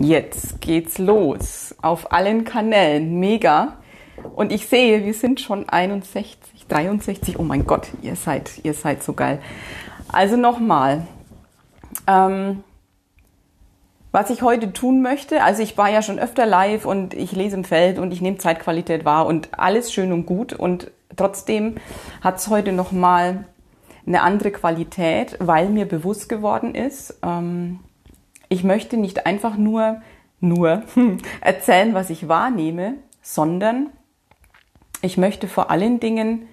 Jetzt geht's los auf allen Kanälen. Mega. Und ich sehe, wir sind schon 61, 63. Oh mein Gott, ihr seid, ihr seid so geil. Also nochmal. Ähm, was ich heute tun möchte, also ich war ja schon öfter live und ich lese im Feld und ich nehme Zeitqualität wahr und alles schön und gut und trotzdem hat es heute nochmal eine andere Qualität, weil mir bewusst geworden ist, ähm, ich möchte nicht einfach nur, nur erzählen, was ich wahrnehme, sondern ich möchte vor allen Dingen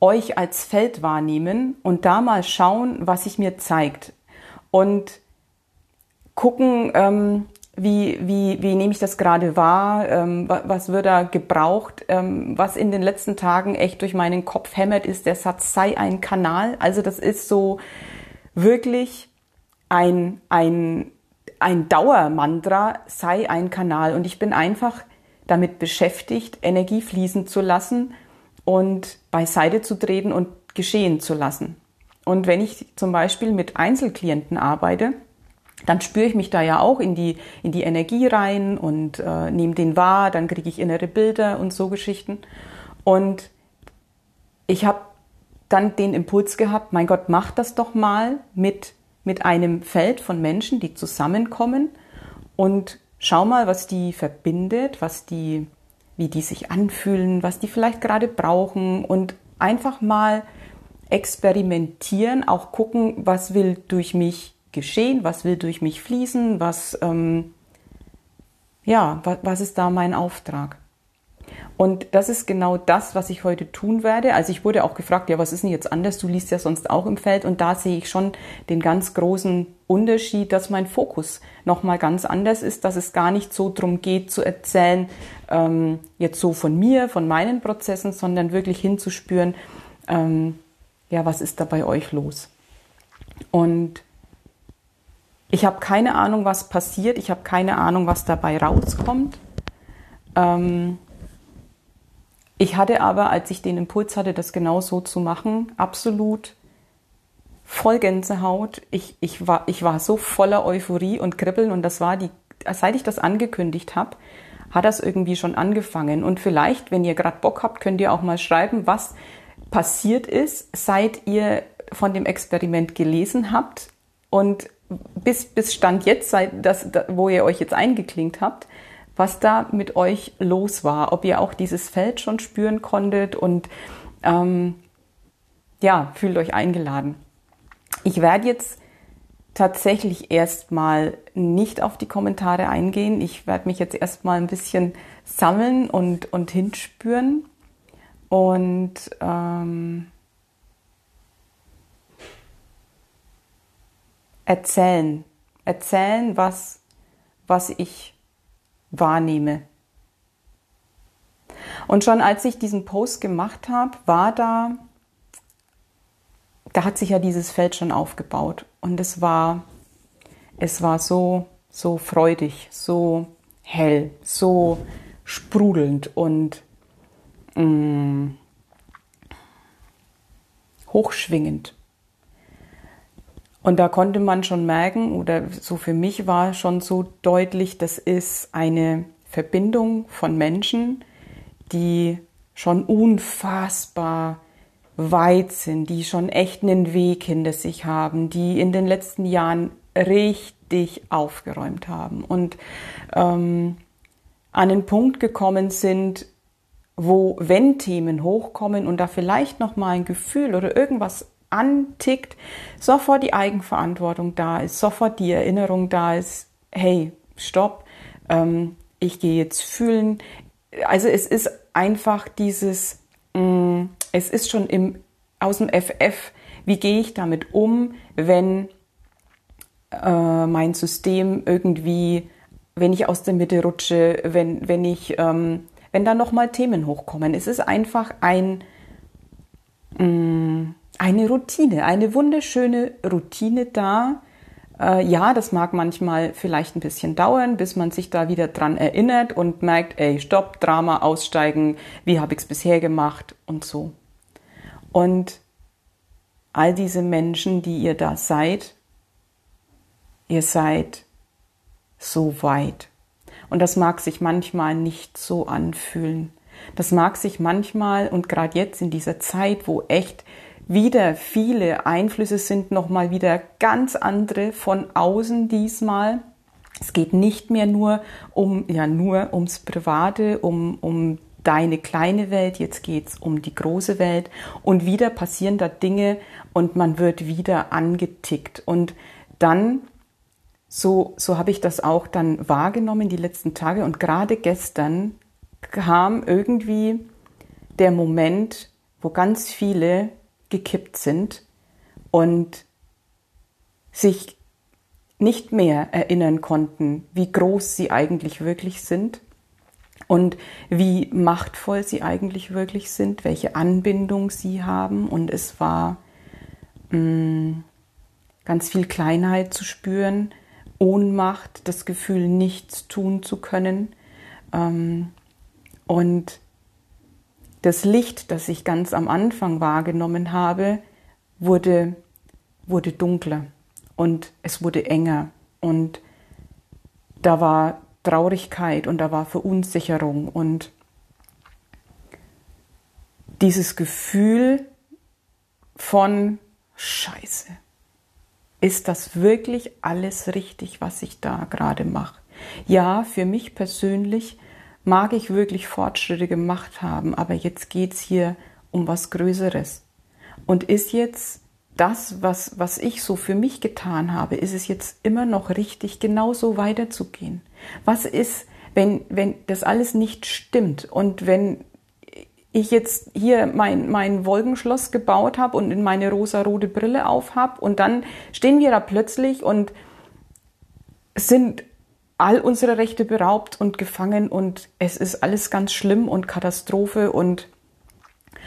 euch als Feld wahrnehmen und da mal schauen, was sich mir zeigt. Und gucken, ähm, wie, wie, wie nehme ich das gerade wahr, ähm, was wird da gebraucht, ähm, was in den letzten Tagen echt durch meinen Kopf hämmert, ist der Satz, sei ein Kanal. Also das ist so wirklich ein, ein, ein Dauermantra, sei ein Kanal. Und ich bin einfach damit beschäftigt, Energie fließen zu lassen und beiseite zu treten und geschehen zu lassen. Und wenn ich zum Beispiel mit Einzelklienten arbeite, dann spüre ich mich da ja auch in die, in die Energie rein und äh, nehme den wahr, dann kriege ich innere Bilder und so Geschichten. Und ich habe dann den Impuls gehabt, mein Gott, mach das doch mal mit, mit einem Feld von Menschen, die zusammenkommen und schau mal, was die verbindet, was die, wie die sich anfühlen, was die vielleicht gerade brauchen und einfach mal experimentieren, auch gucken, was will durch mich geschehen, was will durch mich fließen, was, ähm, ja, was, was ist da mein Auftrag? Und das ist genau das, was ich heute tun werde. Also ich wurde auch gefragt, ja, was ist denn jetzt anders? Du liest ja sonst auch im Feld und da sehe ich schon den ganz großen Unterschied, dass mein Fokus nochmal ganz anders ist, dass es gar nicht so drum geht zu erzählen, ähm, jetzt so von mir, von meinen Prozessen, sondern wirklich hinzuspüren, ähm, ja, was ist da bei euch los? Und ich habe keine Ahnung, was passiert. Ich habe keine Ahnung, was dabei rauskommt. Ähm ich hatte aber, als ich den Impuls hatte, das genau so zu machen, absolut voll Gänsehaut. Ich, ich, war, ich war so voller Euphorie und Kribbeln und das war die, seit ich das angekündigt habe, hat das irgendwie schon angefangen. Und vielleicht, wenn ihr gerade Bock habt, könnt ihr auch mal schreiben, was passiert ist, seit ihr von dem Experiment gelesen habt und bis, bis Stand jetzt, seit das, wo ihr euch jetzt eingeklinkt habt, was da mit euch los war, ob ihr auch dieses Feld schon spüren konntet und ähm, ja, fühlt euch eingeladen. Ich werde jetzt tatsächlich erstmal nicht auf die Kommentare eingehen. Ich werde mich jetzt erstmal ein bisschen sammeln und, und hinspüren. Und ähm, erzählen. Erzählen, was, was ich wahrnehme. Und schon als ich diesen Post gemacht habe, war da, da hat sich ja dieses Feld schon aufgebaut. Und es war, es war so, so freudig, so hell, so sprudelnd und mh, mm, hochschwingend. Und da konnte man schon merken, oder so für mich war schon so deutlich, das ist eine Verbindung von Menschen, die schon unfassbar weit sind, die schon echt einen Weg hinter sich haben, die in den letzten Jahren richtig aufgeräumt haben und ähm, an den Punkt gekommen sind, wo, wenn Themen hochkommen und da vielleicht noch mal ein Gefühl oder irgendwas antickt, sofort die Eigenverantwortung da ist, sofort die Erinnerung da ist, hey, stopp, ähm, ich gehe jetzt fühlen. Also es ist einfach dieses, mh, mm, es ist schon im, aus dem FF, wie gehe ich damit um, wenn äh, mein System irgendwie, wenn ich aus der Mitte rutsche, wenn, wenn ich, ähm, wenn da nochmal Themen hochkommen. Es ist einfach ein, mh, mm, eine Routine, eine wunderschöne Routine da. Äh, ja, das mag manchmal vielleicht ein bisschen dauern, bis man sich da wieder dran erinnert und merkt, ey, stopp, Drama, aussteigen, wie habe ich es bisher gemacht und so. Und all diese Menschen, die ihr da seid, ihr seid so weit. Und das mag sich manchmal nicht so anfühlen. Das mag sich manchmal und gerade jetzt in dieser Zeit, wo echt wieder viele Einflüsse sind, nochmal wieder ganz andere von außen diesmal. Es geht nicht mehr nur um, ja, nur ums Private, um, um deine kleine Welt, jetzt geht's um die große Welt. Und wieder passieren da Dinge und man wird wieder angetickt. Und dann so, so habe ich das auch dann wahrgenommen die letzten Tage. Und gerade gestern kam irgendwie der Moment, wo ganz viele gekippt sind und sich nicht mehr erinnern konnten, wie groß sie eigentlich wirklich sind und wie machtvoll sie eigentlich wirklich sind, welche Anbindung sie haben. Und es war mh, mm, ganz viel Kleinheit zu spüren, Ohnmacht, das Gefühl, nichts tun zu können. Ähm, und das Licht, das ich ganz am Anfang wahrgenommen habe, wurde, wurde dunkler und es wurde enger und da war Traurigkeit und da war Verunsicherung und dieses Gefühl von Scheiße. Ist das wirklich alles richtig, was ich da gerade mache? Ja, für mich persönlich mag ich wirklich Fortschritte gemacht haben, aber jetzt geht's hier um was Größeres. Und ist jetzt das, was, was ich so für mich getan habe, ist es jetzt immer noch richtig, genauso weiterzugehen? Was ist, wenn, wenn das alles nicht stimmt und wenn ich jetzt hier mein, mein Wolkenschloss gebaut habe und in meine rosa-rote Brille auf habe und dann stehen wir da plötzlich und sind all unsere Rechte beraubt und gefangen und es ist alles ganz schlimm und Katastrophe und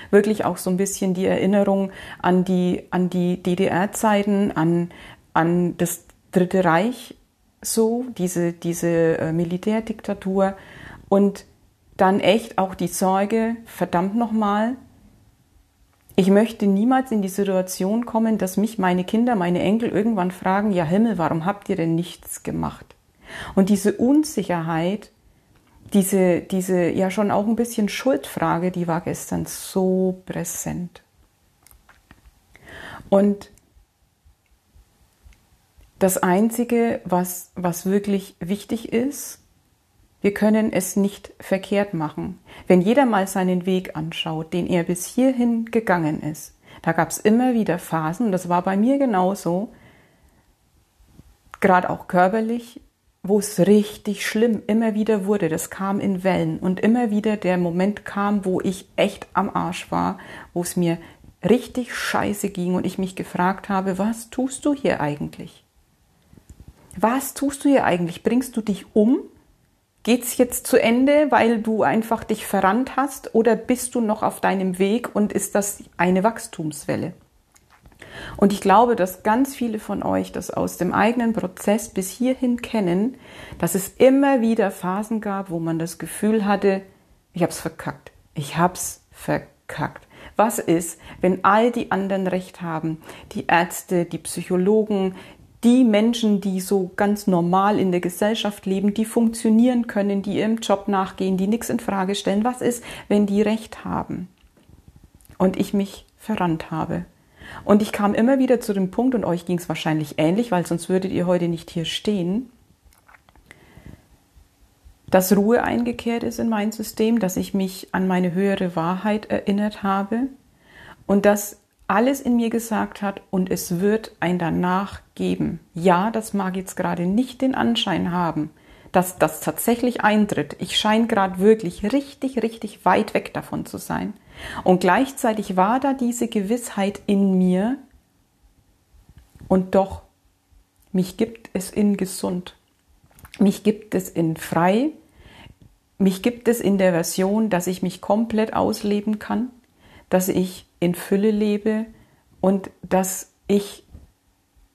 wirklich auch so ein bisschen die Erinnerung an die, an die DDR-Zeiten, an, an das Dritte Reich, so, diese, diese äh, Militärdiktatur und dann echt auch die Sorge, verdammt nochmal, ich möchte niemals in die Situation kommen, dass mich meine Kinder, meine Enkel irgendwann fragen, ja Himmel, warum habt ihr denn nichts gemacht? Und diese Unsicherheit, diese, diese ja schon auch ein bisschen Schuldfrage, die war gestern so präsent. Und das Einzige, was, was wirklich wichtig ist, wir können es nicht verkehrt machen. Wenn jeder mal seinen Weg anschaut, den er bis hierhin gegangen ist, da gab es immer wieder Phasen, und das war bei mir genauso, gerade auch körperlich, wo es richtig schlimm immer wieder wurde. Das kam in Wellen und immer wieder der Moment kam, wo ich echt am Arsch war, wo es mir richtig scheiße ging und ich mich gefragt habe, was tust du hier eigentlich? Was tust du hier eigentlich? Bringst du dich um? Geht's jetzt zu Ende, weil du einfach dich verrannt hast oder bist du noch auf deinem Weg und ist das eine Wachstumswelle? Und ich glaube, dass ganz viele von euch das aus dem eigenen Prozess bis hierhin kennen, dass es immer wieder Phasen gab, wo man das Gefühl hatte, ich hab's verkackt. Ich hab's verkackt. Was ist, wenn all die anderen recht haben? Die Ärzte, die Psychologen, die Menschen, die so ganz normal in der Gesellschaft leben, die funktionieren können, die ihrem Job nachgehen, die nichts in Frage stellen. Was ist, wenn die recht haben? Und ich mich verrannt habe. Und ich kam immer wieder zu dem Punkt, und euch ging es wahrscheinlich ähnlich, weil sonst würdet ihr heute nicht hier stehen, dass Ruhe eingekehrt ist in mein System, dass ich mich an meine höhere Wahrheit erinnert habe und dass alles in mir gesagt hat und es wird ein danach geben. Ja, das mag jetzt gerade nicht den Anschein haben, dass das tatsächlich eintritt. Ich scheine gerade wirklich richtig, richtig weit weg davon zu sein. Und gleichzeitig war da diese Gewissheit in mir und doch, mich gibt es in gesund, mich gibt es in frei, mich gibt es in der Version, dass ich mich komplett ausleben kann, dass ich in Fülle lebe und dass ich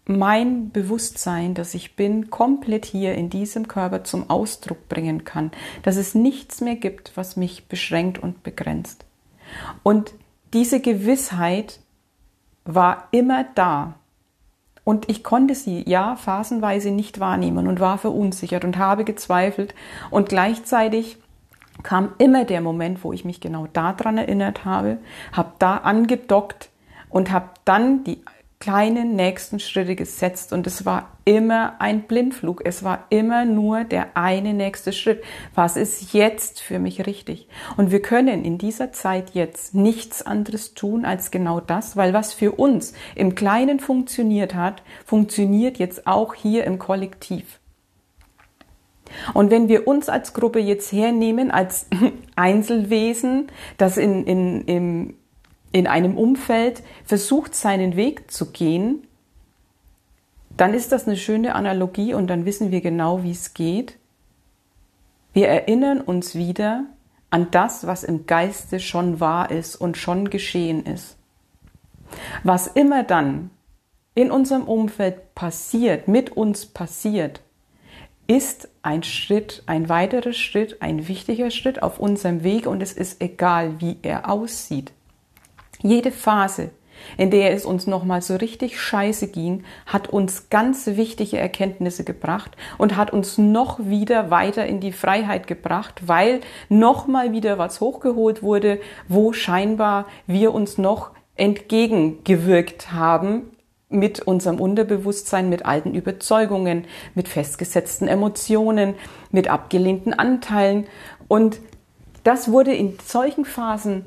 mein Bewusstsein, das ich bin, komplett hier in diesem Körper zum Ausdruck bringen kann, dass es nichts mehr gibt, was mich beschränkt und begrenzt. Und diese Gewissheit war immer da. Und ich konnte sie, ja, phasenweise nicht wahrnehmen und war verunsichert und habe gezweifelt. Und gleichzeitig kam immer der Moment, wo ich mich genau daran erinnert habe, habe da angedockt und habe dann die kleinen nächsten Schritte gesetzt und es war immer ein Blindflug. Es war immer nur der eine nächste Schritt. Was ist jetzt für mich richtig? Und wir können in dieser Zeit jetzt nichts anderes tun als genau das, weil was für uns im Kleinen funktioniert hat, funktioniert jetzt auch hier im Kollektiv. Und wenn wir uns als Gruppe jetzt hernehmen, als Einzelwesen, das in, in, im in einem Umfeld versucht, seinen Weg zu gehen, dann ist das eine schöne Analogie und dann wissen wir genau, wie es geht. Wir erinnern uns wieder an das, was im Geiste schon wahr ist und schon geschehen ist. Was immer dann in unserem Umfeld passiert, mit uns passiert, ist ein Schritt, ein weiterer Schritt, ein wichtiger Schritt auf unserem Weg und es ist egal, wie er aussieht. Jede Phase, in der es uns nochmal so richtig scheiße ging, hat uns ganz wichtige Erkenntnisse gebracht und hat uns noch wieder weiter in die Freiheit gebracht, weil nochmal wieder was hochgeholt wurde, wo scheinbar wir uns noch entgegengewirkt haben mit unserem Unterbewusstsein, mit alten Überzeugungen, mit festgesetzten Emotionen, mit abgelehnten Anteilen. Und das wurde in solchen Phasen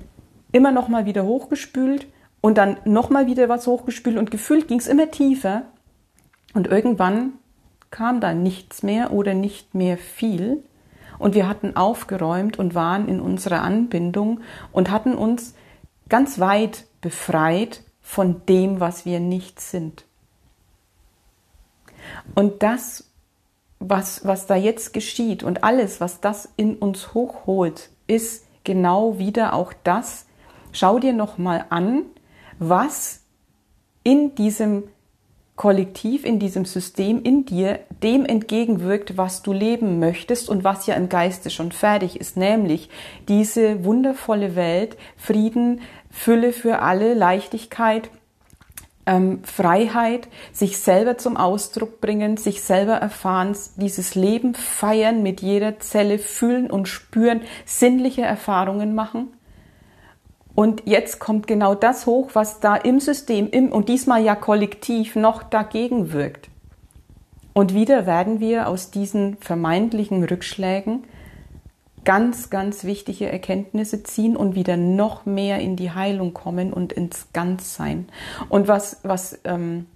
immer noch mal wieder hochgespült und dann noch mal wieder was hochgespült und gefühlt ging es immer tiefer. Und irgendwann kam da nichts mehr oder nicht mehr viel. Und wir hatten aufgeräumt und waren in unserer Anbindung und hatten uns ganz weit befreit von dem, was wir nicht sind. Und das, was, was da jetzt geschieht und alles, was das in uns hochholt, ist genau wieder auch das, schau dir nochmal an, was in diesem Kollektiv, in diesem System, in dir dem entgegenwirkt, was du leben möchtest und was ja im Geiste schon fertig ist, nämlich diese wundervolle Welt, Frieden, Fülle für alle, Leichtigkeit, ähm, Freiheit, sich selber zum Ausdruck bringen, sich selber erfahren, dieses Leben feiern, mit jeder Zelle fühlen und spüren, sinnliche Erfahrungen machen und jetzt kommt genau das hoch, was da im System, im, und diesmal ja kollektiv, noch dagegen wirkt. Und wieder werden wir aus diesen vermeintlichen Rückschlägen ganz, ganz wichtige Erkenntnisse ziehen und wieder noch mehr in die Heilung kommen und ins Ganzsein. Und was, was ähm,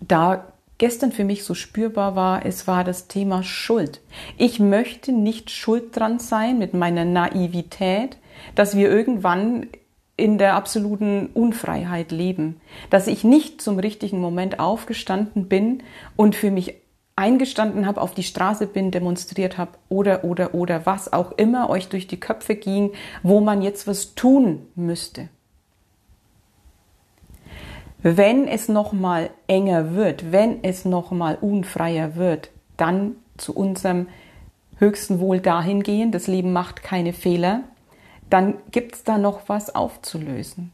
da gestern für mich so spürbar war, es war das Thema Schuld. Ich möchte nicht schuld dran sein mit meiner Naivität, dass wir irgendwann in der absoluten Unfreiheit leben, dass ich nicht zum richtigen Moment aufgestanden bin und für mich eingestanden habe, auf die Straße bin, demonstriert habe oder oder oder was auch immer euch durch die Köpfe ging, wo man jetzt was tun müsste. Wenn es noch mal enger wird, wenn es noch mal unfreier wird, dann zu unserem höchsten Wohl dahingehend, das Leben macht keine Fehler, dann gibt es da noch was aufzulösen.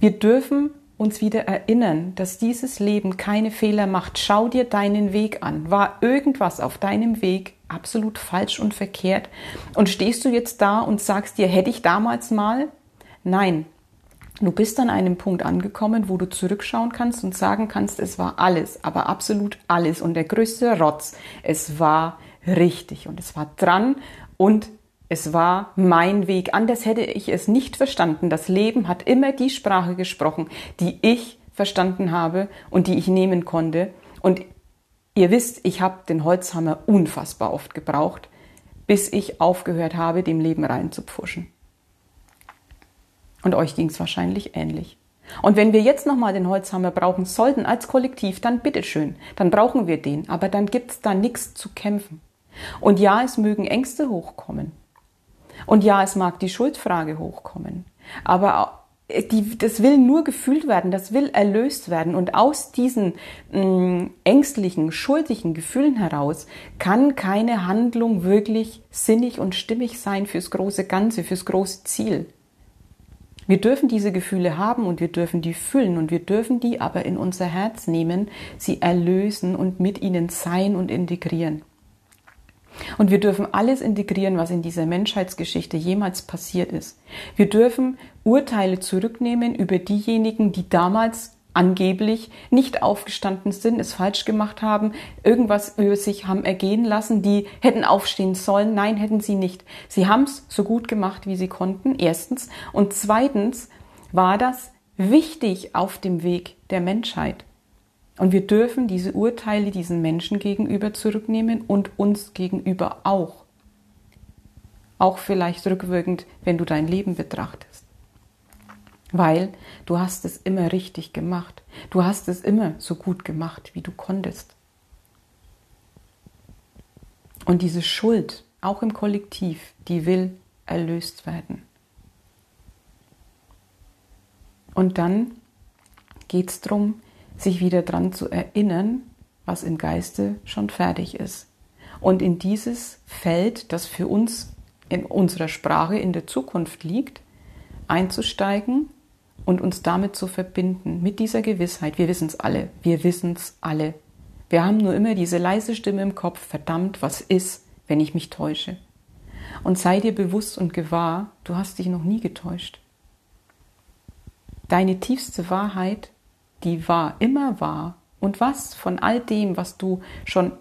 Wir dürfen uns wieder erinnern, dass dieses Leben keine Fehler macht. Schau dir deinen Weg an. War irgendwas auf deinem Weg absolut falsch und verkehrt? Und stehst du jetzt da und sagst dir, hätte ich damals mal? Nein. Du bist an einem Punkt angekommen, wo du zurückschauen kannst und sagen kannst, es war alles, aber absolut alles und der größte Rotz. Es war richtig und es war dran und es war mein Weg. Anders hätte ich es nicht verstanden. Das Leben hat immer die Sprache gesprochen, die ich verstanden habe und die ich nehmen konnte. Und ihr wisst, ich habe den Holzhammer unfassbar oft gebraucht, bis ich aufgehört habe, dem Leben reinzupfuschen. Und euch ging es wahrscheinlich ähnlich. Und wenn wir jetzt nochmal den Holzhammer brauchen sollten als Kollektiv, dann bitteschön, dann brauchen wir den, aber dann gibt's da nichts zu kämpfen. Und ja, es mögen Ängste hochkommen. Und ja, es mag die Schuldfrage hochkommen, aber die, das will nur gefühlt werden, das will erlöst werden. Und aus diesen mh, mm, ängstlichen, schuldigen Gefühlen heraus kann keine Handlung wirklich sinnig und stimmig sein fürs große Ganze, fürs große Ziel. Wir dürfen diese Gefühle haben und wir dürfen die fühlen und wir dürfen die aber in unser Herz nehmen, sie erlösen und mit ihnen sein und integrieren. Und wir dürfen alles integrieren, was in dieser Menschheitsgeschichte jemals passiert ist. Wir dürfen Urteile zurücknehmen über diejenigen, die damals angeblich nicht aufgestanden sind, es falsch gemacht haben, irgendwas über sich haben ergehen lassen, die hätten aufstehen sollen. Nein, hätten sie nicht. Sie haben es so gut gemacht, wie sie konnten, erstens. Und zweitens war das wichtig auf dem Weg der Menschheit. Und wir dürfen diese Urteile diesen Menschen gegenüber zurücknehmen und uns gegenüber auch. Auch vielleicht rückwirkend, wenn du dein Leben betrachtest. Weil du hast es immer richtig gemacht. Du hast es immer so gut gemacht, wie du konntest. Und diese Schuld, auch im Kollektiv, die will erlöst werden. Und dann geht es darum, sich wieder daran zu erinnern, was im Geiste schon fertig ist. Und in dieses Feld, das für uns in unserer Sprache in der Zukunft liegt, einzusteigen und uns damit zu verbinden, mit dieser Gewissheit. Wir wissen es alle, wir wissen es alle. Wir haben nur immer diese leise Stimme im Kopf, verdammt, was ist, wenn ich mich täusche? Und sei dir bewusst und gewahr, du hast dich noch nie getäuscht. Deine tiefste Wahrheit die war, immer war und was von all dem, was du schon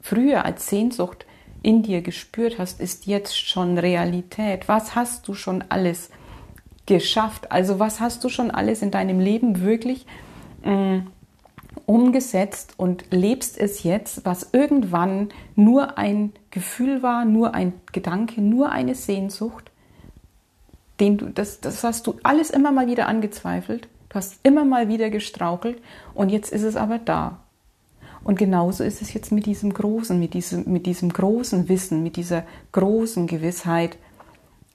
früher als Sehnsucht in dir gespürt hast, ist jetzt schon Realität. Was hast du schon alles geschafft? Also was hast du schon alles in deinem Leben wirklich äh, umgesetzt und lebst es jetzt, was irgendwann nur ein Gefühl war, nur ein Gedanke, nur eine Sehnsucht? Den du, das, das hast du alles immer mal wieder angezweifelt Du hast immer mal wieder gestraukelt und jetzt ist es aber da. Und genauso ist es jetzt mit diesem großen, mit diesem, mit diesem großen Wissen, mit dieser großen Gewissheit,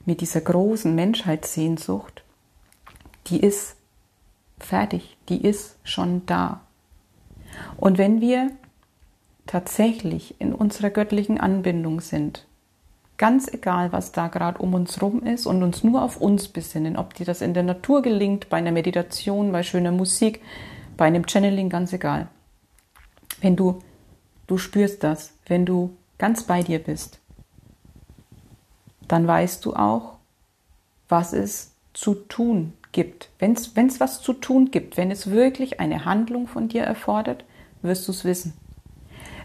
mit dieser großen Menschheitssehnsucht. Die ist fertig, die ist schon da. Und wenn wir tatsächlich in unserer göttlichen Anbindung sind, Ganz egal, was da gerade um uns rum ist und uns nur auf uns besinnen, ob dir das in der Natur gelingt, bei einer Meditation, bei schöner Musik, bei einem Channeling, ganz egal. Wenn du, du spürst das, wenn du ganz bei dir bist, dann weißt du auch, was es zu tun gibt. Wenn es was zu tun gibt, wenn es wirklich eine Handlung von dir erfordert, wirst du es wissen.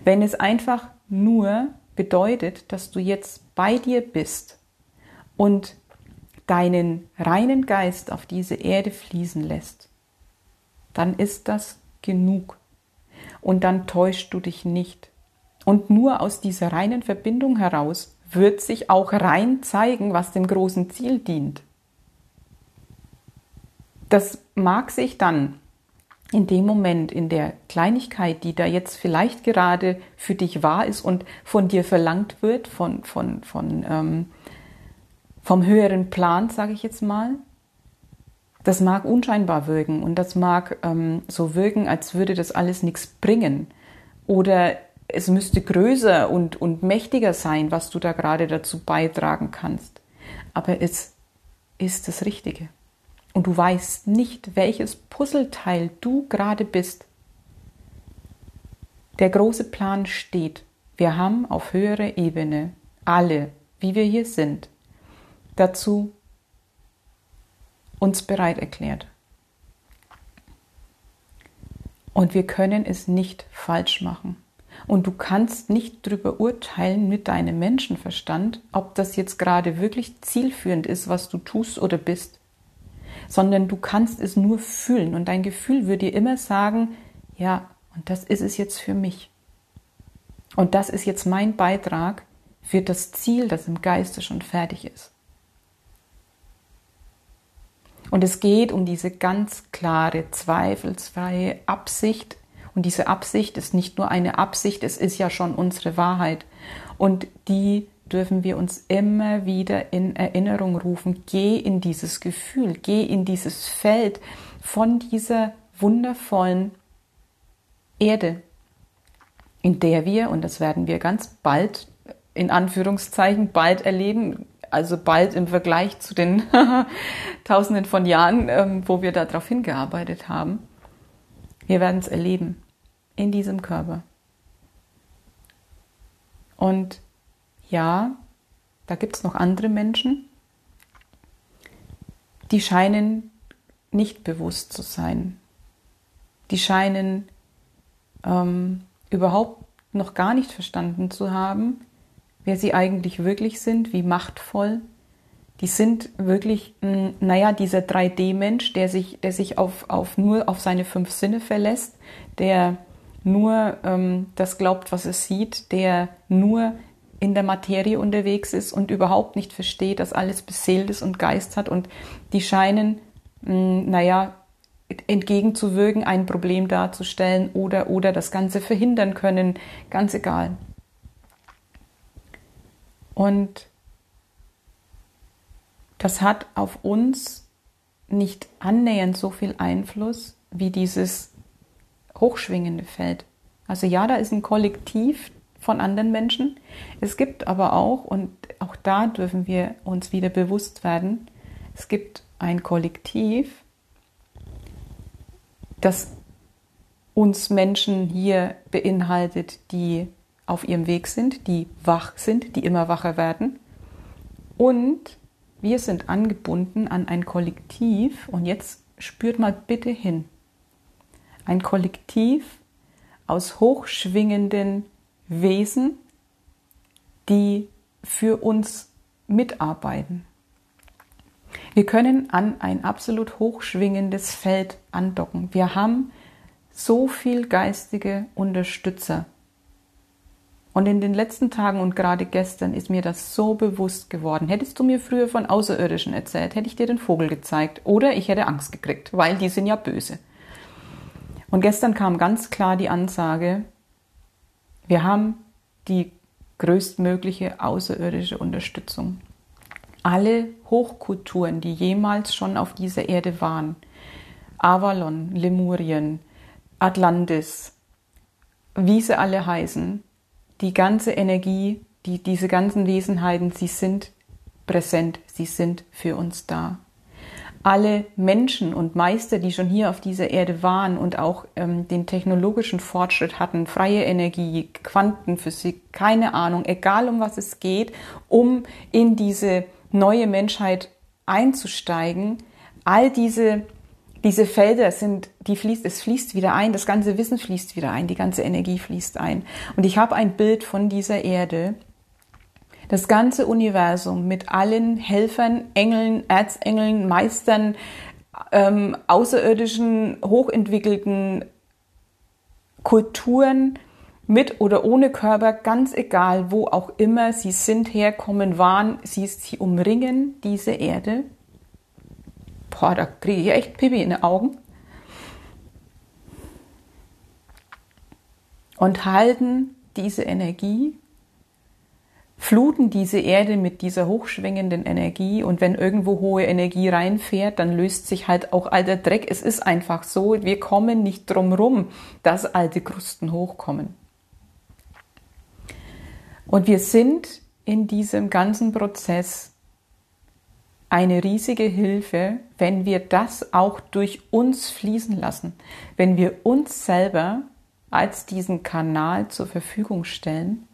Wenn es einfach nur bedeutet, dass du jetzt bei dir bist und deinen reinen Geist auf diese Erde fließen lässt, dann ist das genug. Und dann täuschst du dich nicht. Und nur aus dieser reinen Verbindung heraus wird sich auch rein zeigen, was dem großen Ziel dient. Das mag sich dann in dem Moment, in der Kleinigkeit, die da jetzt vielleicht gerade für dich wahr ist und von dir verlangt wird, von, von, von, ähm, vom höheren Plan, sage ich jetzt mal, das mag unscheinbar wirken und das mag ähm, so wirken, als würde das alles nichts bringen. Oder es müsste größer und, und mächtiger sein, was du da gerade dazu beitragen kannst. Aber es ist das Richtige und du weißt nicht, welches Puzzleteil du gerade bist. Der große Plan steht. Wir haben auf höherer Ebene alle, wie wir hier sind, dazu uns bereit erklärt. Und wir können es nicht falsch machen. Und du kannst nicht darüber urteilen mit deinem Menschenverstand, ob das jetzt gerade wirklich zielführend ist, was du tust oder bist sondern du kannst es nur fühlen und dein Gefühl wird dir immer sagen, ja, und das ist es jetzt für mich. Und das ist jetzt mein Beitrag für das Ziel, das im Geiste schon fertig ist. Und es geht um diese ganz klare, zweifelsfreie Absicht. Und diese Absicht ist nicht nur eine Absicht, es ist ja schon unsere Wahrheit. Und die dürfen wir uns immer wieder in Erinnerung rufen. Geh in dieses Gefühl, geh in dieses Feld von dieser wundervollen Erde, in der wir, und das werden wir ganz bald, in Anführungszeichen, bald erleben, also bald im Vergleich zu den Tausenden von Jahren, ähm, wo wir darauf hingearbeitet haben. Wir werden es erleben in diesem Körper. Und ja, da gibt es noch andere Menschen, die scheinen nicht bewusst zu sein. Die scheinen ähm, überhaupt noch gar nicht verstanden zu haben, wer sie eigentlich wirklich sind, wie machtvoll. Die sind wirklich, hm, naja, dieser 3D-Mensch, der sich, der sich auf, auf nur auf seine fünf Sinne verlässt, der nur ähm, das glaubt, was es sieht, der nur in der Materie unterwegs ist und überhaupt nicht versteht, dass alles beseelt ist und Geist hat und die scheinen, mh, hm, naja, entgegenzuwirken, ein Problem darzustellen oder, oder das Ganze verhindern können, ganz egal. Und das hat auf uns nicht annähernd so viel Einfluss wie dieses hochschwingende Feld. Also ja, da ist ein Kollektiv von anderen Menschen. Es gibt aber auch, und auch da dürfen wir uns wieder bewusst werden, es gibt ein Kollektiv, das uns Menschen hier beinhaltet, die auf ihrem Weg sind, die wach sind, die immer wacher werden. Und wir sind angebunden an ein Kollektiv. Und jetzt spürt mal bitte hin. Ein Kollektiv aus hochschwingenden Wesen, die für uns mitarbeiten. Wir können an ein absolut hochschwingendes Feld andocken. Wir haben so viel geistige Unterstützer. Und in den letzten Tagen und gerade gestern ist mir das so bewusst geworden. Hättest du mir früher von Außerirdischen erzählt, hätte ich dir den Vogel gezeigt oder ich hätte Angst gekriegt, weil die sind ja böse. Und gestern kam ganz klar die Ansage, wir haben die größtmögliche außerirdische Unterstützung. Alle Hochkulturen, die jemals schon auf dieser Erde waren, Avalon, Lemurien, Atlantis, wie sie alle heißen, die ganze Energie, die, diese ganzen Wesenheiten, sie sind präsent, sie sind für uns da alle Menschen und Meister, die schon hier auf dieser Erde waren und auch ähm, den technologischen Fortschritt hatten, freie Energie, Quantenphysik, keine Ahnung, egal um was es geht, um in diese neue Menschheit einzusteigen, all diese diese Felder sind, die fließt, es fließt wieder ein, das ganze Wissen fließt wieder ein, die ganze Energie fließt ein. Und ich habe ein Bild von dieser Erde, das ganze Universum mit allen Helfern, Engeln, Erzengeln, Meistern, ähm, außerirdischen, hochentwickelten Kulturen mit oder ohne Körper, ganz egal, wo auch immer sie sind, herkommen, waren, sie, sie umringen diese Erde. Boah, da kriege ich echt Pipi in den Augen. Und halten diese Energie fluten diese Erde mit dieser hochschwingenden Energie und wenn irgendwo hohe Energie reinfährt, dann löst sich halt auch alter Dreck. Es ist einfach so, wir kommen nicht drum rum, dass alte Krusten hochkommen. Und wir sind in diesem ganzen Prozess eine riesige Hilfe, wenn wir das auch durch uns fließen lassen, wenn wir uns selber als diesen Kanal zur Verfügung stellen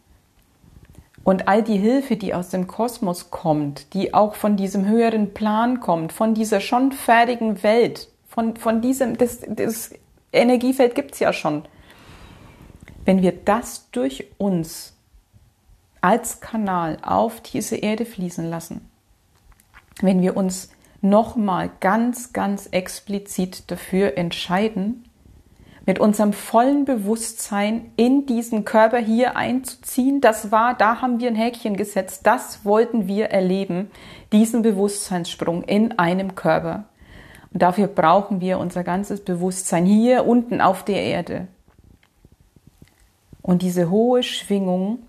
und all die Hilfe, die aus dem Kosmos kommt, die auch von diesem höheren Plan kommt, von dieser schon fertigen Welt, von, von diesem, das, das Energiefeld gibt's ja schon. Wenn wir das durch uns als Kanal auf diese Erde fließen lassen, wenn wir uns nochmal ganz, ganz explizit dafür entscheiden, mit unserem vollen Bewusstsein in diesen Körper hier einzuziehen. Das war, da haben wir ein Häkchen gesetzt. Das wollten wir erleben, diesen Bewusstseinssprung in einem Körper. Und dafür brauchen wir unser ganzes Bewusstsein hier unten auf der Erde. Und diese hohe Schwingung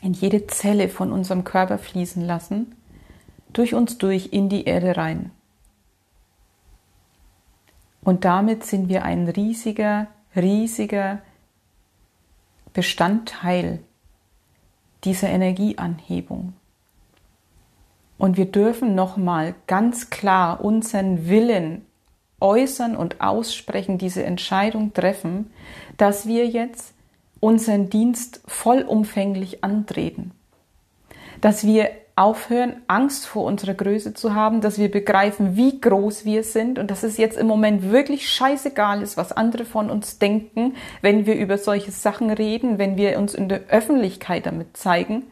in jede Zelle von unserem Körper fließen lassen, durch uns durch in die Erde rein. Und damit sind wir ein riesiger, riesiger Bestandteil dieser Energieanhebung. Und wir dürfen nochmal ganz klar unseren Willen äußern und aussprechen, diese Entscheidung treffen, dass wir jetzt unseren Dienst vollumfänglich antreten. Dass wir aufhören, Angst vor unserer Größe zu haben, dass wir begreifen, wie groß wir sind und dass es jetzt im Moment wirklich scheißegal ist, was andere von uns denken, wenn wir über solche Sachen reden, wenn wir uns in der Öffentlichkeit damit zeigen,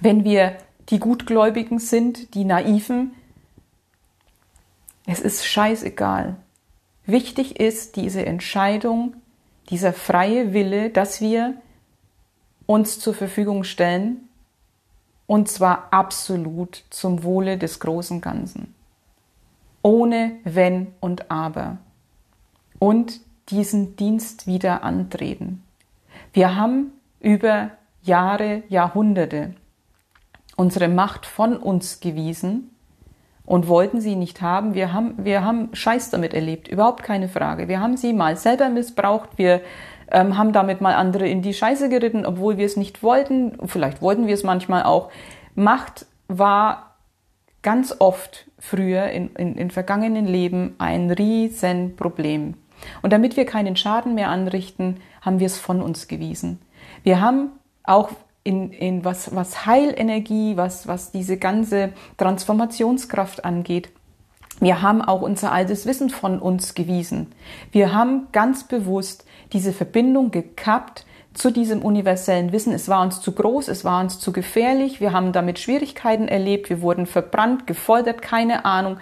wenn wir die Gutgläubigen sind, die Naiven. Es ist scheißegal. Wichtig ist diese Entscheidung, dieser freie Wille, dass wir uns zur Verfügung stellen und zwar absolut zum Wohle des großen Ganzen. Ohne Wenn und Aber. Und diesen Dienst wieder antreten. Wir haben über Jahre, Jahrhunderte unsere Macht von uns gewiesen und wollten sie nicht haben. Wir haben, wir haben Scheiß damit erlebt, überhaupt keine Frage. Wir haben sie mal selber missbraucht. Wir ähm, haben damit mal andere in die Scheiße geritten, obwohl wir es nicht wollten. Vielleicht wollten wir es manchmal auch. Macht war ganz oft früher in, in, in vergangenen Leben ein Riesenproblem. Und damit wir keinen Schaden mehr anrichten, haben wir es von uns gewiesen. Wir haben auch in, in was, was Heilenergie, was, was diese ganze Transformationskraft angeht, wir haben auch unser altes Wissen von uns gewiesen. Wir haben ganz bewusst diese Verbindung gekappt zu diesem universellen Wissen. Es war uns zu groß, es war uns zu gefährlich, wir haben damit Schwierigkeiten erlebt, wir wurden verbrannt, gefoltert, keine Ahnung.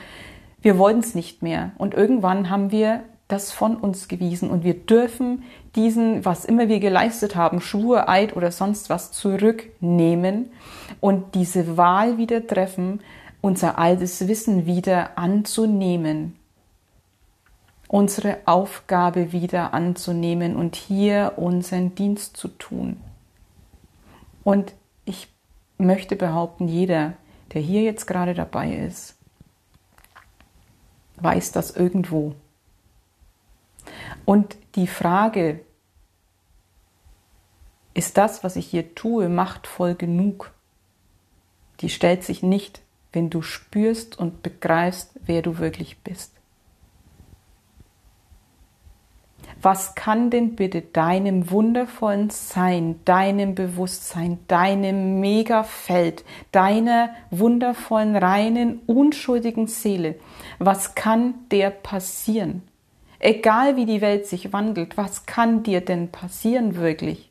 Wir wollten es nicht mehr. Und irgendwann haben wir das von uns gewiesen und wir dürfen diesen, was immer wir geleistet haben, Schwur, Eid oder sonst was zurücknehmen und diese Wahl wieder treffen, unser altes Wissen wieder anzunehmen, unsere Aufgabe wieder anzunehmen und hier unseren Dienst zu tun. Und ich möchte behaupten, jeder, der hier jetzt gerade dabei ist, weiß das irgendwo. Und die Frage, ist das, was ich hier tue, machtvoll genug? Die stellt sich nicht wenn du spürst und begreifst, wer du wirklich bist. Was kann denn bitte deinem wundervollen Sein, deinem Bewusstsein, deinem Megafeld, deiner wundervollen, reinen, unschuldigen Seele, was kann der passieren? Egal wie die Welt sich wandelt, was kann dir denn passieren wirklich?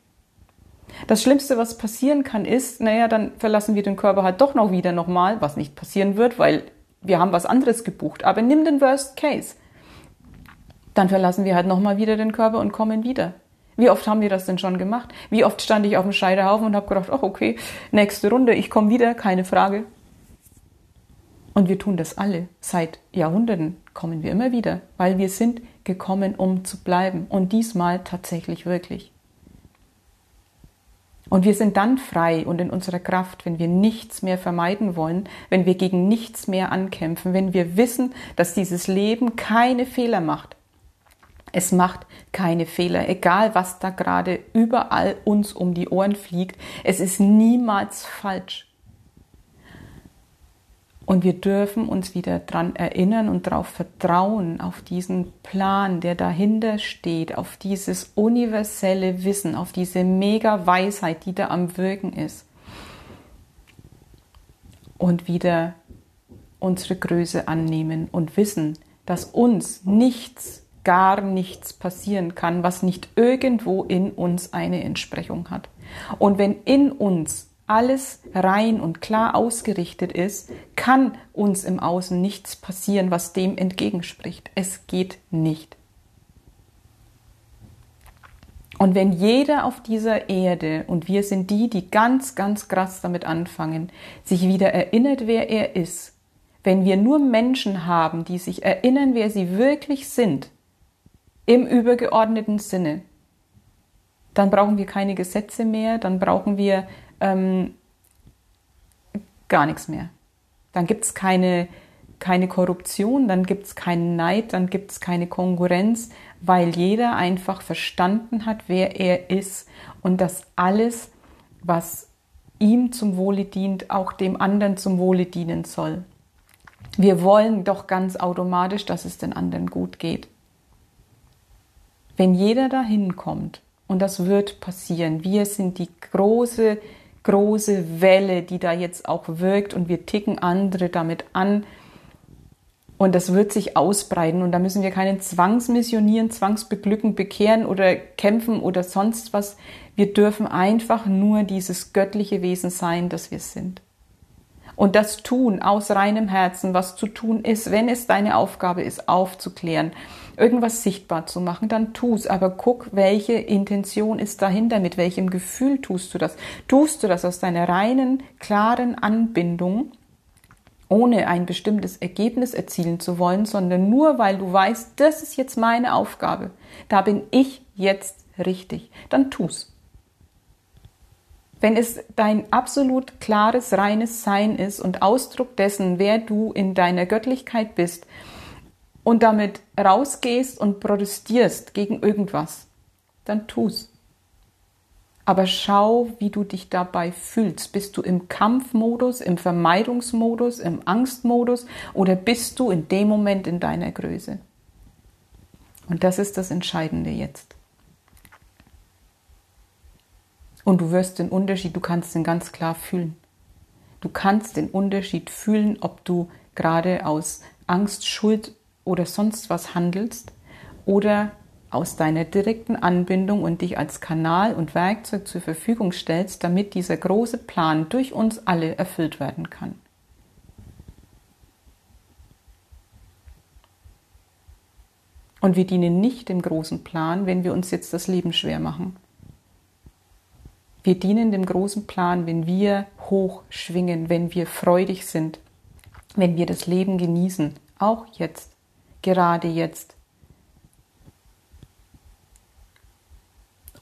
Das Schlimmste, was passieren kann, ist, naja, dann verlassen wir den Körper halt doch noch wieder nochmal, was nicht passieren wird, weil wir haben was anderes gebucht. Aber nimm den Worst Case. Dann verlassen wir halt nochmal wieder den Körper und kommen wieder. Wie oft haben wir das denn schon gemacht? Wie oft stand ich auf dem Scheiterhaufen und habe gedacht, ach okay, nächste Runde, ich komme wieder, keine Frage. Und wir tun das alle. Seit Jahrhunderten kommen wir immer wieder, weil wir sind gekommen, um zu bleiben. Und diesmal tatsächlich wirklich. Und wir sind dann frei und in unserer Kraft, wenn wir nichts mehr vermeiden wollen, wenn wir gegen nichts mehr ankämpfen, wenn wir wissen, dass dieses Leben keine Fehler macht. Es macht keine Fehler, egal was da gerade überall uns um die Ohren fliegt. Es ist niemals falsch. Und wir dürfen uns wieder daran erinnern und darauf vertrauen, auf diesen Plan, der dahinter steht, auf dieses universelle Wissen, auf diese mega Weisheit, die da am Wirken ist. Und wieder unsere Größe annehmen und wissen, dass uns nichts, gar nichts passieren kann, was nicht irgendwo in uns eine Entsprechung hat. Und wenn in uns alles rein und klar ausgerichtet ist, kann uns im Außen nichts passieren, was dem entgegenspricht. Es geht nicht. Und wenn jeder auf dieser Erde, und wir sind die, die ganz, ganz krass damit anfangen, sich wieder erinnert, wer er ist, wenn wir nur Menschen haben, die sich erinnern, wer sie wirklich sind, im übergeordneten Sinne, dann brauchen wir keine Gesetze mehr, dann brauchen wir ähm, gar nichts mehr. Dann gibt es keine, keine Korruption, dann gibt es keinen Neid, dann gibt es keine Konkurrenz, weil jeder einfach verstanden hat, wer er ist und dass alles, was ihm zum Wohle dient, auch dem anderen zum Wohle dienen soll. Wir wollen doch ganz automatisch, dass es den anderen gut geht. Wenn jeder dahin kommt, und das wird passieren, wir sind die große, große Welle, die da jetzt auch wirkt und wir ticken andere damit an, und das wird sich ausbreiten und da müssen wir keinen zwangsmissionieren, zwangsbeglücken, bekehren oder kämpfen oder sonst was. Wir dürfen einfach nur dieses göttliche Wesen sein, das wir sind. Und das tun aus reinem Herzen, was zu tun ist, wenn es deine Aufgabe ist, aufzuklären, irgendwas sichtbar zu machen, dann tu's. Aber guck, welche Intention ist dahinter, mit welchem Gefühl tust du das? Tust du das aus deiner reinen, klaren Anbindung? ohne ein bestimmtes Ergebnis erzielen zu wollen, sondern nur weil du weißt, das ist jetzt meine Aufgabe, da bin ich jetzt richtig, dann tu's. Wenn es dein absolut klares, reines Sein ist und Ausdruck dessen, wer du in deiner Göttlichkeit bist und damit rausgehst und protestierst gegen irgendwas, dann tu's. Aber schau, wie du dich dabei fühlst. Bist du im Kampfmodus, im Vermeidungsmodus, im Angstmodus oder bist du in dem Moment in deiner Größe? Und das ist das Entscheidende jetzt. Und du wirst den Unterschied, du kannst den ganz klar fühlen. Du kannst den Unterschied fühlen, ob du gerade aus Angst, Schuld oder sonst was handelst oder aus deiner direkten Anbindung und dich als Kanal und Werkzeug zur Verfügung stellst, damit dieser große Plan durch uns alle erfüllt werden kann. Und wir dienen nicht dem großen Plan, wenn wir uns jetzt das Leben schwer machen. Wir dienen dem großen Plan, wenn wir hoch schwingen, wenn wir freudig sind, wenn wir das Leben genießen, auch jetzt, gerade jetzt,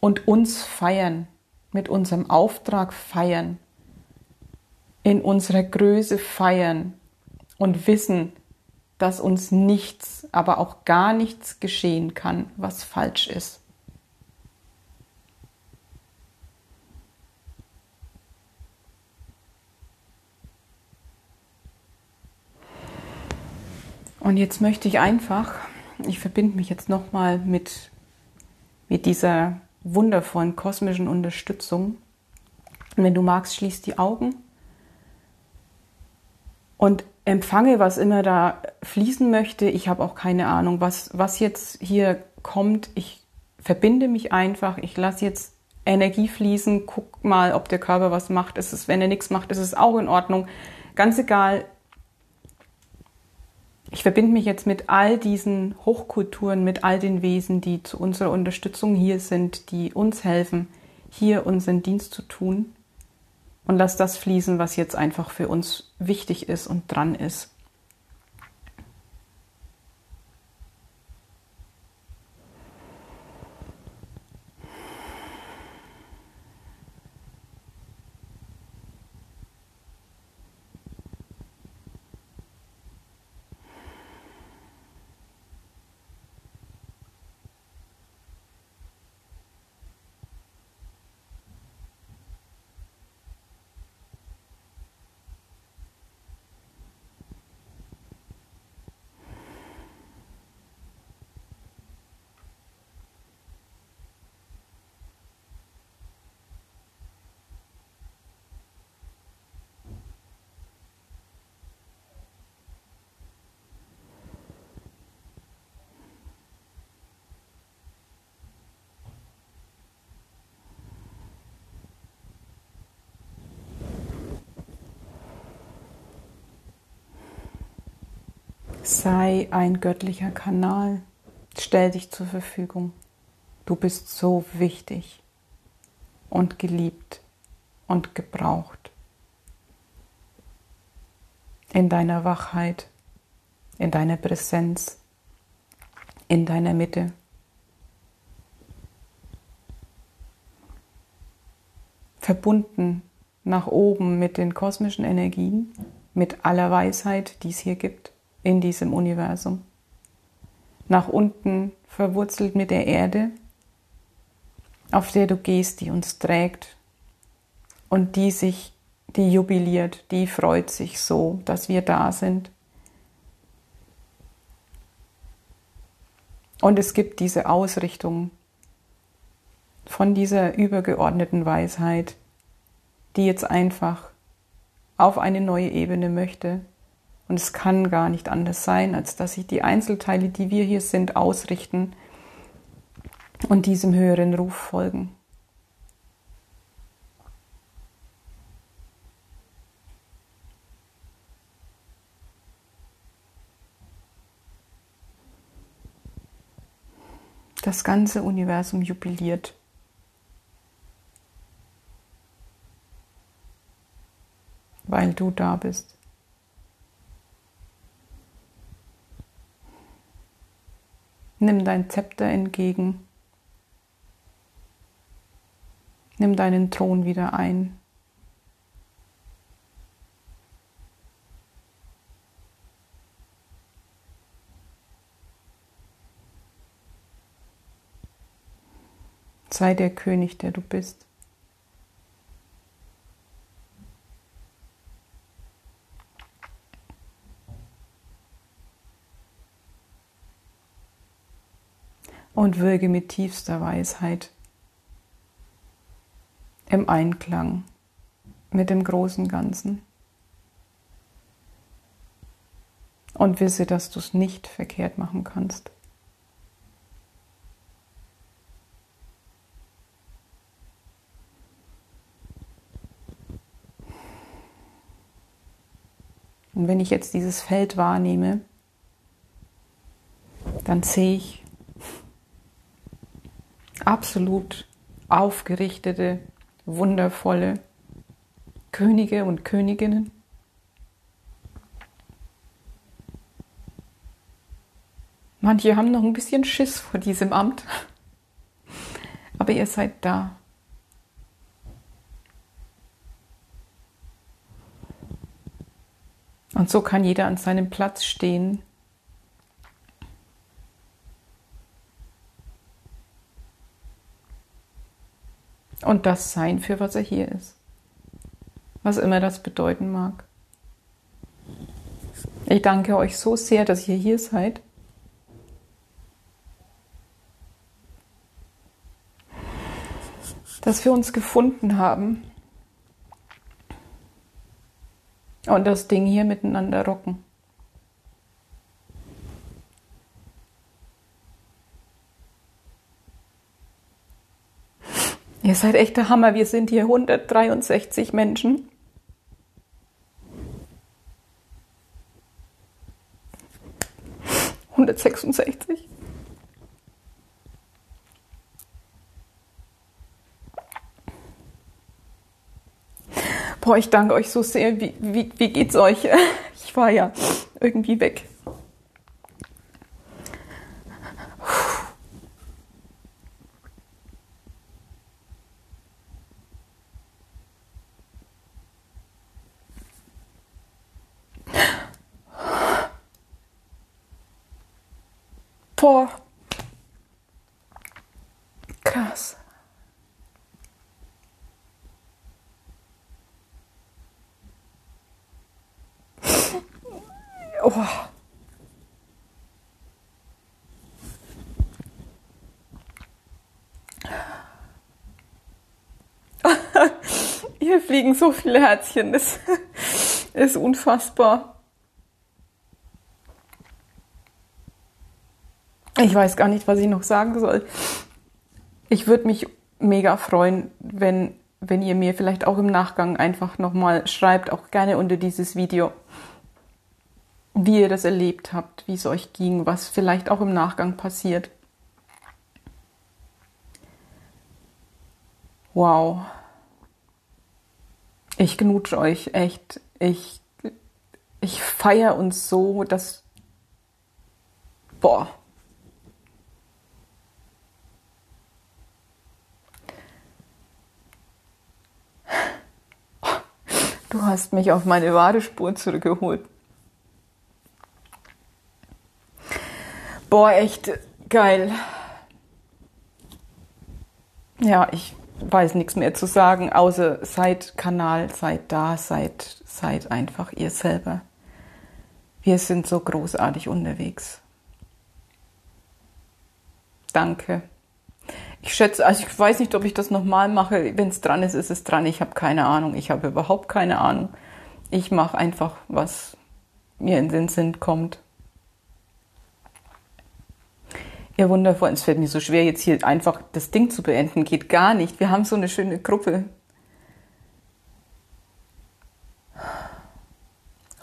und uns feiern, mit unserem Auftrag feiern, in unserer Größe feiern und wissen, dass uns nichts, aber auch gar nichts geschehen kann, was falsch ist. Und jetzt möchte ich einfach, ich verbinde mich jetzt nochmal mit, mit dieser wundervollen kosmischen Unterstützung. Und wenn du magst, schließ die Augen und empfange, was immer da fließen möchte. Ich habe auch keine Ahnung, was, was jetzt hier kommt. Ich verbinde mich einfach. Ich lasse jetzt Energie fließen. Guck mal, ob der Körper was macht. Ist es, wenn er nichts macht, ist es auch in Ordnung. Ganz egal, ich verbinde mich jetzt mit all diesen Hochkulturen, mit all den Wesen, die zu unserer Unterstützung hier sind, die uns helfen, hier unseren Dienst zu tun. Und lass das fließen, was jetzt einfach für uns wichtig ist und dran ist. Sei ein göttlicher Kanal. Stell dich zur Verfügung. Du bist so wichtig und geliebt und gebraucht. In deiner Wachheit, in deiner Präsenz, in deiner Mitte. Verbunden nach oben mit den kosmischen Energien, mit aller Weisheit, die es hier gibt in diesem Universum. Nach unten verwurzelt mit der Erde, auf der du gehst, die uns trägt und die sich die jubiliert, die freut sich so, dass wir da sind. Und es gibt diese Ausrichtung von dieser übergeordneten Weisheit, die jetzt einfach auf eine neue Ebene möchte. Und es kann gar nicht anders sein, als dass sich die Einzelteile, die wir hier sind, ausrichten und diesem höheren Ruf folgen. Das ganze Universum jubiliert. Weil du da bist. Nimm dein Zepter entgegen. Nimm deinen Thron wieder ein. Sei der König, der du bist. Und wirke mit tiefster Weisheit im Einklang mit dem großen Ganzen. Und wisse, dass du es nicht verkehrt machen kannst. Und wenn ich jetzt dieses Feld wahrnehme, dann sehe ich absolut aufgerichtete, wundervolle Könige und Königinnen. Manche haben noch ein bisschen Schiss vor diesem Amt, aber ihr seid da. Und so kann jeder an seinem Platz stehen. Und das sein, für was er hier ist. Was immer das bedeuten mag. Ich danke euch so sehr, dass ihr hier seid. Dass wir uns gefunden haben und das Ding hier miteinander rocken. Ihr seid echter Hammer. Wir sind hier 163 Menschen. Hundertsechsundsechzig. Boah, ich danke euch so sehr. Wie, wie, wie geht's euch? Ich war ja irgendwie weg. Boah. Krass. Oh. Hier fliegen so viele Herzchen, das ist unfassbar. Ich weiß gar nicht, was ich noch sagen soll. Ich würde mich mega freuen, wenn, wenn ihr mir vielleicht auch im Nachgang einfach nochmal schreibt, auch gerne unter dieses Video, wie ihr das erlebt habt, wie es euch ging, was vielleicht auch im Nachgang passiert. Wow. Ich knutsche euch echt. Ich, ich feiere uns so, dass. Boah. Du hast mich auf meine wahre Spur zurückgeholt. Boah, echt geil. Ja, ich, weiß nichts mehr zu sagen, außer seid Kanal, seid da, seid, seid einfach ihr selber. Wir sind so großartig unterwegs. Danke. Ich schätze, also ich weiß nicht, ob ich das nochmal mache. Wenn es dran ist, ist es dran. Ich habe keine Ahnung. Ich habe überhaupt keine Ahnung. Ich mache einfach, was mir in den Sinn kommt. Ja, wundervoll. Es fällt mir so schwer, jetzt hier einfach das Ding zu beenden. Geht gar nicht. Wir haben so eine schöne Gruppe.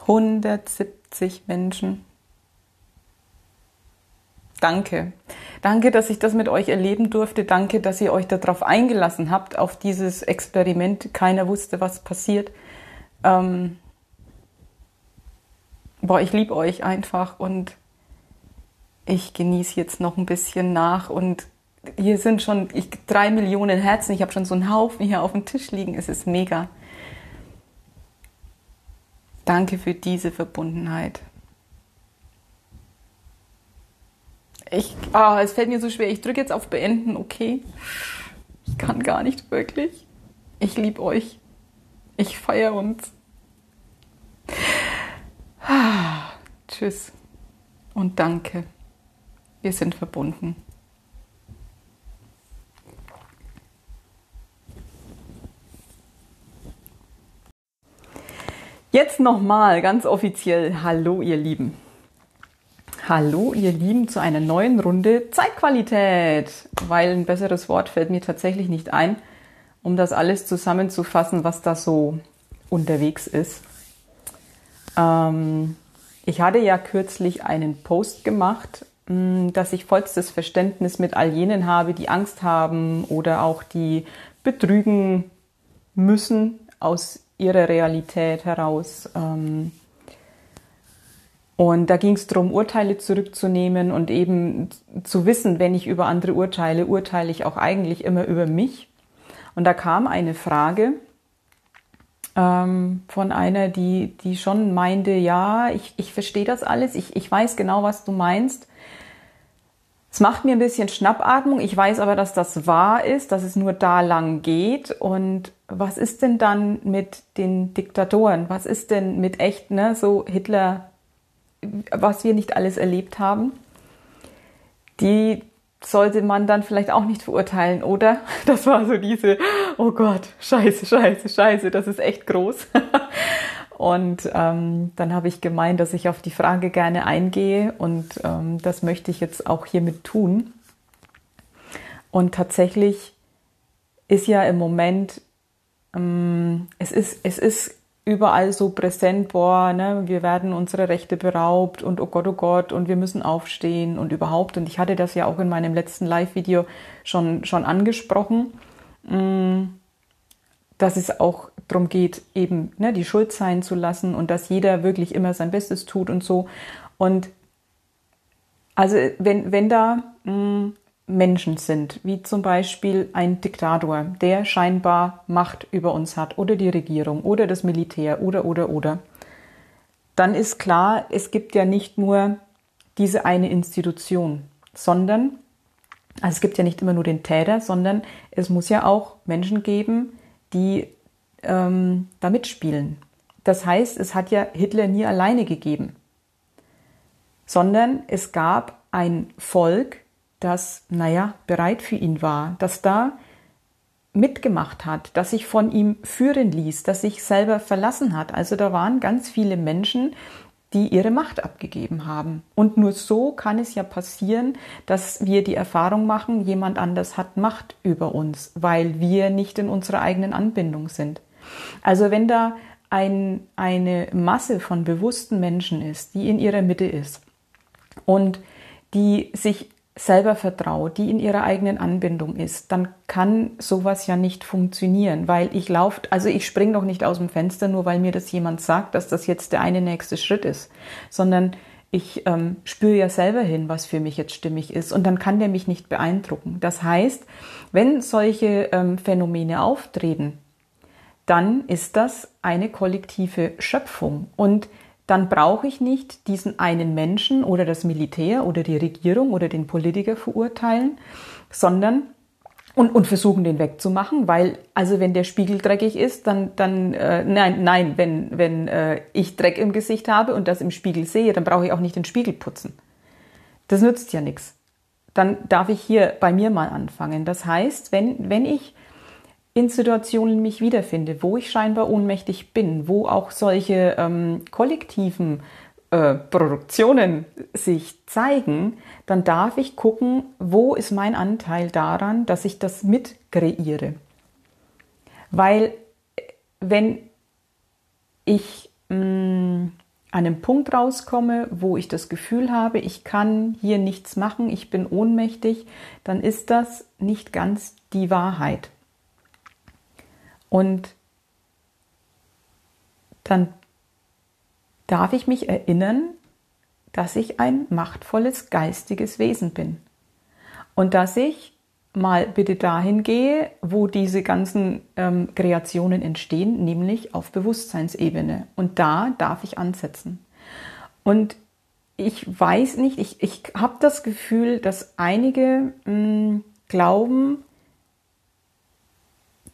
170 Menschen. Danke. Danke, dass ich das mit euch erleben durfte. Danke, dass ihr euch darauf eingelassen habt, auf dieses Experiment. Keiner wusste, was passiert. Ähm, boah, ich liebe euch einfach und ich genieße jetzt noch ein bisschen nach und hier sind schon ich, drei Millionen Herzen. Ich habe schon so einen Haufen hier auf dem Tisch liegen. Es ist mega. Danke für diese Verbundenheit. Ich, ah, es fällt mir so schwer. Ich drücke jetzt auf Beenden, okay? Ich kann gar nicht wirklich. Ich liebe euch. Ich feiere uns. Ah, tschüss und danke. Wir sind verbunden. Jetzt nochmal ganz offiziell Hallo ihr Lieben. Hallo ihr Lieben zu einer neuen Runde Zeitqualität, weil ein besseres Wort fällt mir tatsächlich nicht ein, um das alles zusammenzufassen, was da so unterwegs ist. Ähm, ich hatte ja kürzlich einen Post gemacht, mh, dass ich vollstes Verständnis mit all jenen habe, die Angst haben oder auch die betrügen müssen aus ihrer Realität heraus. Ähm, und da ging es darum, Urteile zurückzunehmen und eben zu wissen, wenn ich über andere urteile, urteile ich auch eigentlich immer über mich. Und da kam eine Frage ähm, von einer, die, die schon meinte, ja, ich, ich verstehe das alles, ich, ich weiß genau, was du meinst. Es macht mir ein bisschen Schnappatmung. Ich weiß aber, dass das wahr ist, dass es nur da lang geht. Und was ist denn dann mit den Diktatoren? Was ist denn mit echt, ne, so Hitler was wir nicht alles erlebt haben, die sollte man dann vielleicht auch nicht verurteilen, oder? Das war so diese, oh Gott, scheiße, scheiße, scheiße, das ist echt groß. Und ähm, dann habe ich gemeint, dass ich auf die Frage gerne eingehe und ähm, das möchte ich jetzt auch hiermit tun. Und tatsächlich ist ja im Moment, ähm, es, ist, es ist überall so präsent, boah, ne, wir werden unsere Rechte beraubt und oh Gott, oh Gott, und wir müssen aufstehen und überhaupt. Und ich hatte das ja auch in meinem letzten Live-Video schon, schon angesprochen, mm, dass es auch darum geht, eben ne, die Schuld sein zu lassen und dass jeder wirklich immer sein Bestes tut und so. Und also wenn, wenn da mh, mm, Menschen sind, wie zum Beispiel ein Diktator, der scheinbar Macht über uns hat, oder die Regierung, oder das Militär, oder, oder, oder, dann ist klar, es gibt ja nicht nur diese eine Institution, sondern, also es gibt ja nicht immer nur den Täter, sondern es muss ja auch Menschen geben, die ähm, da mitspielen. Das heißt, es hat ja Hitler nie alleine gegeben, sondern es gab ein Volk, das, naja, bereit für ihn war, das da mitgemacht hat, das sich von ihm führen ließ, das sich selber verlassen hat. Also da waren ganz viele Menschen, die ihre Macht abgegeben haben. Und nur so kann es ja passieren, dass wir die Erfahrung machen, jemand anders hat Macht über uns, weil wir nicht in unserer eigenen Anbindung sind. Also wenn da ein, eine Masse von bewussten Menschen ist, die in ihrer Mitte ist und die sich selber vertraut, die in ihrer eigenen Anbindung ist, dann kann sowas ja nicht funktionieren, weil ich laufe, also ich springe doch nicht aus dem Fenster, nur weil mir das jemand sagt, dass das jetzt der eine nächste Schritt ist, sondern ich ähm, spüre ja selber hin, was für mich jetzt stimmig ist und dann kann der mich nicht beeindrucken. Das heißt, wenn solche ähm, Phänomene auftreten, dann ist das eine kollektive Schöpfung und dann brauche ich nicht diesen einen Menschen oder das Militär oder die Regierung oder den Politiker verurteilen, sondern und, und versuchen den wegzumachen, weil also wenn der Spiegel dreckig ist, dann dann äh, nein nein wenn wenn äh, ich Dreck im Gesicht habe und das im Spiegel sehe, dann brauche ich auch nicht den Spiegel putzen. Das nützt ja nichts. Dann darf ich hier bei mir mal anfangen. Das heißt, wenn wenn ich in Situationen mich wiederfinde, wo ich scheinbar ohnmächtig bin, wo auch solche ähm, kollektiven äh, Produktionen sich zeigen, dann darf ich gucken, wo ist mein Anteil daran, dass ich das mit kreiere. Weil wenn ich mh, mm, an einem Punkt rauskomme, wo ich das Gefühl habe, ich kann hier nichts machen, ich bin ohnmächtig, dann ist das nicht ganz die Wahrheit. Und dann darf ich mich erinnern, dass ich ein machtvolles geistiges Wesen bin und dass ich mal bitte dahin gehe, wo diese ganzen ähm, Kreationen entstehen, nämlich auf Bewusstseinsebene. Und da darf ich ansetzen. Und ich weiß nicht, ich, ich habe das Gefühl, dass einige mh, hm, glauben,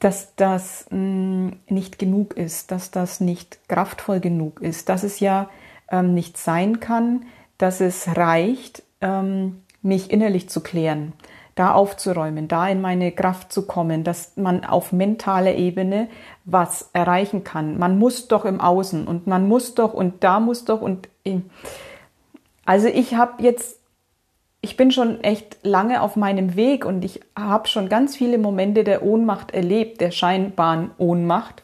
dass das mh, hm, nicht genug ist, dass das nicht kraftvoll genug ist, dass es ja ähm, nicht sein kann, dass es reicht, ähm, mich innerlich zu klären, da aufzuräumen, da in meine Kraft zu kommen, dass man auf mentaler Ebene was erreichen kann. Man muss doch im Außen und man muss doch und da muss doch und also ich habe jetzt ich bin schon echt lange auf meinem Weg und ich habe schon ganz viele Momente der Ohnmacht erlebt, der scheinbaren Ohnmacht.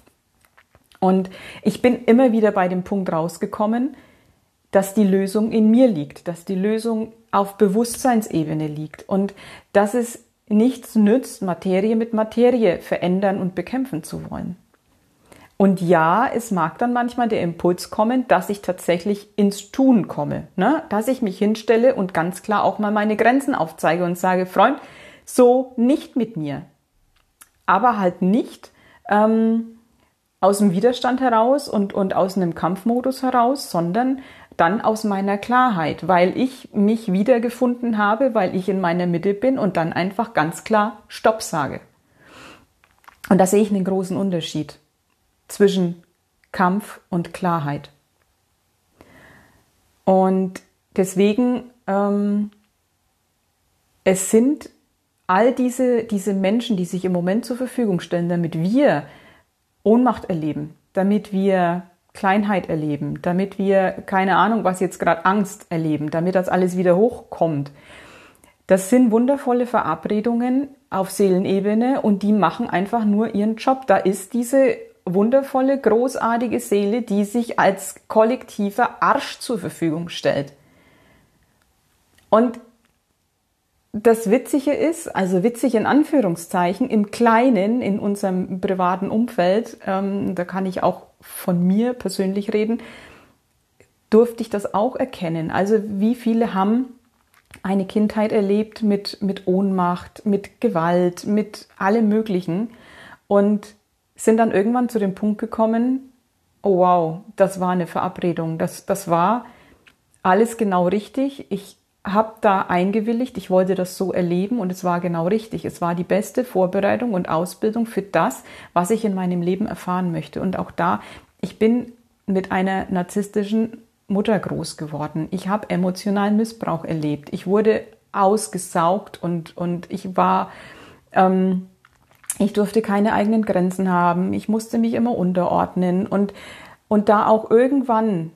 Und ich bin immer wieder bei dem Punkt rausgekommen, dass die Lösung in mir liegt, dass die Lösung auf Bewusstseinsebene liegt und dass es nichts nützt, Materie mit Materie verändern und bekämpfen zu wollen. Und ja, es mag dann manchmal der Impuls kommen, dass ich tatsächlich ins Tun komme, ne? dass ich mich hinstelle und ganz klar auch mal meine Grenzen aufzeige und sage, Freund, so nicht mit mir. Aber halt nicht ähm, aus dem Widerstand heraus und, und aus einem Kampfmodus heraus, sondern dann aus meiner Klarheit, weil ich mich wiedergefunden habe, weil ich in meiner Mitte bin und dann einfach ganz klar Stopp sage. Und da sehe ich einen großen Unterschied zwischen Kampf und Klarheit. Und deswegen, ähm, es sind all diese, diese Menschen, die sich im Moment zur Verfügung stellen, damit wir Ohnmacht erleben, damit wir Kleinheit erleben, damit wir keine Ahnung, was jetzt gerade Angst erleben, damit das alles wieder hochkommt. Das sind wundervolle Verabredungen auf Seelenebene und die machen einfach nur ihren Job. Da ist diese wundervolle, großartige Seele, die sich als kollektiver Arsch zur Verfügung stellt. Und das Witzige ist, also witzig in Anführungszeichen, im Kleinen, in unserem privaten Umfeld, ähm, da kann ich auch von mir persönlich reden, durfte ich das auch erkennen. Also wie viele haben eine Kindheit erlebt mit, mit Ohnmacht, mit Gewalt, mit allem Möglichen und sind dann irgendwann zu dem Punkt gekommen, oh wow, das war eine Verabredung, das, das war alles genau richtig. Ich habe da eingewilligt, ich wollte das so erleben und es war genau richtig. Es war die beste Vorbereitung und Ausbildung für das, was ich in meinem Leben erfahren möchte. Und auch da, ich bin mit einer narzisstischen Mutter groß geworden. Ich habe emotionalen Missbrauch erlebt. Ich wurde ausgesaugt und, und ich war, ähm, ich durfte keine eigenen Grenzen haben. Ich musste mich immer unterordnen und, und da auch irgendwann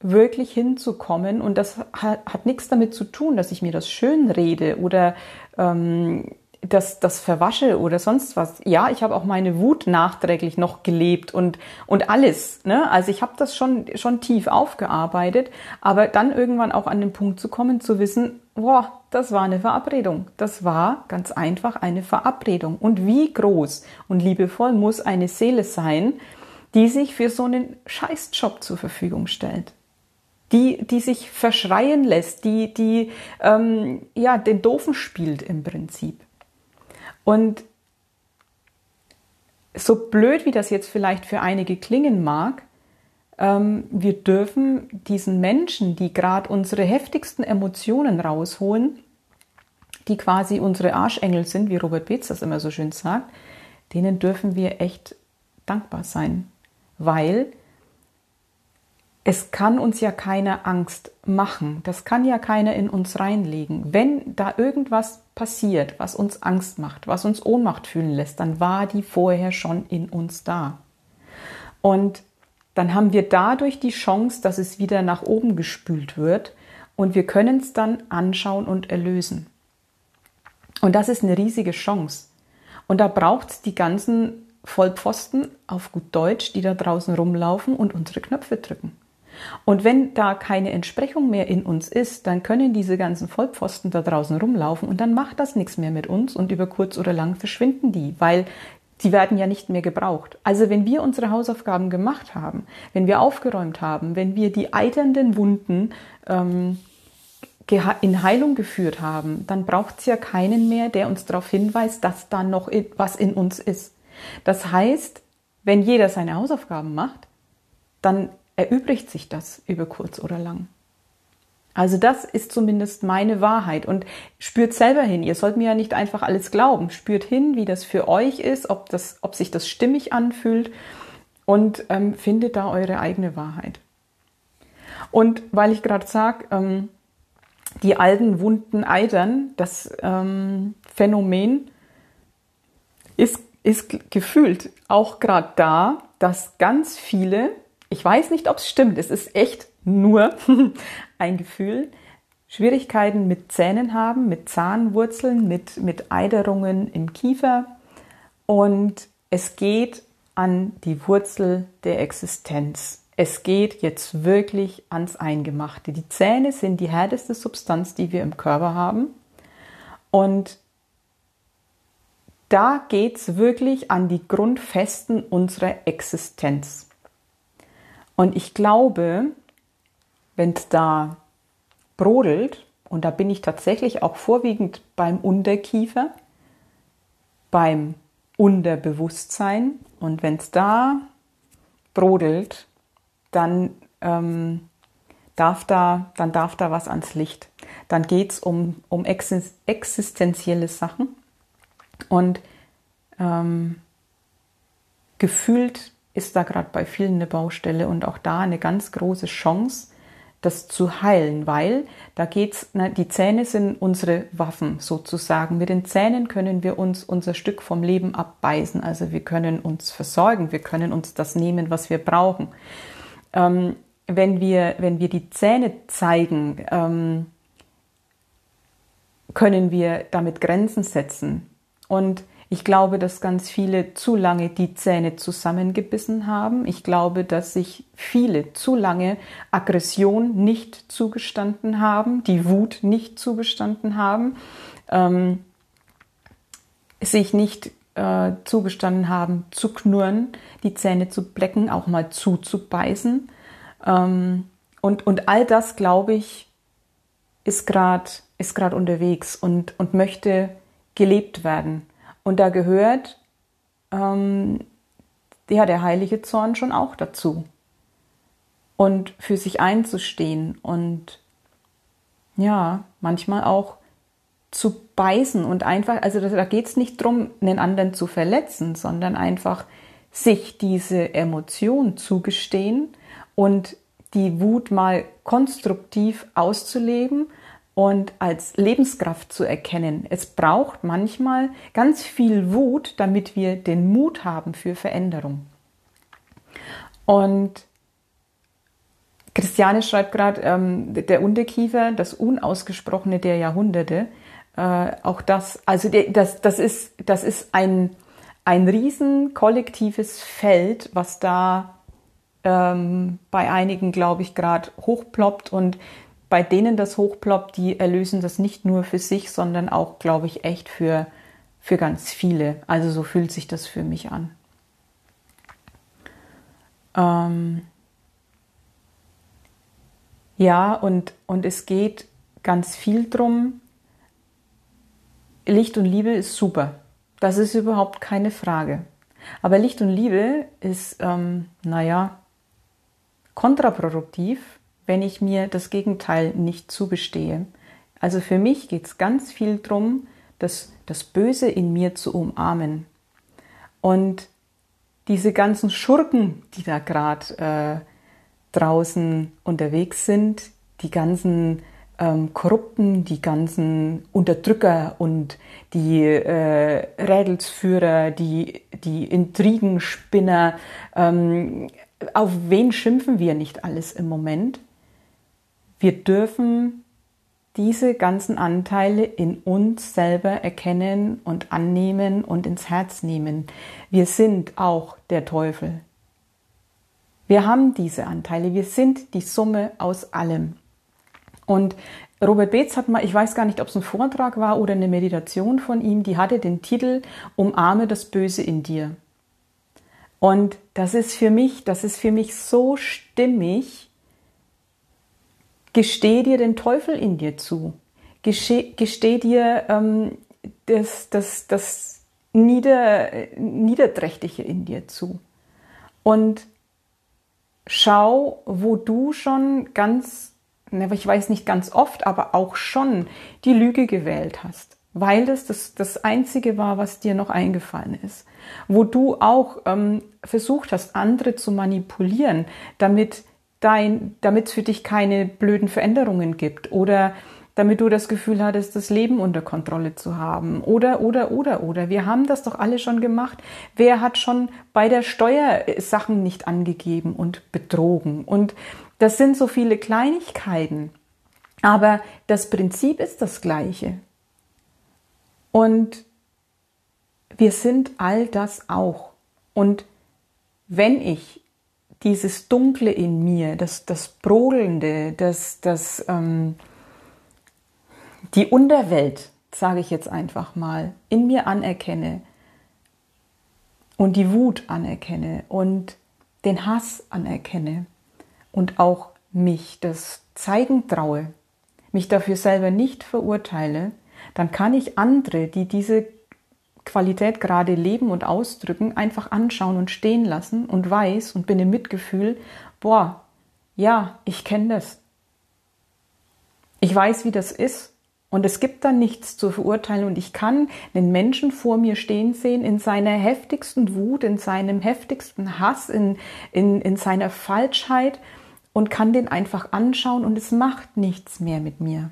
wirklich hinzukommen. Und das hat, hat nichts damit zu tun, dass ich mir das schön rede oder ähm, das, das verwasche oder sonst was. Ja, ich habe auch meine Wut nachträglich noch gelebt und, und alles. Ne? Also ich habe das schon, schon tief aufgearbeitet, aber dann irgendwann auch an den Punkt zu kommen, zu wissen, boah, das war eine Verabredung. Das war ganz einfach eine Verabredung. Und wie groß und liebevoll muss eine Seele sein, die sich für so einen Scheißjob zur Verfügung stellt? die, die sich verschreien lässt, die, die ähm, ja, den Doofen spielt im Prinzip. Und so blöd wie das jetzt vielleicht für einige klingen mag, ähm, wir dürfen diesen Menschen, die gerade unsere heftigsten Emotionen rausholen, die quasi unsere Arschengel sind, wie Robert Beetz das immer so schön sagt, denen dürfen wir echt dankbar sein, weil es kann uns ja keine Angst machen. Das kann ja keiner in uns reinlegen. Wenn da irgendwas passiert, was uns Angst macht, was uns Ohnmacht fühlen lässt, dann war die vorher schon in uns da. Und dann haben wir dadurch die Chance, dass es wieder nach oben gespült wird und wir können es dann anschauen und erlösen. Und das ist eine riesige Chance. Und da braucht es die ganzen Vollpfosten auf gut Deutsch, die da draußen rumlaufen und unsere Knöpfe drücken. Und wenn da keine Entsprechung mehr in uns ist, dann können diese ganzen Vollpfosten da draußen rumlaufen und dann macht das nichts mehr mit uns und über kurz oder lang verschwinden die, weil die werden ja nicht mehr gebraucht. Also wenn wir unsere Hausaufgaben gemacht haben, wenn wir aufgeräumt haben, wenn wir die eiternden Wunden ähm, in Heilung geführt haben, dann braucht es ja keinen mehr, der uns darauf hinweist, dass da noch was in uns ist. Das heißt, wenn jeder seine Hausaufgaben macht, dann erübrigt sich das über kurz oder lang. Also das ist zumindest meine Wahrheit und spürt selber hin. Ihr sollt mir ja nicht einfach alles glauben. Spürt hin, wie das für euch ist, ob, das, ob sich das stimmig anfühlt und ähm, findet da eure eigene Wahrheit. Und weil ich gerade sage, ähm, die alten wunden Eidern, das ähm, Phänomen ist, ist gefühlt auch gerade da, dass ganz viele ich weiß nicht, ob es stimmt, es ist echt nur ein Gefühl, Schwierigkeiten mit Zähnen haben, mit Zahnwurzeln, mit, mit Eiderungen im Kiefer und es geht an die Wurzel der Existenz. Es geht jetzt wirklich ans Eingemachte. Die Zähne sind die härteste Substanz, die wir im Körper haben. Und da geht es wirklich an die Grundfesten unserer Existenz. Und ich glaube, wenn es da brodelt, und da bin ich tatsächlich auch vorwiegend beim Unterkiefer, beim Unterbewusstsein, und wenn es da brodelt, dann, ähm, darf da, dann darf da was ans Licht. Dann geht es um, um existenzielle Sachen. Und ähm, gefühlt ist da gerade bei vielen eine Baustelle und auch da eine ganz große Chance, das zu heilen, weil da geht's, na, die Zähne sind unsere Waffen sozusagen. Mit den Zähnen können wir uns unser Stück vom Leben abbeißen. Also wir können uns versorgen, wir können uns das nehmen, was wir brauchen. Ähm, wenn wir, wenn wir die Zähne zeigen, ähm, können wir damit Grenzen setzen. Und ich glaube, dass ganz viele zu lange die Zähne zusammengebissen haben. Ich glaube, dass sich viele zu lange Aggression nicht zugestanden haben, die Wut nicht zugestanden haben, ähm, sich nicht äh, zugestanden haben zu knurren, die Zähne zu blecken, auch mal zuzubeißen. Ähm, und, und all das, glaube ich, ist gerade ist unterwegs und, und möchte gelebt werden. Und da gehört ähm, ja, der heilige Zorn schon auch dazu. Und für sich einzustehen und ja, manchmal auch zu beißen und einfach, also da geht es nicht darum, einen anderen zu verletzen, sondern einfach sich diese Emotion zugestehen und die Wut mal konstruktiv auszuleben und als Lebenskraft zu erkennen. Es braucht manchmal ganz viel Wut, damit wir den Mut haben für Veränderung. Und Christiane schreibt gerade, ähm, der Unterkiefer, das Unausgesprochene der Jahrhunderte, äh, auch das, also der, das, das ist, das ist ein, ein riesen kollektives Feld, was da ähm, bei einigen, glaube ich, gerade hochploppt und bei denen das hochploppt, die erlösen das nicht nur für sich, sondern auch, glaube ich, echt für, für ganz viele. Also so fühlt sich das für mich an. Ähm ja, und, und es geht ganz viel drum. Licht und Liebe ist super. Das ist überhaupt keine Frage. Aber Licht und Liebe ist, ähm, naja, kontraproduktiv, wenn ich mir das Gegenteil nicht zugestehe. Also für mich geht es ganz viel darum, das, das Böse in mir zu umarmen. Und diese ganzen Schurken, die da gerade äh, draußen unterwegs sind, die ganzen ähm, Korrupten, die ganzen Unterdrücker und die äh, Rädelsführer, die, die Intrigenspinner, ähm, auf wen schimpfen wir nicht alles im Moment? Wir dürfen diese ganzen Anteile in uns selber erkennen und annehmen und ins Herz nehmen. Wir sind auch der Teufel. Wir haben diese Anteile, wir sind die Summe aus allem. Und Robert Beetz hat mal, ich weiß gar nicht, ob es ein Vortrag war oder eine Meditation von ihm, die hatte den Titel Umarme das Böse in dir. Und das ist für mich, das ist für mich so stimmig. Gesteh dir den Teufel in dir zu. Gesteh, gesteh dir ähm, das, das, das Nieder, Niederträchtige in dir zu. Und schau, wo du schon ganz ich weiß nicht ganz oft, aber auch schon die Lüge gewählt hast, weil das das, das Einzige war, was dir noch eingefallen ist. Wo du auch ähm, versucht hast, andere zu manipulieren, damit dein, damit es für dich keine blöden Veränderungen gibt oder damit du das Gefühl hattest, das Leben unter Kontrolle zu haben. Oder, oder, oder, oder. Wir haben das doch alle schon gemacht. Wer hat schon bei der Steuer Sachen nicht angegeben und betrogen? Und das sind so viele Kleinigkeiten, aber das Prinzip ist das gleiche. Und wir sind all das auch. Und wenn ich dieses Dunkle in mir, das, das Brodelnde, das, das, ähm, die Unterwelt, sage ich jetzt einfach mal, in mir anerkenne und die Wut anerkenne und den Hass anerkenne, und auch mich das zeigen traue, mich dafür selber nicht verurteile, dann kann ich andere, die diese Qualität gerade leben und ausdrücken, einfach anschauen und stehen lassen und weiß und bin im Mitgefühl, boah, ja, ich kenne das. Ich weiß, wie das ist. Und es gibt dann nichts zu verurteilen und ich kann den Menschen vor mir stehen sehen in seiner heftigsten Wut, in seinem heftigsten Hass, in, in, in seiner Falschheit und kann den einfach anschauen und es macht nichts mehr mit mir.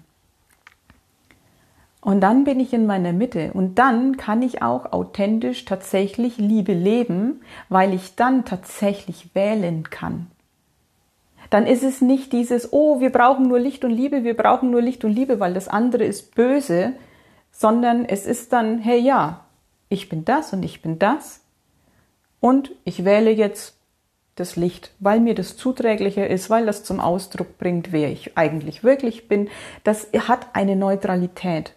Und dann bin ich in meiner Mitte und dann kann ich auch authentisch tatsächlich Liebe leben, weil ich dann tatsächlich wählen kann. Dann ist es nicht dieses, oh, wir brauchen nur Licht und Liebe, wir brauchen nur Licht und Liebe, weil das andere ist böse, sondern es ist dann, hey ja, ich bin das und ich bin das und ich wähle jetzt das Licht, weil mir das zuträglicher ist, weil das zum Ausdruck bringt, wer ich eigentlich wirklich bin. Das hat eine Neutralität.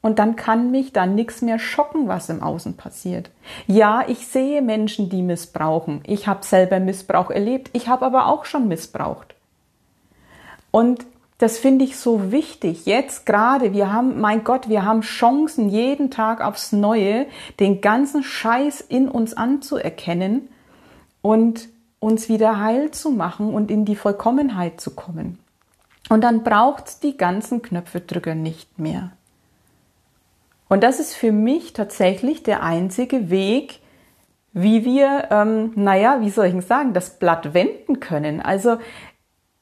Und dann kann mich da nichts mehr schocken, was im Außen passiert. Ja, ich sehe Menschen, die missbrauchen. Ich habe selber Missbrauch erlebt. Ich habe aber auch schon missbraucht. Und das finde ich so wichtig. Jetzt gerade, wir haben, mein Gott, wir haben Chancen, jeden Tag aufs Neue den ganzen Scheiß in uns anzuerkennen und uns wieder heil zu machen und in die Vollkommenheit zu kommen. Und dann braucht's die ganzen Knöpfedrücker nicht mehr. Und das ist für mich tatsächlich der einzige Weg, wie wir, ähm, naja, wie soll ich sagen, das Blatt wenden können. Also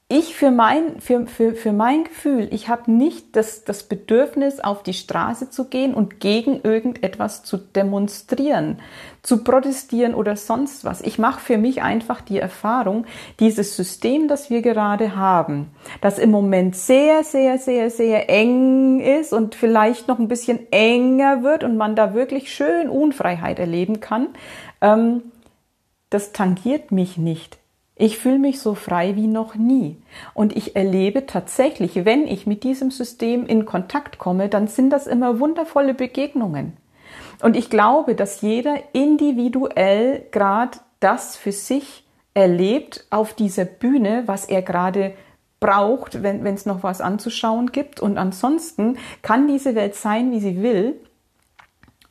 ich für mein, für, für, für mein Gefühl, ich habe nicht das, das Bedürfnis, auf die Straße zu gehen und gegen irgendetwas zu demonstrieren, zu protestieren oder sonst was. Ich mache für mich einfach die Erfahrung, dieses System, das wir gerade haben, das im Moment sehr, sehr, sehr, sehr eng ist und vielleicht noch ein bisschen enger wird und man da wirklich schön Unfreiheit erleben kann, ähm, das tangiert mich nicht. Ich fühle mich so frei wie noch nie. Und ich erlebe tatsächlich, wenn ich mit diesem System in Kontakt komme, dann sind das immer wundervolle Begegnungen. Und ich glaube, dass jeder individuell gerade das für sich erlebt auf dieser Bühne, was er gerade braucht, wenn es noch was anzuschauen gibt. Und ansonsten kann diese Welt sein, wie sie will.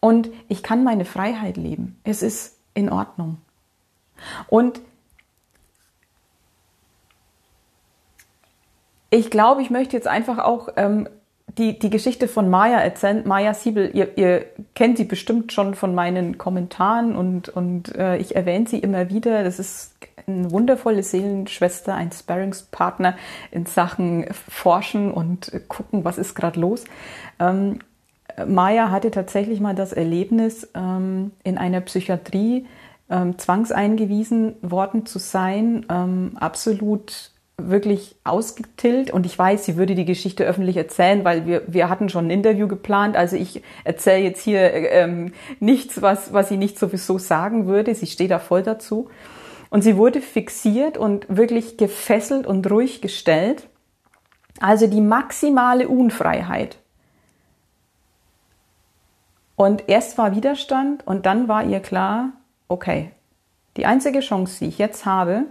Und ich kann meine Freiheit leben. Es ist in Ordnung. Und ich glaube, ich möchte jetzt einfach auch ähm, die, die Geschichte von Maya erzählen. Maya Siebel, ihr, ihr kennt sie bestimmt schon von meinen Kommentaren und, und äh, ich erwähne sie immer wieder. Das ist eine wundervolle Seelenschwester, ein Sparringspartner in Sachen Forschen und gucken, was ist gerade los. Ähm, Maya hatte tatsächlich mal das Erlebnis, ähm, in einer Psychiatrie ähm, zwangseingewiesen worden zu sein, ähm, absolut wirklich ausgetillt und ich weiß, sie würde die Geschichte öffentlich erzählen, weil wir, wir hatten schon ein Interview geplant. Also ich erzähle jetzt hier ähm, nichts, was, was sie nicht sowieso sagen würde. Sie steht da voll dazu. Und sie wurde fixiert und wirklich gefesselt und ruhig gestellt. Also die maximale Unfreiheit. Und erst war Widerstand und dann war ihr klar, okay, die einzige Chance, die ich jetzt habe,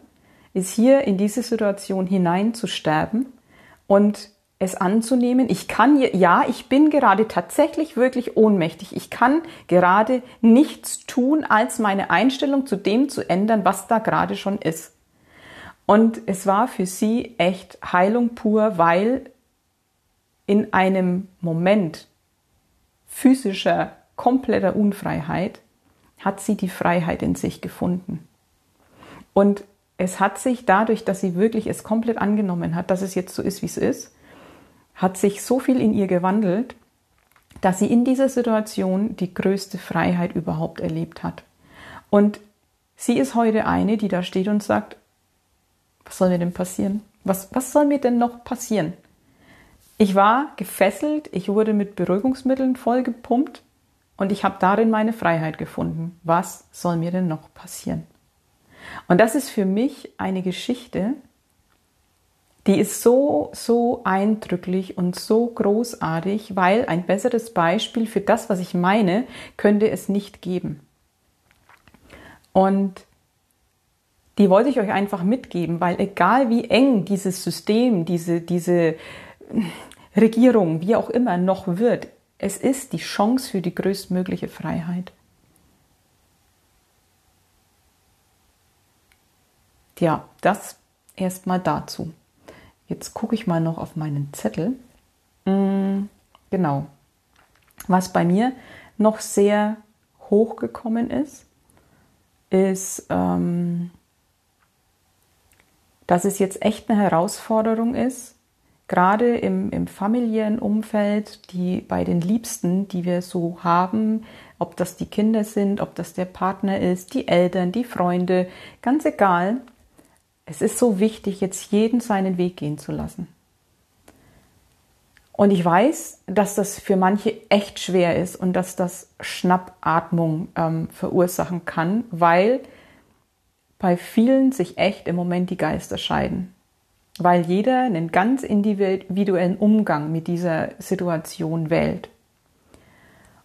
ist hier in diese Situation hinein zu sterben und es anzunehmen. Ich kann, ja, ich bin gerade tatsächlich wirklich ohnmächtig. Ich kann gerade nichts tun, als meine Einstellung zu dem zu ändern, was da gerade schon ist. Und es war für sie echt Heilung pur, weil in einem Moment physischer, kompletter Unfreiheit hat sie die Freiheit in sich gefunden. Und es hat sich dadurch, dass sie wirklich es komplett angenommen hat, dass es jetzt so ist, wie es ist, hat sich so viel in ihr gewandelt, dass sie in dieser Situation die größte Freiheit überhaupt erlebt hat. Und sie ist heute eine, die da steht und sagt, was soll mir denn passieren? Was, was soll mir denn noch passieren? Ich war gefesselt, ich wurde mit Beruhigungsmitteln vollgepumpt und ich habe darin meine Freiheit gefunden. Was soll mir denn noch passieren? Und das ist für mich eine Geschichte, die ist so, so eindrücklich und so großartig, weil ein besseres Beispiel für das, was ich meine, könnte es nicht geben. Und die wollte ich euch einfach mitgeben, weil egal wie eng dieses System, diese, diese Regierung, wie auch immer noch wird, es ist die Chance für die größtmögliche Freiheit. Ja, das erstmal dazu. Jetzt gucke ich mal noch auf meinen Zettel. Mm, genau. Was bei mir noch sehr hochgekommen ist, ist, ähm, dass es jetzt echt eine Herausforderung ist, gerade im, im familiären Umfeld, die bei den Liebsten, die wir so haben, ob das die Kinder sind, ob das der Partner ist, die Eltern, die Freunde, ganz egal, es ist so wichtig, jetzt jeden seinen Weg gehen zu lassen. Und ich weiß, dass das für manche echt schwer ist und dass das Schnappatmung ähm, verursachen kann, weil bei vielen sich echt im Moment die Geister scheiden. Weil jeder einen ganz individuellen Umgang mit dieser Situation wählt.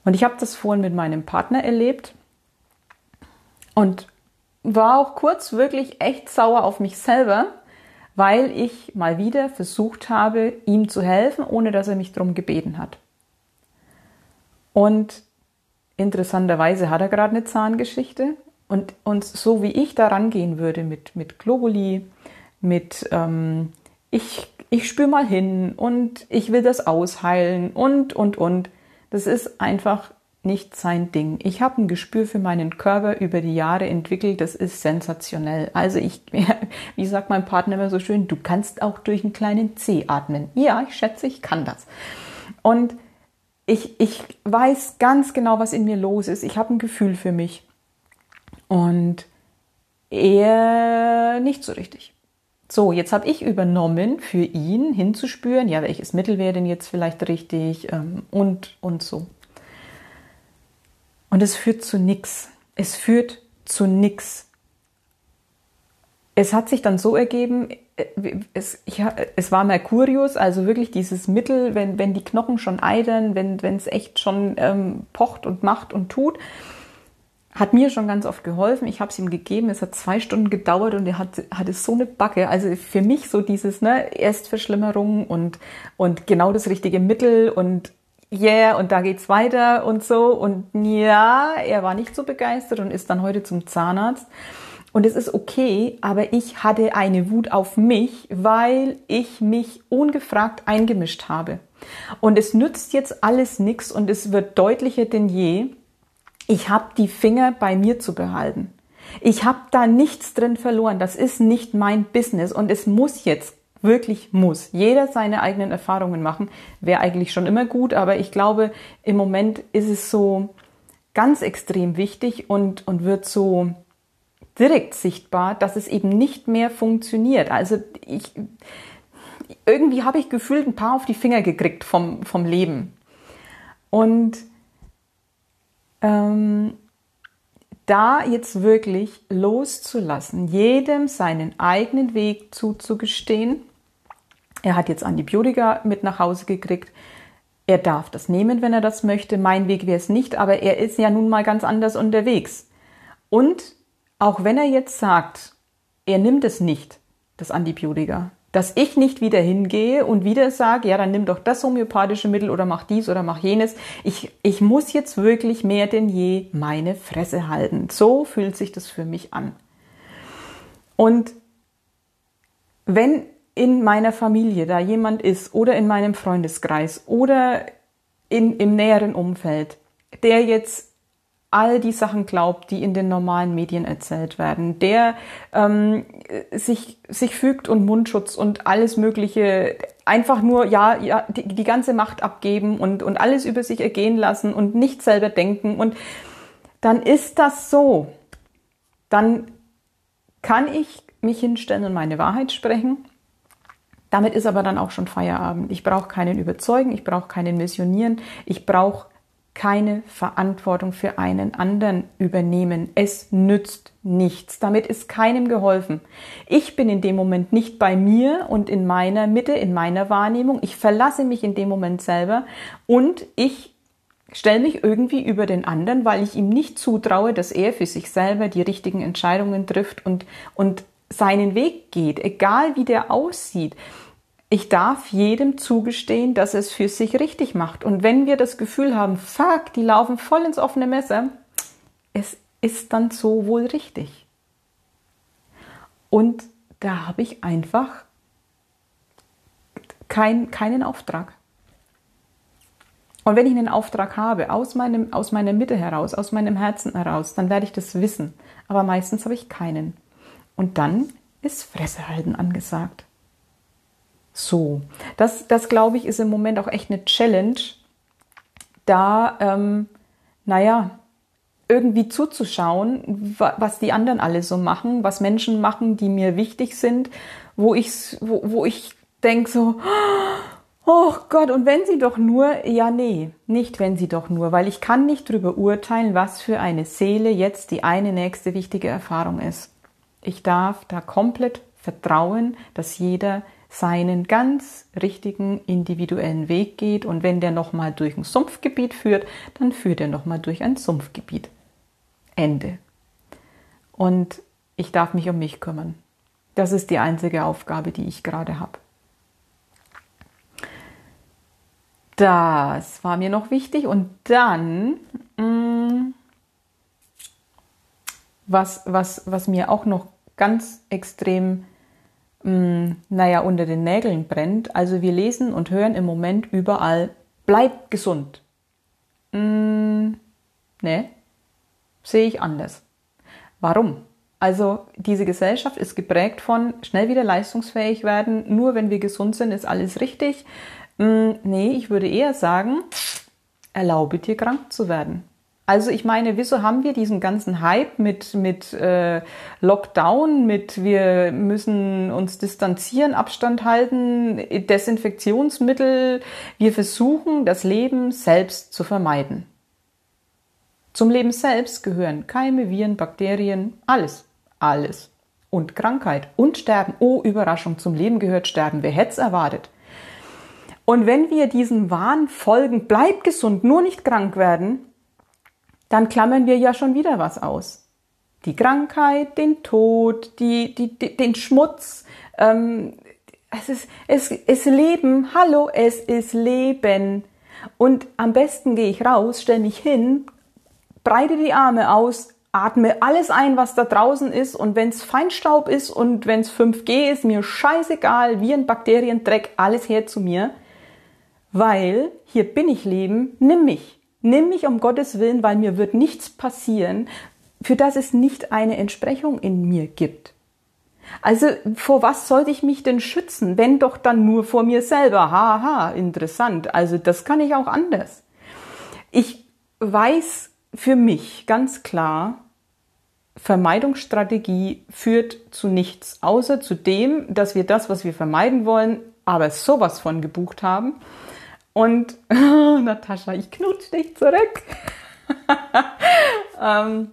Und ich habe das vorhin mit meinem Partner erlebt. Und war auch kurz wirklich echt sauer auf mich selber, weil ich mal wieder versucht habe, ihm zu helfen, ohne dass er mich darum gebeten hat. Und interessanterweise hat er gerade eine Zahngeschichte. Und, und so wie ich da rangehen würde mit, mit Globuli, mit ähm, ich, ich spüre mal hin und ich will das ausheilen und, und, und, das ist einfach nicht sein Ding. Ich habe ein Gespür für meinen Körper über die Jahre entwickelt, das ist sensationell. Also ich, wie sagt mein Partner immer so schön, du kannst auch durch einen kleinen C atmen. Ja, ich schätze, ich kann das. Und ich, ich weiß ganz genau, was in mir los ist. Ich habe ein Gefühl für mich. Und er nicht so richtig. So, jetzt habe ich übernommen, für ihn hinzuspüren, ja, welches Mittel wäre denn jetzt vielleicht richtig ähm, und, und so. Und es führt zu nichts. Es führt zu nichts. Es hat sich dann so ergeben, äh, es, ich, es war Mercurius, also wirklich dieses Mittel, wenn, wenn die Knochen schon eidern, wenn es echt schon ähm, pocht und macht und tut, hat mir schon ganz oft geholfen. Ich habe es ihm gegeben. Es hat zwei Stunden gedauert und er hat, hatte so eine Backe. Also für mich so dieses ne, Erstverschlimmerung und, und genau das richtige Mittel und yeah, und da geht's weiter und so. Und ja, er war nicht so begeistert und ist dann heute zum Zahnarzt. Und es ist okay, aber ich hatte eine Wut auf mich, weil ich mich ungefragt eingemischt habe. Und es nützt jetzt alles nichts und es wird deutlicher denn je, ich habe die Finger bei mir zu behalten. Ich habe da nichts drin verloren. Das ist nicht mein Business und es muss jetzt wirklich muss. Jeder seine eigenen Erfahrungen machen. Wäre eigentlich schon immer gut, aber ich glaube, im Moment ist es so ganz extrem wichtig und, und wird so direkt sichtbar, dass es eben nicht mehr funktioniert. Also ich, irgendwie habe ich gefühlt ein paar auf die Finger gekriegt vom, vom Leben. Und ähm, da jetzt wirklich loszulassen, jedem seinen eigenen Weg zuzugestehen. Er hat jetzt Antibiotika mit nach Hause gekriegt. Er darf das nehmen, wenn er das möchte. Mein Weg wäre es nicht, aber er ist ja nun mal ganz anders unterwegs. Und auch wenn er jetzt sagt, er nimmt es nicht, das Antibiotika, dass ich nicht wieder hingehe und wieder sage, ja, dann nimm doch das homöopathische Mittel oder mach dies oder mach jenes. Ich, ich muss jetzt wirklich mehr denn je meine Fresse halten. So fühlt sich das für mich an. Und wenn in meiner Familie da jemand ist oder in meinem Freundeskreis oder in, im näheren Umfeld, der jetzt all die Sachen glaubt, die in den normalen Medien erzählt werden, der ähm, sich, sich fügt und Mundschutz und alles Mögliche einfach nur, ja, ja, die, die ganze Macht abgeben und, und alles über sich ergehen lassen und nicht selber denken und dann ist das so. Dann kann ich mich hinstellen und meine Wahrheit sprechen. Damit ist aber dann auch schon Feierabend. Ich brauche keinen überzeugen, ich brauche keinen missionieren, ich brauche keine Verantwortung für einen anderen übernehmen. Es nützt nichts. Damit ist keinem geholfen. Ich bin in dem Moment nicht bei mir und in meiner Mitte, in meiner Wahrnehmung. Ich verlasse mich in dem Moment selber und ich stelle mich irgendwie über den anderen, weil ich ihm nicht zutraue, dass er für sich selber die richtigen Entscheidungen trifft und, und seinen Weg geht, egal wie der aussieht ich darf jedem zugestehen, dass es für sich richtig macht. Und wenn wir das Gefühl haben, fuck, die laufen voll ins offene Messer, es ist dann so wohl richtig. Und da habe ich einfach kein, keinen Auftrag. Und wenn ich einen Auftrag habe, aus, meinem, aus meiner Mitte heraus, aus meinem Herzen heraus, dann werde ich das wissen. Aber meistens habe ich keinen. Und dann ist Fresse halten angesagt. So, das, das glaube ich, ist im Moment auch echt eine Challenge, da, ähm, naja, irgendwie zuzuschauen, was die anderen alle so machen, was Menschen machen, die mir wichtig sind, wo ich, wo, wo ich denke so, oh Gott, und wenn sie doch nur, ja nee, nicht wenn sie doch nur, weil ich kann nicht drüber urteilen, was für eine Seele jetzt die eine nächste wichtige Erfahrung ist. Ich darf da komplett vertrauen, dass jeder seinen ganz richtigen individuellen Weg geht und wenn der nochmal durch ein Sumpfgebiet führt, dann führt er nochmal durch ein Sumpfgebiet. Ende. Und ich darf mich um mich kümmern. Das ist die einzige Aufgabe, die ich gerade habe. Das war mir noch wichtig. Und dann, mh, mm, was, was, was mir auch noch ganz extrem mh, mm, naja, unter den Nägeln brennt. Also wir lesen und hören im Moment überall, bleib gesund. Mh, mm, ne, sehe ich anders. Warum? Also diese Gesellschaft ist geprägt von schnell wieder leistungsfähig werden, nur wenn wir gesund sind, ist alles richtig. Mh, mm, nee, ich würde eher sagen, erlaube dir krank zu werden. Also ich meine, wieso haben wir diesen ganzen Hype mit, mit äh, Lockdown, mit wir müssen uns distanzieren, Abstand halten, Desinfektionsmittel, wir versuchen das Leben selbst zu vermeiden. Zum Leben selbst gehören Keime, Viren, Bakterien, alles, alles. Und Krankheit und Sterben. Oh, Überraschung, zum Leben gehört Sterben. Wer hätte es erwartet? Und wenn wir diesen Wahn folgen, bleib gesund, nur nicht krank werden, dann klammern wir ja schon wieder was aus. Die Krankheit, den Tod, die, die, die den Schmutz. Ähm, es ist es ist Leben. Hallo, es ist Leben. Und am besten gehe ich raus, stelle mich hin, breite die Arme aus, atme alles ein, was da draußen ist. Und wenn es Feinstaub ist und wenn es 5G ist, mir scheißegal, Viren, Bakterien, Dreck, alles her zu mir. weil hier bin ich Leben, nimm mich. Nimm mich um Gottes Willen, weil mir wird nichts passieren, für das es nicht eine Entsprechung in mir gibt. Also vor was sollte ich mich denn schützen, wenn doch dann nur vor mir selber? Haha, interessant. Also das kann ich auch anders. Ich weiß für mich ganz klar, Vermeidungsstrategie führt zu nichts, außer zu dem, dass wir das, was wir vermeiden wollen, aber sowas von gebucht haben. Und oh, Natascha, ich knutsch dich zurück. ähm,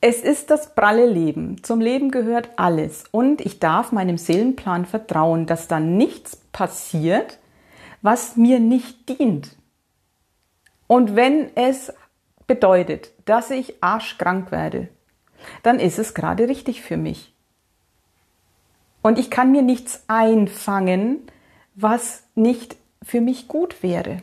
es ist das pralle Leben. Zum Leben gehört alles. Und ich darf meinem Seelenplan vertrauen, dass da nichts passiert, was mir nicht dient. Und wenn es bedeutet, dass ich arschkrank werde, dann ist es gerade richtig für mich. Und ich kann mir nichts einfangen, was nicht für mich gut wäre.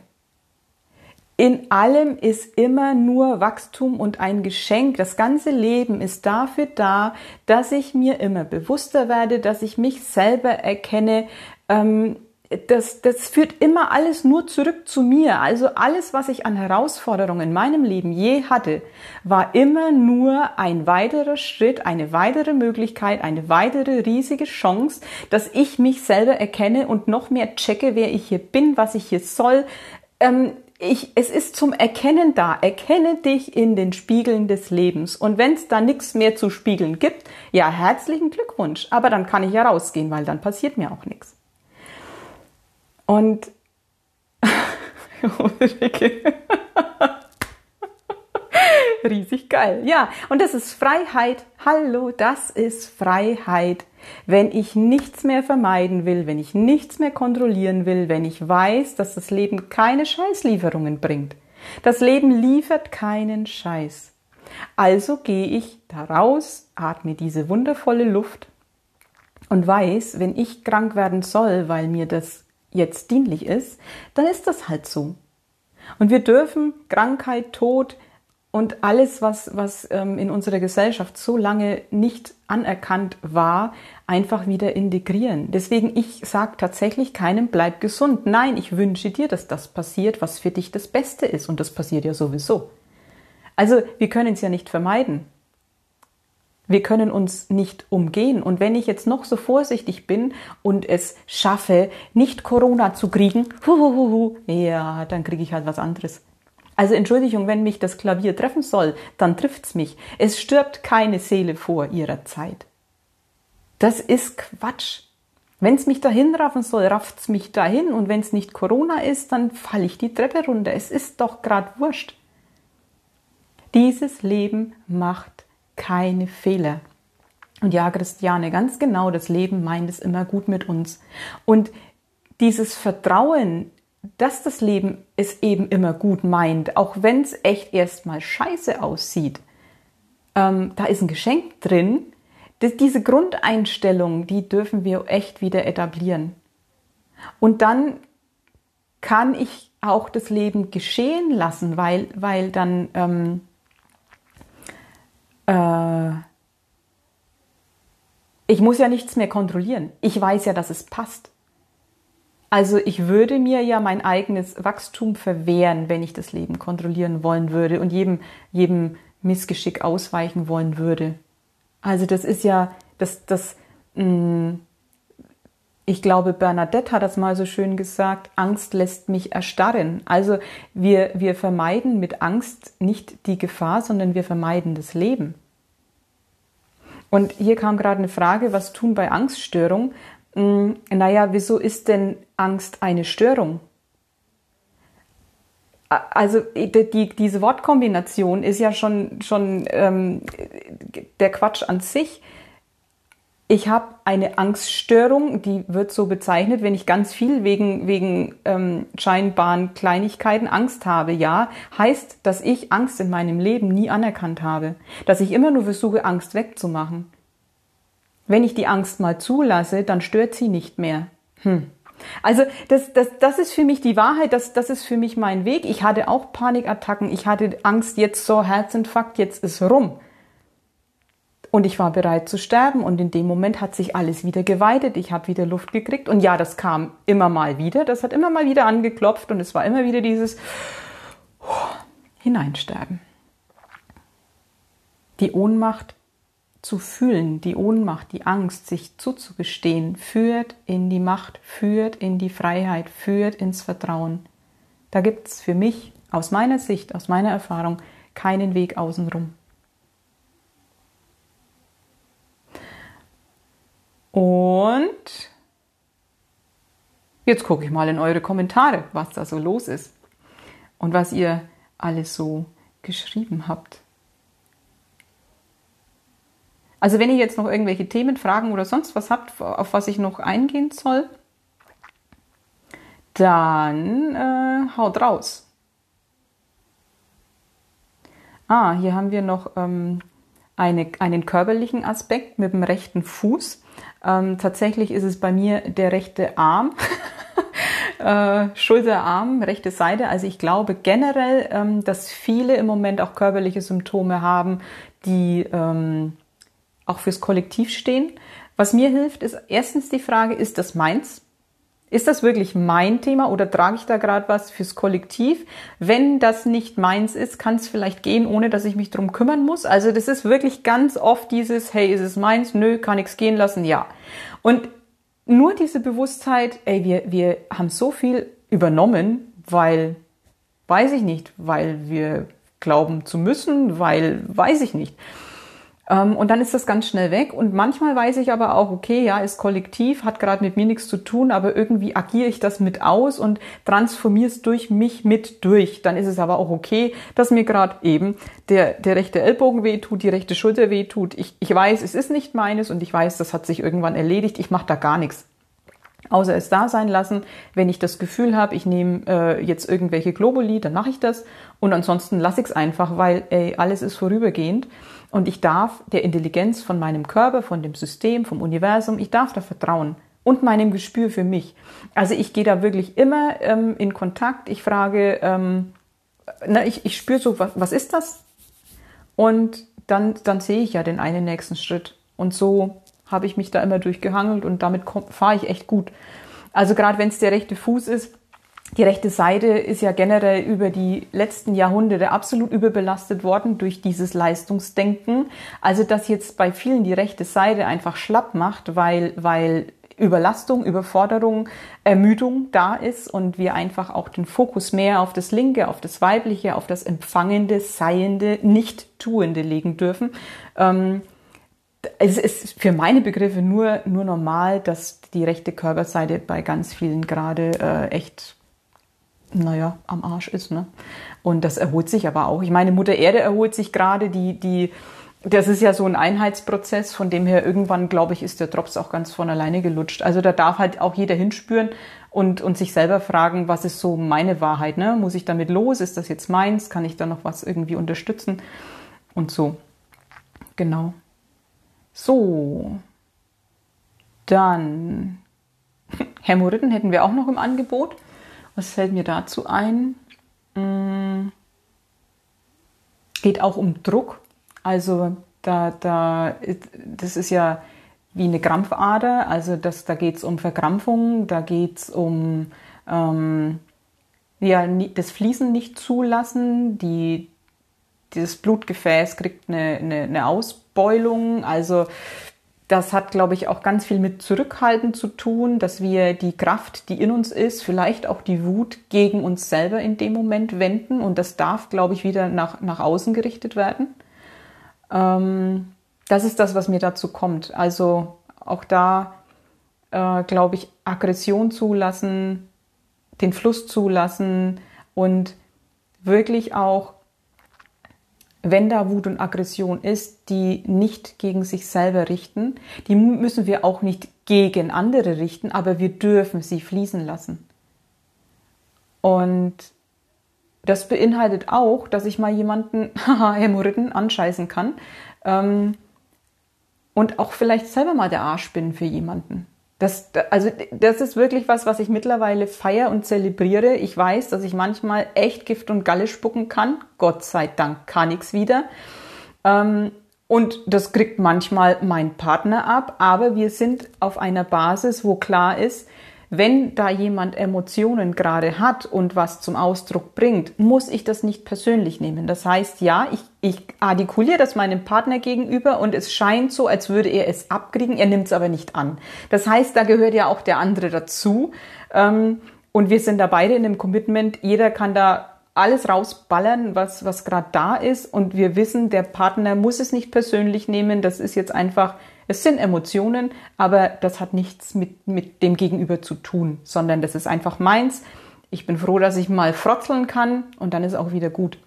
In allem ist immer nur Wachstum und ein Geschenk. Das ganze Leben ist dafür da, dass ich mir immer bewusster werde, dass ich mich selber erkenne. Ähm, das, das führt immer alles nur zurück zu mir. Also alles, was ich an Herausforderungen in meinem Leben je hatte, war immer nur ein weiterer Schritt, eine weitere Möglichkeit, eine weitere riesige Chance, dass ich mich selber erkenne und noch mehr checke, wer ich hier bin, was ich hier soll. Ähm, ich, es ist zum Erkennen da. Erkenne dich in den Spiegeln des Lebens. Und wenn es da nichts mehr zu spiegeln gibt, ja, herzlichen Glückwunsch. Aber dann kann ich ja rausgehen, weil dann passiert mir auch nichts. Und riesig geil. Ja, und das ist Freiheit. Hallo, das ist Freiheit. Wenn ich nichts mehr vermeiden will, wenn ich nichts mehr kontrollieren will, wenn ich weiß, dass das Leben keine Scheißlieferungen bringt. Das Leben liefert keinen Scheiß. Also gehe ich da raus, atme diese wundervolle Luft und weiß, wenn ich krank werden soll, weil mir das jetzt dienlich ist, dann ist das halt so. Und wir dürfen Krankheit, Tod, und alles, was, was ähm, in unserer Gesellschaft so lange nicht anerkannt war, einfach wieder integrieren. Deswegen, ich sage tatsächlich keinem, bleib gesund. Nein, ich wünsche dir, dass das passiert, was für dich das Beste ist. Und das passiert ja sowieso. Also, wir können es ja nicht vermeiden. Wir können uns nicht umgehen. Und wenn ich jetzt noch so vorsichtig bin und es schaffe, nicht Corona zu kriegen, huhuhuhu, ja, dann kriege ich halt was anderes. Also Entschuldigung, wenn mich das Klavier treffen soll, dann trifft's mich. Es stirbt keine Seele vor ihrer Zeit. Das ist Quatsch. Wenn's mich dahin raffen soll, rafft's mich dahin und wenn's nicht Corona ist, dann falle ich die Treppe runter. Es ist doch grad wurscht. Dieses Leben macht keine Fehler. Und ja, Christiane, ganz genau, das Leben meint es immer gut mit uns. Und dieses Vertrauen dass das Leben es eben immer gut meint, auch wenn es echt erstmal scheiße aussieht. Ähm, da ist ein Geschenk drin. Das, diese Grundeinstellung, die dürfen wir echt wieder etablieren. Und dann kann ich auch das Leben geschehen lassen, weil, weil dann ähm, äh, ich muss ja nichts mehr kontrollieren. Ich weiß ja, dass es passt. Also ich würde mir ja mein eigenes Wachstum verwehren, wenn ich das Leben kontrollieren wollen würde und jedem, jedem Missgeschick ausweichen wollen würde. Also das ist ja, das, das, mh, mm, ich glaube, Bernadette hat das mal so schön gesagt, Angst lässt mich erstarren. Also wir, wir vermeiden mit Angst nicht die Gefahr, sondern wir vermeiden das Leben. Und hier kam gerade eine Frage, was tun bei Angststörung? Hm, naja, wieso ist denn Angst eine Störung? Also die, diese Wortkombination ist ja schon, schon ähm, der Quatsch an sich. Ich habe eine Angststörung, die wird so bezeichnet, wenn ich ganz viel wegen, wegen ähm, scheinbaren Kleinigkeiten Angst habe. Ja, heißt, dass ich Angst in meinem Leben nie anerkannt habe. Dass ich immer nur versuche, Angst wegzumachen. Wenn ich die Angst mal zulasse, dann stört sie nicht mehr. Hm. Also das, das, das ist für mich die Wahrheit, das, das ist für mich mein Weg. Ich hatte auch Panikattacken, ich hatte Angst, jetzt so Herzinfarkt, jetzt ist rum. Und ich war bereit zu sterben und in dem Moment hat sich alles wieder geweitet. Ich habe wieder Luft gekriegt und ja, das kam immer mal wieder. Das hat immer mal wieder angeklopft und es war immer wieder dieses Hineinsterben. Die Ohnmacht zu fühlen, die Ohnmacht, die Angst, sich zuzugestehen, führt in die Macht, führt in die Freiheit, führt ins Vertrauen. Da gibt es für mich aus meiner Sicht, aus meiner Erfahrung keinen Weg außenrum. Und jetzt gucke ich mal in eure Kommentare, was da so los ist und was ihr alles so geschrieben habt. Also wenn ihr jetzt noch irgendwelche Themen, Fragen oder sonst was habt, auf was ich noch eingehen soll, dann äh, haut raus. Ah, hier haben wir noch ähm, eine, einen körperlichen Aspekt mit dem rechten Fuß. Ähm, tatsächlich ist es bei mir der rechte Arm. äh, Schulterarm, rechte Seite. Also ich glaube generell, ähm, dass viele im Moment auch körperliche Symptome haben, die ähm, auch fürs Kollektiv stehen. Was mir hilft, ist erstens die Frage, ist das meins? Ist das wirklich mein Thema oder trage ich da gerade was fürs Kollektiv? Wenn das nicht meins ist, kann es vielleicht gehen, ohne dass ich mich drum kümmern muss. Also das ist wirklich ganz oft dieses, hey, ist es meins? Nö, kann ich's gehen lassen? Ja. Und nur diese Bewusstheit, ey, wir, wir haben so viel übernommen, weil, weiß ich nicht, weil wir glauben zu müssen, weil, weiß ich nicht. Ähm, und dann ist das ganz schnell weg. Und manchmal weiß ich aber auch, okay, ja, ist kollektiv, hat gerade mit mir nichts zu tun, aber irgendwie agiere ich das mit aus und transformiere es durch mich mit durch. Dann ist es aber auch okay, dass mir gerade eben der, der rechte Ellbogen wehtut, die rechte Schulter wehtut. Ich, ich weiß, es ist nicht meines und ich weiß, das hat sich irgendwann erledigt. Ich mache da gar nichts außer es da sein lassen. Wenn ich das Gefühl habe, ich nehme äh, jetzt irgendwelche Globuli, dann mache ich das. Und ansonsten lasse ich es einfach, weil ey, alles ist vorübergehend. Und ich darf der Intelligenz von meinem Körper, von dem System, vom Universum, ich darf da vertrauen und meinem Gespür für mich. Also ich gehe da wirklich immer ähm, in Kontakt. Ich frage, ähm, na, ich, ich spüre so, was, was ist das? Und dann, dann sehe ich ja den einen nächsten Schritt. Und so habe ich mich da immer durchgehangelt und damit fahre ich echt gut. Also gerade wenn es der rechte Fuß ist, die rechte Seite ist ja generell über die letzten Jahrhunderte absolut überbelastet worden durch dieses Leistungsdenken. Also dass jetzt bei vielen die rechte Seite einfach schlapp macht, weil, weil Überlastung, Überforderung, Ermüdung da ist und wir einfach auch den Fokus mehr auf das Linke, auf das Weibliche, auf das Empfangende, Seiende, Nicht-Tuende legen dürfen. Ähm, es ist für meine Begriffe nur, nur normal, dass die rechte Körperseite bei ganz vielen gerade äh, echt naja, am Arsch ist. Ne? Und das erholt sich aber auch. Ich meine, Mutter Erde erholt sich gerade, die, die, das ist ja so ein Einheitsprozess, von dem her irgendwann, glaube ich, ist der Drops auch ganz von alleine gelutscht. Also da darf halt auch jeder hinspüren und, und sich selber fragen, was ist so meine Wahrheit? Ne? Muss ich damit los? Ist das jetzt meins? Kann ich da noch was irgendwie unterstützen? Und so. Genau. So. Dann Hämorrhoiden hätten wir auch noch im Angebot. Was fällt mir dazu ein? Hm, geht auch um Druck. Also da, da, das ist ja wie eine Krampfader. Also das, da geht es um Verkrampfung, da geht es um ähm, ja, das Fließen nicht zulassen. Die, dieses Blutgefäß kriegt eine, eine, eine Ausbeulung. Also das hat, glaube ich, auch ganz viel mit Zurückhalten zu tun, dass wir die Kraft, die in uns ist, vielleicht auch die Wut gegen uns selber in dem Moment wenden. Und das darf, glaube ich, wieder nach, nach außen gerichtet werden. Ähm, das ist das, was mir dazu kommt. Also auch da, äh, glaube ich, Aggression zulassen, den Fluss zulassen und wirklich auch wenn da Wut und Aggression ist, die nicht gegen sich selber richten, die müssen wir auch nicht gegen andere richten, aber wir dürfen sie fließen lassen. Und das beinhaltet auch, dass ich mal jemanden, haha, Hämorrhoiden, anscheißen kann ähm, und auch vielleicht selber mal der Arsch bin für jemanden. Das, also das ist wirklich was, was ich mittlerweile feiere und zelebriere. Ich weiß, dass ich manchmal echt Gift und Galle spucken kann. Gott sei Dank kann ich's wieder. Ähm, Und das kriegt manchmal mein Partner ab, aber wir sind auf einer Basis, wo klar ist, wenn da jemand Emotionen gerade hat und was zum Ausdruck bringt, muss ich das nicht persönlich nehmen. Das heißt, ja, ich, ich artikuliere das meinem Partner gegenüber und es scheint so, als würde er es abkriegen, er nimmt es aber nicht an. Das heißt, da gehört ja auch der andere dazu. Ähm, und wir sind da beide in einem Commitment. Jeder kann da alles rausballern, was, was gerade da ist. Und wir wissen, der Partner muss es nicht persönlich nehmen. Das ist jetzt einfach es sind Emotionen, aber das hat nichts mit, mit dem Gegenüber zu tun, sondern das ist einfach meins. Ich bin froh, dass ich mal frotzeln kann und dann ist auch wieder gut.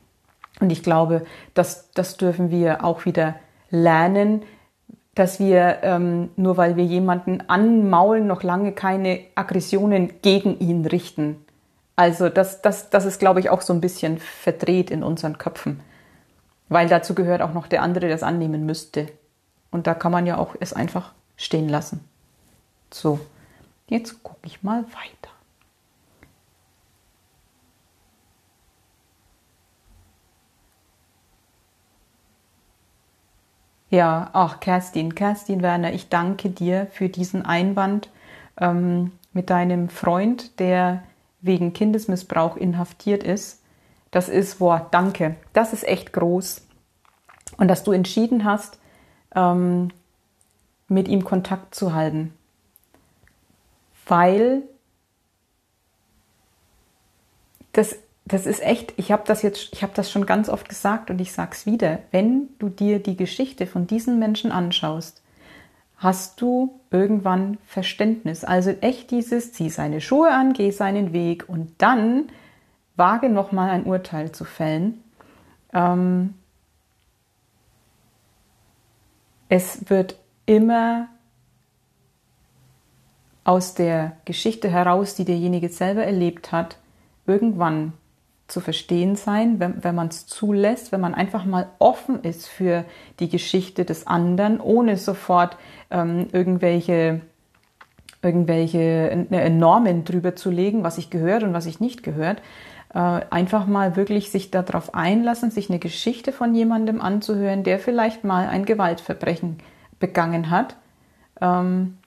Und ich glaube, das, das dürfen wir auch wieder lernen, dass wir ähm, nur weil wir jemanden anmaulen, noch lange keine Aggressionen gegen ihn richten. Also das, das, das ist, glaube ich, auch so ein bisschen verdreht in unseren Köpfen. Weil dazu gehört auch noch der andere, der das annehmen müsste. Und da kann man ja auch es einfach stehen lassen. So, jetzt gucke ich mal weiter. Ja, ach, Kerstin, Kerstin Werner, ich danke dir für diesen Einwand ähm, mit deinem Freund, der wegen Kindesmissbrauch inhaftiert ist. Das ist, boah, danke. Das ist echt groß. Und dass du entschieden hast, ähm, mit ihm Kontakt zu halten. Weil das, das ist echt, ich habe das jetzt, ich habe das schon ganz oft gesagt und ich sage es wieder, wenn du dir die Geschichte von diesen Menschen anschaust, hast du irgendwann Verständnis. Also echt dieses, zieh seine Schuhe an, geh seinen Weg und dann wage nochmal ein Urteil zu fällen. Ähm, es wird immer aus der Geschichte heraus, die derjenige selber erlebt hat, irgendwann zu verstehen sein, wenn, wenn man es zulässt, wenn man einfach mal offen ist für die Geschichte des anderen, ohne sofort ähm, irgendwelche, irgendwelche Normen drüber zu legen, was ich gehört und was ich nicht gehört, äh, einfach mal wirklich sich darauf einlassen, sich eine Geschichte von jemandem anzuhören, der vielleicht mal ein Gewaltverbrechen begangen hat ähm,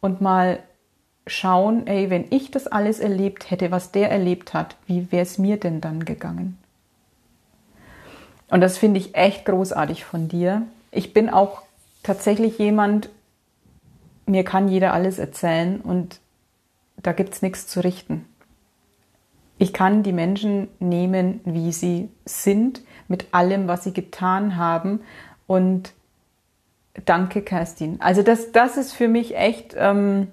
und mal schauen, ey, wenn ich das alles erlebt hätte, was der erlebt hat, wie wäre es mir denn dann gegangen? Und das finde ich echt großartig von dir. Ich bin auch tatsächlich jemand, mir kann jeder alles erzählen und da gibt es nichts zu richten. Ich kann die Menschen nehmen, wie sie sind, mit allem, was sie getan haben. Und danke, Kerstin. Also das, das ist für mich echt ähm,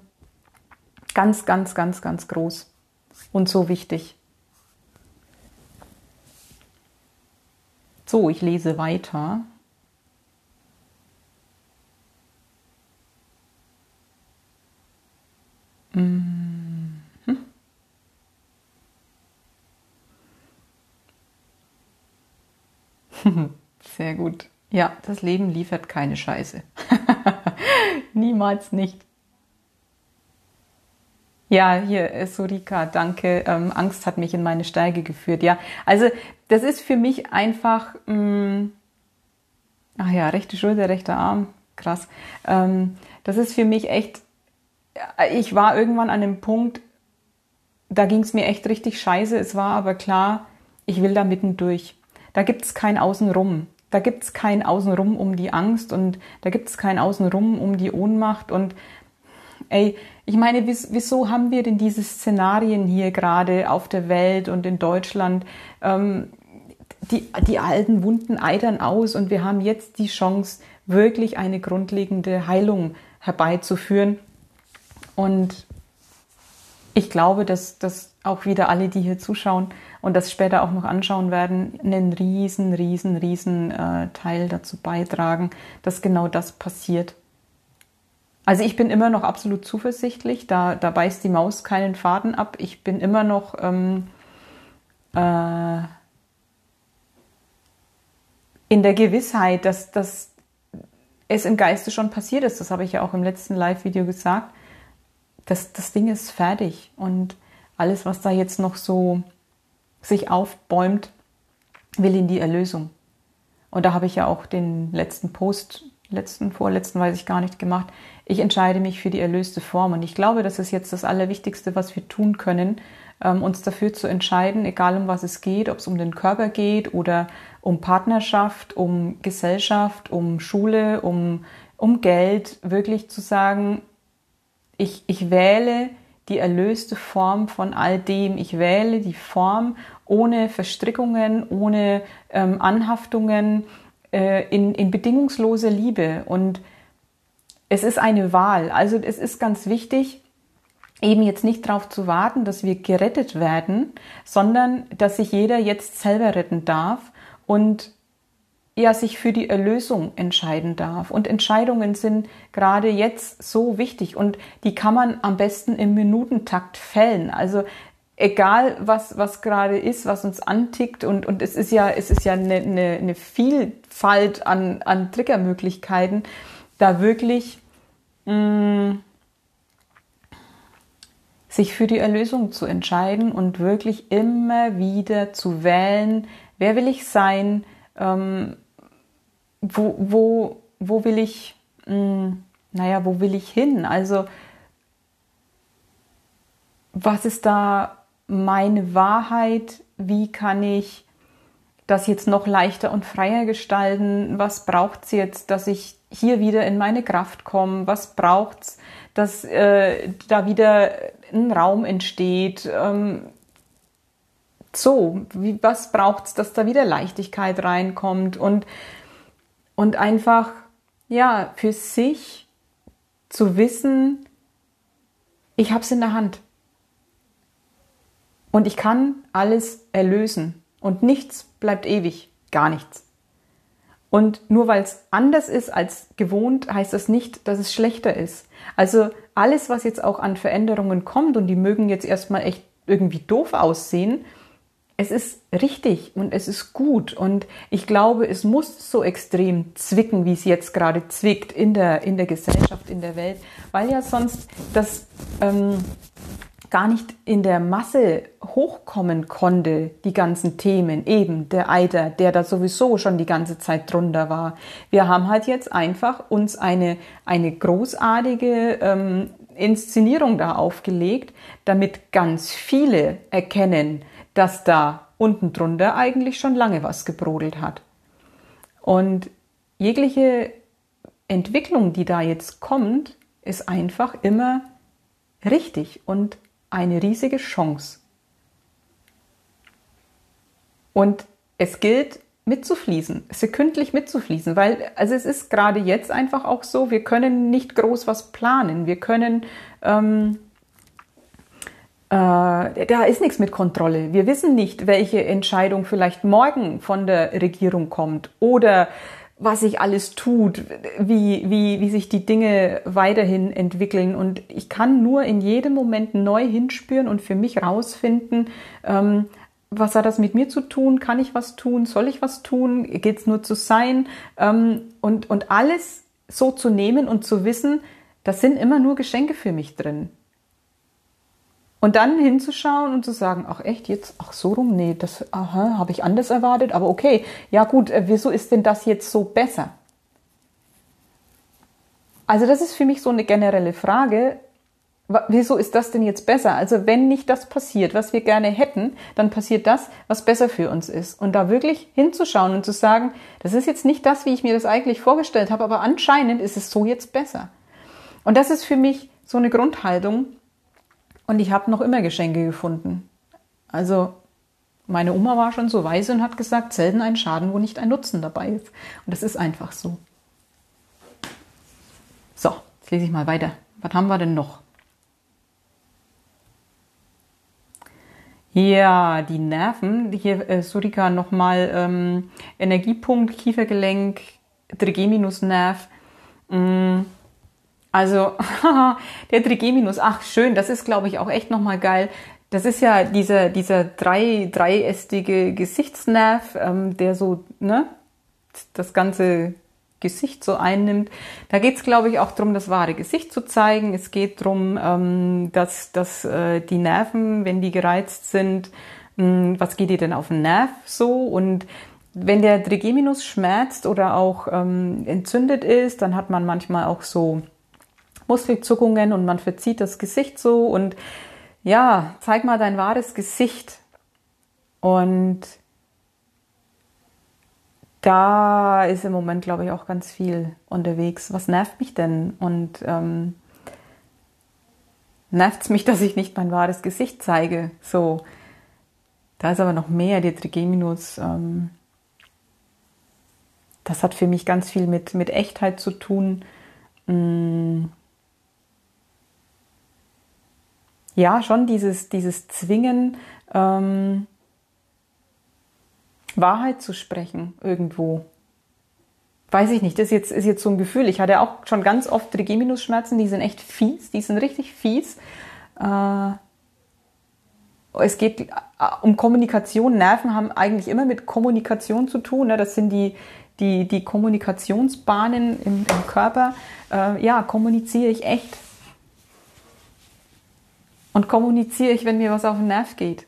ganz, ganz, ganz, ganz groß und so wichtig. So, ich lese weiter. Mm. Sehr gut. Ja, das Leben liefert keine Scheiße. Niemals nicht. Ja, hier, äh, Surika, danke. Ähm, Angst hat mich in meine Steige geführt. Ja, also das ist für mich einfach, mh, mm, ach ja, rechte Schulter, rechter Arm, krass. Ähm, das ist für mich echt, äh, ich war irgendwann an einem Punkt, da ging es mir echt richtig scheiße. Es war aber klar, ich will da mitten durch. Da gibt es kein Außenrum. Da gibt es kein Außenrum um die Angst und da gibt es kein Außenrum um die Ohnmacht. Und ey, ich meine, wieso haben wir denn diese Szenarien hier gerade auf der Welt und in Deutschland? Ähm, die, die alten Wunden eitern aus und wir haben jetzt die Chance, wirklich eine grundlegende Heilung herbeizuführen. Und ich glaube, dass, dass auch wieder alle, die hier zuschauen, und das später auch noch anschauen werden, einen riesen, riesen, riesen äh, Teil dazu beitragen, dass genau das passiert. Also ich bin immer noch absolut zuversichtlich, da, da beißt die Maus keinen Faden ab. Ich bin immer noch ähm, äh, in der Gewissheit, dass, dass es im Geiste schon passiert ist. Das habe ich ja auch im letzten Live-Video gesagt. Das, das Ding ist fertig und alles, was da jetzt noch so sich aufbäumt, will in die Erlösung. Und da habe ich ja auch den letzten Post, letzten, vorletzten weiß ich gar nicht gemacht. Ich entscheide mich für die erlöste Form. Und ich glaube, das ist jetzt das Allerwichtigste, was wir tun können, ähm, uns dafür zu entscheiden, egal um was es geht, ob es um den Körper geht oder um Partnerschaft, um Gesellschaft, um Schule, um, um Geld, wirklich zu sagen, ich, ich wähle die erlöste Form von all dem. Ich wähle die Form ohne Verstrickungen, ohne ähm, Anhaftungen, äh, in, in bedingungslose Liebe. Und es ist eine Wahl. Also es ist ganz wichtig, eben jetzt nicht darauf zu warten, dass wir gerettet werden, sondern dass sich jeder jetzt selber retten darf und ja sich für die Erlösung entscheiden darf. Und Entscheidungen sind gerade jetzt so wichtig und die kann man am besten im Minutentakt fällen. Also egal was, was gerade ist, was uns antickt und, und es ist ja, es ist ja eine, eine, eine Vielfalt an, an Triggermöglichkeiten, da wirklich mm, sich für die Erlösung zu entscheiden und wirklich immer wieder zu wählen, wer will ich sein, ähm, wo, wo, wo will ich, mh, hm, naja, wo will ich hin? Also, was ist da meine Wahrheit? Wie kann ich das jetzt noch leichter und freier gestalten? Was braucht es jetzt, dass ich hier wieder in meine Kraft komme? Was braucht es, dass äh, da wieder ein Raum entsteht? Ähm, so, wie, was braucht es, dass da wieder Leichtigkeit reinkommt? Und und einfach, ja, für sich zu wissen, ich habe es in der Hand. Und ich kann alles erlösen. Und nichts bleibt ewig. Gar nichts. Und nur weil es anders ist als gewohnt, heißt das nicht, dass es schlechter ist. Also alles, was jetzt auch an Veränderungen kommt, und die mögen jetzt erstmal echt irgendwie doof aussehen, es ist richtig und es ist gut und ich glaube, es muss so extrem zwicken, wie es jetzt gerade zwickt in der, in der Gesellschaft, in der Welt, weil ja sonst das ähm, gar nicht in der Masse hochkommen konnte, die ganzen Themen, eben der Eiter, der da sowieso schon die ganze Zeit drunter war. Wir haben halt jetzt einfach uns eine, eine großartige ähm, Inszenierung da aufgelegt, damit ganz viele erkennen, dass da unten drunter eigentlich schon lange was gebrodelt hat. Und jegliche Entwicklung, die da jetzt kommt, ist einfach immer richtig und eine riesige Chance. Und es gilt mitzufließen, sekündlich mitzufließen, weil also es ist gerade jetzt einfach auch so, wir können nicht groß was planen, wir können ähm, äh, da ist nichts mit Kontrolle. Wir wissen nicht, welche Entscheidung vielleicht morgen von der Regierung kommt oder was sich alles tut, wie, wie, wie sich die Dinge weiterhin entwickeln. Und ich kann nur in jedem Moment neu hinspüren und für mich rausfinden, ähm, was hat das mit mir zu tun? Kann ich was tun? Soll ich was tun? Geht es nur zu sein? Ähm, und, und alles so zu nehmen und zu wissen, das sind immer nur Geschenke für mich drin. Und dann hinzuschauen und zu sagen, ach echt, jetzt, ach so rum, nee, das habe ich anders erwartet, aber okay, ja gut, äh, wieso ist denn das jetzt so besser? Also das ist für mich so eine generelle Frage, wieso ist das denn jetzt besser? Also wenn nicht das passiert, was wir gerne hätten, dann passiert das, was besser für uns ist. Und da wirklich hinzuschauen und zu sagen, das ist jetzt nicht das, wie ich mir das eigentlich vorgestellt habe, aber anscheinend ist es so jetzt besser. Und das ist für mich so eine Grundhaltung, und ich habe noch immer Geschenke gefunden. Also meine Oma war schon so weise und hat gesagt, selten ein Schaden, wo nicht ein Nutzen dabei ist. Und das ist einfach so. So, jetzt lese ich mal weiter. Was haben wir denn noch? Ja, die Nerven. Hier äh, Surika nochmal ähm, Energiepunkt, Kiefergelenk, Trigeminusnerv. Mm, also der Trigeminus, ach schön, das ist glaube ich auch echt nochmal geil. Das ist ja dieser, dieser drei, dreiästige Gesichtsnerv, ähm, der so ne, das ganze Gesicht so einnimmt. Da geht es, glaube ich, auch darum, das wahre Gesicht zu zeigen. Es geht darum, ähm, dass, dass äh, die Nerven, wenn die gereizt sind, mh, hm, was geht dir denn auf den Nerv so? Und wenn der Trigeminus schmerzt oder auch ähm, entzündet ist, dann hat man manchmal auch so Muskelzuckungen und man verzieht das Gesicht so und ja, zeig mal dein wahres Gesicht. Und da ist im Moment, glaube ich, auch ganz viel unterwegs. Was nervt mich denn? Und ähm, nervt es mich, dass ich nicht mein wahres Gesicht zeige? So, da ist aber noch mehr, die Trigeminus. Ähm, das hat für mich ganz viel mit, mit Echtheit zu tun. Mm. Ja, schon dieses, dieses Zwingen, ähm, Wahrheit zu sprechen irgendwo. Weiß ich nicht, das ist jetzt, ist jetzt so ein Gefühl. Ich hatte auch schon ganz oft Trigeminusschmerzen, die sind echt fies, die sind richtig fies. Äh, es geht äh, um Kommunikation. Nerven haben eigentlich immer mit Kommunikation zu tun. Ne? Das sind die, die, die Kommunikationsbahnen im, im Körper. Äh, ja, kommuniziere ich echt. Und kommuniziere ich, wenn mir was auf den Nerv geht.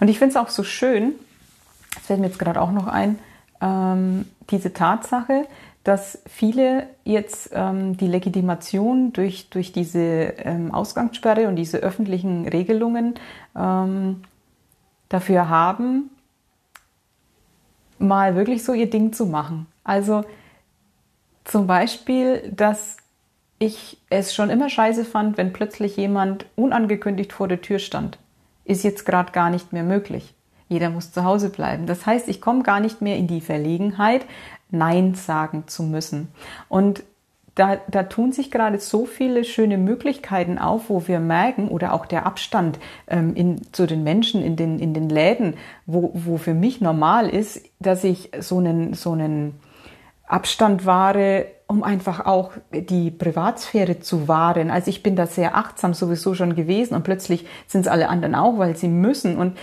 Und ich finde es auch so schön, das fällt mir jetzt gerade auch noch ein, ähm, diese Tatsache, dass viele jetzt ähm, die Legitimation durch, durch diese ähm, Ausgangssperre und diese öffentlichen Regelungen ähm, dafür haben, mal wirklich so ihr Ding zu machen. Also zum Beispiel, dass ich es schon immer scheiße fand, wenn plötzlich jemand unangekündigt vor der Tür stand ist jetzt gerade gar nicht mehr möglich. Jeder muss zu Hause bleiben. Das heißt, ich komme gar nicht mehr in die Verlegenheit, Nein sagen zu müssen. Und da, da tun sich gerade so viele schöne Möglichkeiten auf, wo wir merken, oder auch der Abstand ähm, in, zu den Menschen in den, in den Läden, wo, wo für mich normal ist, dass ich so einen, so einen Abstand wahre, um einfach auch die Privatsphäre zu wahren. Also ich bin da sehr achtsam sowieso schon gewesen und plötzlich sind es alle anderen auch, weil sie müssen. Und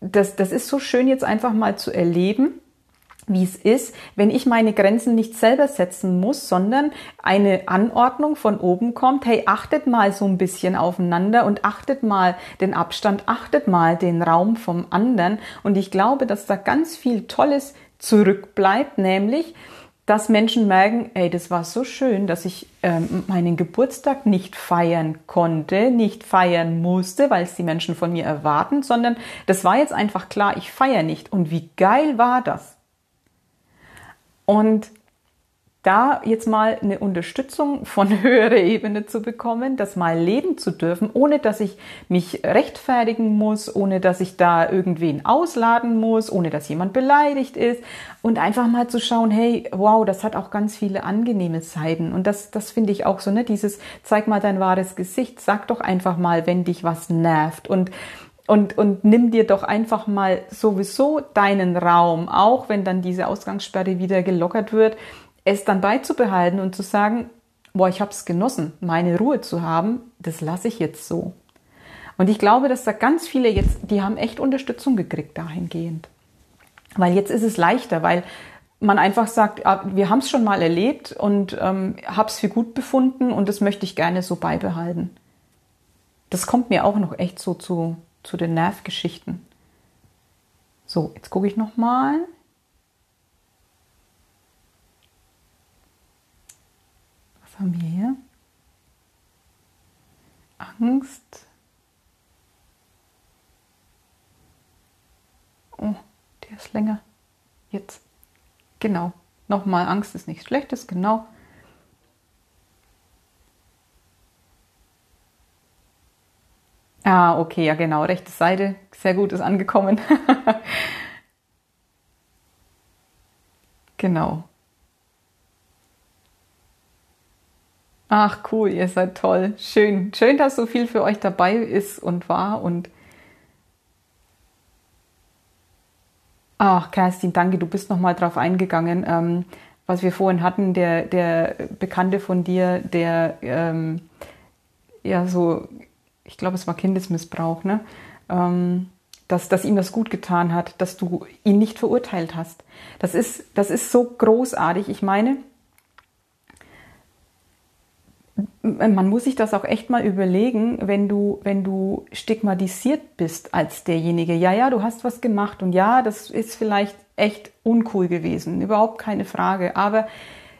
das, das ist so schön jetzt einfach mal zu erleben, wie es ist, wenn ich meine Grenzen nicht selber setzen muss, sondern eine Anordnung von oben kommt, hey, achtet mal so ein bisschen aufeinander und achtet mal den Abstand, achtet mal den Raum vom anderen. Und ich glaube, dass da ganz viel Tolles zurückbleibt, nämlich, dass Menschen merken, ey, das war so schön, dass ich ähm, meinen Geburtstag nicht feiern konnte, nicht feiern musste, weil es die Menschen von mir erwarten, sondern das war jetzt einfach klar, ich feiere nicht. Und wie geil war das? Und da jetzt mal eine Unterstützung von höherer Ebene zu bekommen, das mal leben zu dürfen, ohne dass ich mich rechtfertigen muss, ohne dass ich da irgendwen ausladen muss, ohne dass jemand beleidigt ist. Und einfach mal zu schauen, hey, wow, das hat auch ganz viele angenehme Seiten. Und das, das finde ich auch so, ne, dieses zeig mal dein wahres Gesicht, sag doch einfach mal, wenn dich was nervt. Und und, und nimm dir doch einfach mal sowieso deinen Raum, auch wenn dann diese Ausgangssperre wieder gelockert wird, es dann beizubehalten und zu sagen, boah, ich habe es genossen, meine Ruhe zu haben, das lasse ich jetzt so. Und ich glaube, dass da ganz viele jetzt, die haben echt Unterstützung gekriegt dahingehend. Weil jetzt ist es leichter, weil man einfach sagt, ah, wir haben es schon mal erlebt und ähm, habe es für gut befunden und das möchte ich gerne so beibehalten. Das kommt mir auch noch echt so zu, zu den Nervgeschichten. So, jetzt gucke ich noch hier? Angst. Oh, der ist länger. Jetzt. Genau. Nochmal, Angst ist nichts Schlechtes, genau. Ah, okay, ja genau, rechte Seite, sehr gut, ist angekommen. genau. Ach cool, ihr seid toll. Schön. Schön, dass so viel für euch dabei ist und war und Ach, Kerstin, danke, du bist nochmal drauf eingegangen. Ähm, was wir vorhin hatten, der, der Bekannte von dir, der ähm, ja so, ich glaube, es war Kindesmissbrauch, ne? Ähm, dass, dass ihm das gut getan hat, dass du ihn nicht verurteilt hast. Das ist, das ist so großartig. Ich meine, man muss sich das auch echt mal überlegen, wenn du, wenn du stigmatisiert bist als derjenige. Ja, ja, du hast was gemacht und ja, das ist vielleicht echt uncool gewesen, überhaupt keine Frage. Aber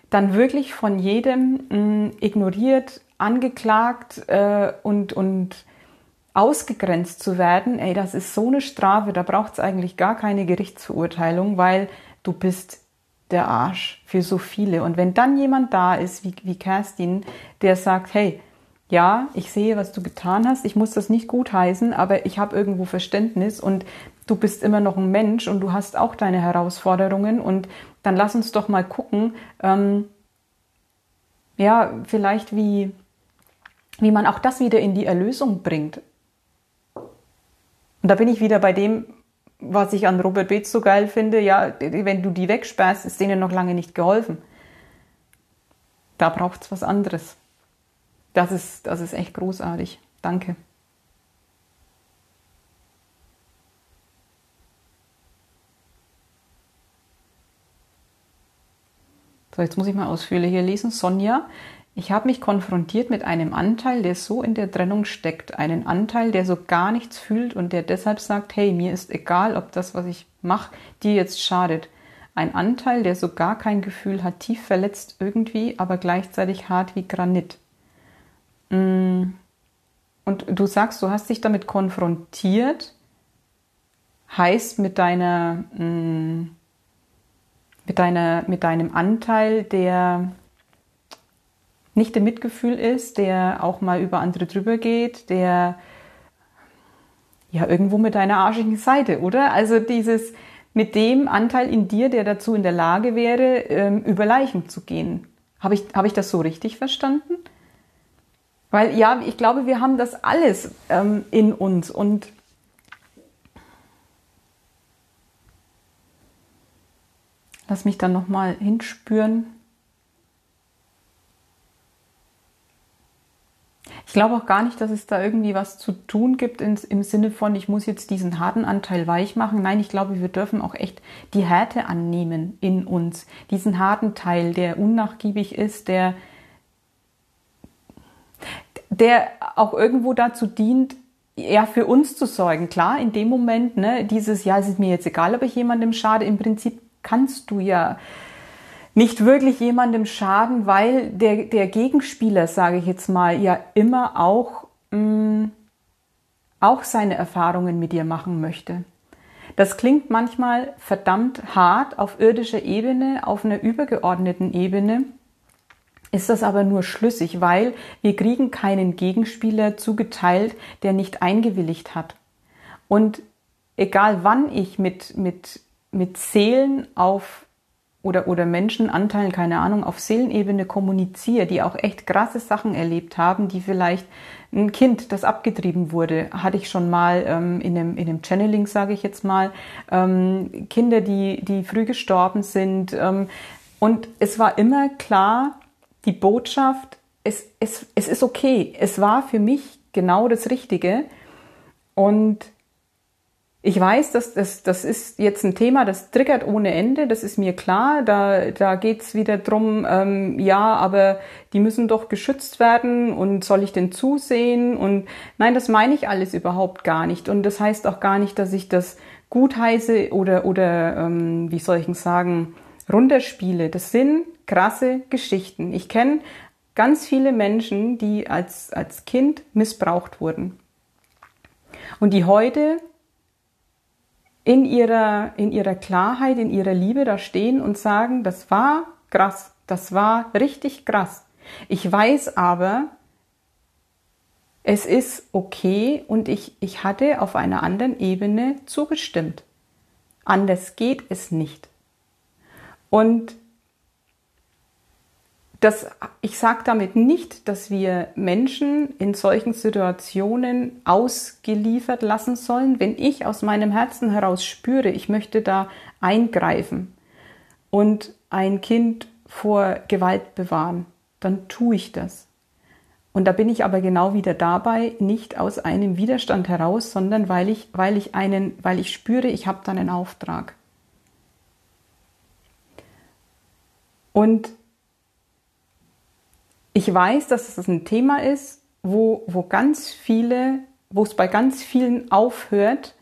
dann wirklich von jedem mh, ignoriert, angeklagt äh, und, und ausgegrenzt zu werden, ey, das ist so eine Strafe, da braucht es eigentlich gar keine Gerichtsverurteilung, weil du bist der Arsch für so viele. Und wenn dann jemand da ist, wie, wie Kerstin, der sagt, hey, ja, ich sehe, was du getan hast, ich muss das nicht gutheißen, aber ich habe irgendwo Verständnis und du bist immer noch ein Mensch und du hast auch deine Herausforderungen und dann lass uns doch mal gucken, ähm, ja, vielleicht wie, wie man auch das wieder in die Erlösung bringt. Und da bin ich wieder bei dem, was ich an Robert Bates so geil finde, ja, wenn du die wegsperrst, ist denen noch lange nicht geholfen. Da braucht es was anderes. Das ist, das ist echt großartig. Danke. So, jetzt muss ich mal ausführlicher lesen. Sonja, ich habe mich konfrontiert mit einem Anteil, der so in der Trennung steckt. Einen Anteil, der so gar nichts fühlt und der deshalb sagt, hey, mir ist egal, ob das, was ich mache, dir jetzt schadet. Ein Anteil, der so gar kein Gefühl hat, tief verletzt irgendwie, aber gleichzeitig hart wie Granit. Mm. Und du sagst, du hast dich damit konfrontiert, heißt mit deiner, mm, mit deiner, mit deinem Anteil, der nicht im Mitgefühl ist, der auch mal über andere drüber geht, der ja irgendwo mit deiner arschigen Seite, oder? Also dieses mit dem Anteil in dir, der dazu in der Lage wäre, ähm, über Leichen zu gehen. Habe ich, habe ich das so richtig verstanden? Weil ja, ich glaube, wir haben das alles ähm, in uns und lass mich dann nochmal hinspüren. Ich glaube auch gar nicht, dass es da irgendwie was zu tun gibt ins, im Sinne von, ich muss jetzt diesen harten Anteil weich machen. Nein, ich glaube, wir dürfen auch echt die Härte annehmen in uns. Diesen harten Teil, der unnachgiebig ist, der, der auch irgendwo dazu dient, ja, für uns zu sorgen. Klar, in dem Moment, ne, dieses, ja, es ist mir jetzt egal, ob ich jemandem schade, im Prinzip kannst du ja nicht wirklich jemandem schaden, weil der, der Gegenspieler, sage ich jetzt mal, ja immer auch, mh, mm, auch seine Erfahrungen mit dir machen möchte. Das klingt manchmal verdammt hart auf irdischer Ebene, auf einer übergeordneten Ebene ist das aber nur schlüssig, weil wir kriegen keinen Gegenspieler zugeteilt, der nicht eingewilligt hat. Und egal wann ich mit, mit, mit Seelen auf oder, oder Menschenanteilen, keine Ahnung, auf Seelenebene kommuniziere, die auch echt krasse Sachen erlebt haben, die vielleicht ein Kind, das abgetrieben wurde, hatte ich schon mal ähm, in, einem, in einem Channeling, sage ich jetzt mal, ähm, Kinder, die, die früh gestorben sind. Ähm, und es war immer klar, die Botschaft, es, es, es ist okay. Es war für mich genau das Richtige. Und ich weiß, dass das, das ist jetzt ein Thema, das triggert ohne Ende, das ist mir klar. Da, da geht's wieder drum, ähm, ja, aber die müssen doch geschützt werden und soll ich denn zusehen? Und nein, das meine ich alles überhaupt gar nicht. Und das heißt auch gar nicht, dass ich das gut heiße oder, oder ähm, wie soll ich sagen, runterspiele. Das sind krasse Geschichten. Ich kenne ganz viele Menschen, die als, als Kind missbraucht wurden. Und die heute in ihrer, in ihrer Klarheit, in ihrer Liebe da stehen und sagen, das war krass, das war richtig krass. Ich weiß aber, es ist okay und ich, ich hatte auf einer anderen Ebene zugestimmt. Anders geht es nicht. Und das, ich sage damit nicht, dass wir Menschen in solchen Situationen ausgeliefert lassen sollen. Wenn ich aus meinem Herzen heraus spüre, ich möchte da eingreifen und ein Kind vor Gewalt bewahren, dann tue ich das. Und da bin ich aber genau wieder dabei, nicht aus einem Widerstand heraus, sondern weil ich, weil ich einen, weil ich spüre, ich habe dann einen Auftrag. Und ich weiß, dass es ein Thema ist, wo, wo ganz viele, wo es bei ganz vielen aufhört,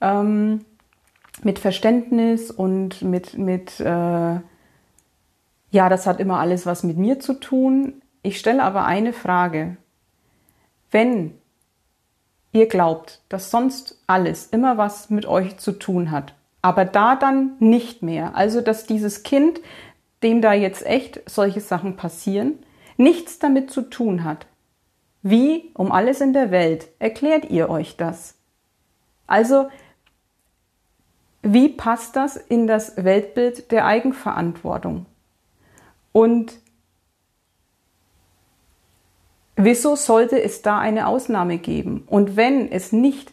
ähm, mit Verständnis und mit, mit äh, ja, das hat immer alles was mit mir zu tun. Ich stelle aber eine Frage. Wenn ihr glaubt, dass sonst alles immer was mit euch zu tun hat, aber da dann nicht mehr, also dass dieses Kind, dem da jetzt echt solche Sachen passieren, nichts damit zu tun hat, wie um alles in der Welt erklärt ihr euch das? Also, wie passt das in das Weltbild der Eigenverantwortung? Und wieso sollte es da eine Ausnahme geben? Und wenn es nicht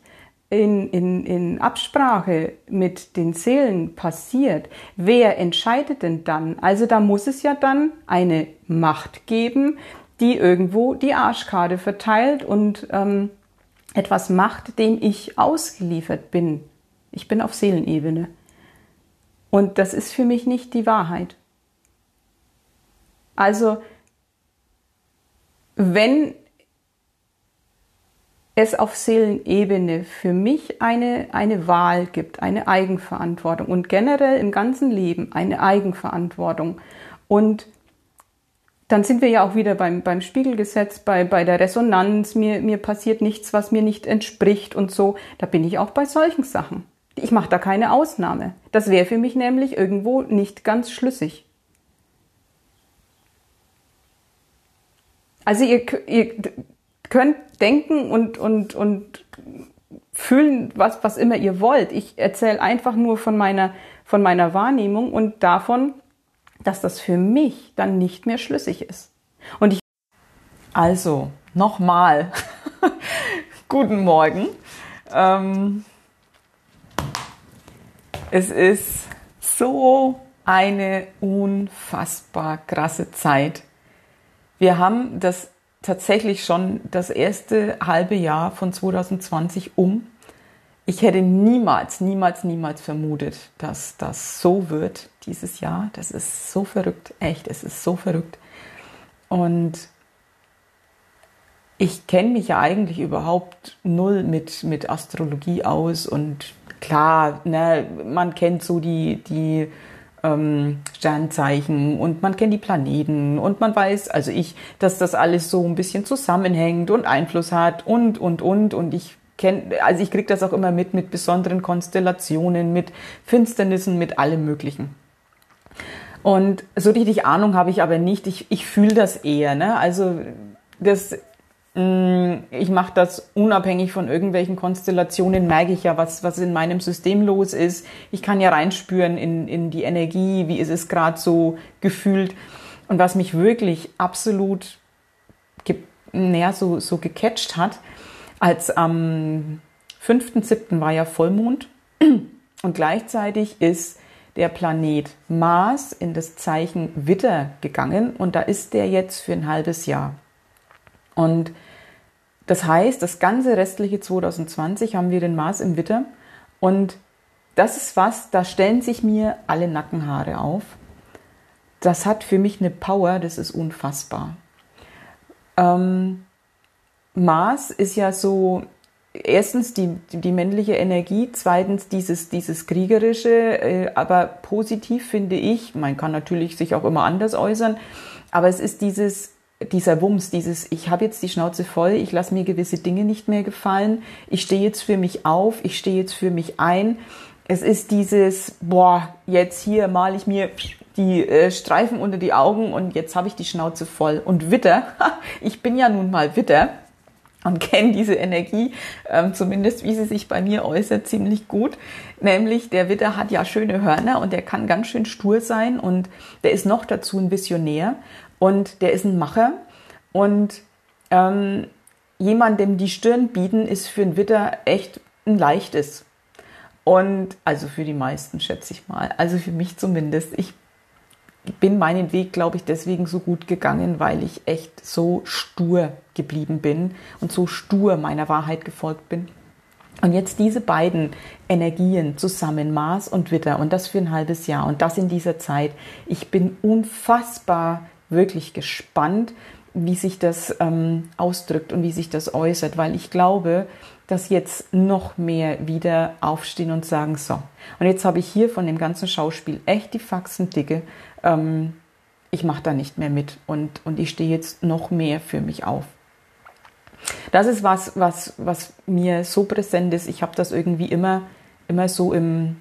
in, in, in Absprache mit den Seelen passiert, wer entscheidet denn dann? Also da muss es ja dann eine Macht geben, die irgendwo die Arschkarte verteilt und ähm, etwas macht, dem ich ausgeliefert bin. Ich bin auf Seelenebene. Und das ist für mich nicht die Wahrheit. Also, wenn es auf Seelenebene für mich eine, eine Wahl gibt, eine Eigenverantwortung und generell im ganzen Leben eine Eigenverantwortung. Und dann sind wir ja auch wieder beim, beim Spiegelgesetz, bei, bei der Resonanz, mir, mir passiert nichts, was mir nicht entspricht und so. Da bin ich auch bei solchen Sachen. Ich mache da keine Ausnahme. Das wäre für mich nämlich irgendwo nicht ganz schlüssig. Also ihr, ihr könnt denken und, und, und fühlen, was, was immer ihr wollt. Ich erzähle einfach nur von meiner, von meiner Wahrnehmung und davon, dass das für mich dann nicht mehr schlüssig ist. Und ich also, nochmal. Guten Morgen. Ähm, es ist so eine unfassbar krasse Zeit wir haben das tatsächlich schon das erste halbe Jahr von 2020 um. Ich hätte niemals, niemals, niemals vermutet, dass das so wird dieses Jahr. Das ist so verrückt, echt, es ist so verrückt. Und ich kenne mich ja eigentlich überhaupt null mit, mit Astrologie aus und klar, ne, man kennt so die, die ähm, Sternzeichen und man kennt die Planeten und man weiß, also ich, dass das alles so ein bisschen zusammenhängt und Einfluss hat und, und, und. Und ich kenne, also ich kriege das auch immer mit, mit besonderen Konstellationen, mit Finsternissen, mit allem Möglichen. Und so richtig Ahnung habe ich aber nicht. Ich, ich fühle das eher. Ne? Also das ich mache das unabhängig von irgendwelchen Konstellationen, merke ich ja, was, was in meinem System los ist. Ich kann ja reinspüren in, in die Energie, wie ist es gerade so gefühlt. Und was mich wirklich absolut ge näher so, so gecatcht hat, als am 5.7. war ja Vollmond und gleichzeitig ist der Planet Mars in das Zeichen Witter gegangen und da ist der jetzt für ein halbes Jahr. Und das heißt, das ganze restliche 2020 haben wir den Mars im Witter und das ist was, da stellen sich mir alle Nackenhaare auf. Das hat für mich eine Power, das ist unfassbar. Ähm, Mars ist ja so, erstens die, die männliche Energie, zweitens dieses, dieses kriegerische, äh, aber positiv finde ich, man kann natürlich sich auch immer anders äußern, aber es ist dieses dieser Wumms, dieses, ich habe jetzt die Schnauze voll, ich lasse mir gewisse Dinge nicht mehr gefallen, ich stehe jetzt für mich auf, ich stehe jetzt für mich ein. Es ist dieses, boah, jetzt hier male ich mir die äh, Streifen unter die Augen und jetzt habe ich die Schnauze voll. Und Witter, ich bin ja nun mal Witter und kenne diese Energie, ähm, zumindest wie sie sich bei mir äußert, ziemlich gut. Nämlich der Witter hat ja schöne Hörner und der kann ganz schön stur sein und der ist noch dazu ein Visionär und der ist ein Macher und ähm, jemandem die Stirn bieten ist für einen Witter echt ein leichtes. Und also für die meisten schätze ich mal, also für mich zumindest. Ich bin meinen Weg, glaube ich, deswegen so gut gegangen, weil ich echt so stur geblieben bin und so stur meiner Wahrheit gefolgt bin. Und jetzt diese beiden Energien zusammen, Mars und Witter, und das für ein halbes Jahr und das in dieser Zeit. Ich bin unfassbar wirklich gespannt, wie sich das ähm, ausdrückt und wie sich das äußert, weil ich glaube, dass jetzt noch mehr wieder aufstehen und sagen, so, und jetzt habe ich hier von dem ganzen Schauspiel echt die Faxen dicke, ähm, ich mache da nicht mehr mit und, und ich stehe jetzt noch mehr für mich auf. Das ist was, was, was mir so präsent ist. Ich habe das irgendwie immer, immer so im,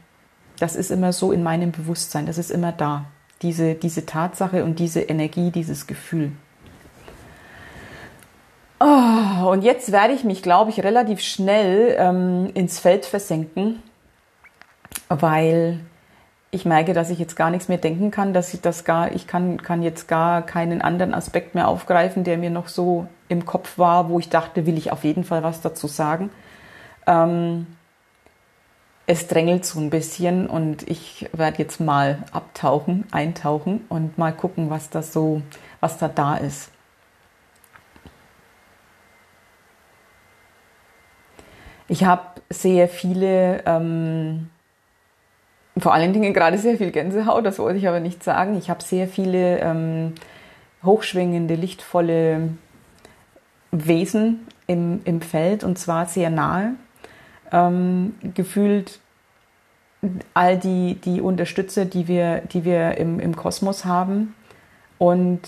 das ist immer so in meinem Bewusstsein, das ist immer da. Diese, diese Tatsache und diese Energie, dieses Gefühl. Oh, und jetzt werde ich mich, glaube ich, relativ schnell ähm, ins Feld versenken, weil ich merke, dass ich jetzt gar nichts mehr denken kann, dass ich das gar, ich kann, kann jetzt gar keinen anderen Aspekt mehr aufgreifen, der mir noch so im Kopf war, wo ich dachte, will ich auf jeden Fall was dazu sagen. Ähm, es drängelt so ein bisschen und ich werde jetzt mal abtauchen, eintauchen und mal gucken, was da so, was da da ist. Ich habe sehr viele, ähm, vor allen Dingen gerade sehr viel Gänsehaut, das wollte ich aber nicht sagen. Ich habe sehr viele ähm, hochschwingende, lichtvolle Wesen im, im Feld und zwar sehr nahe. Ähm, gefühlt all die, die Unterstützer, die wir, die wir im, im Kosmos haben. Und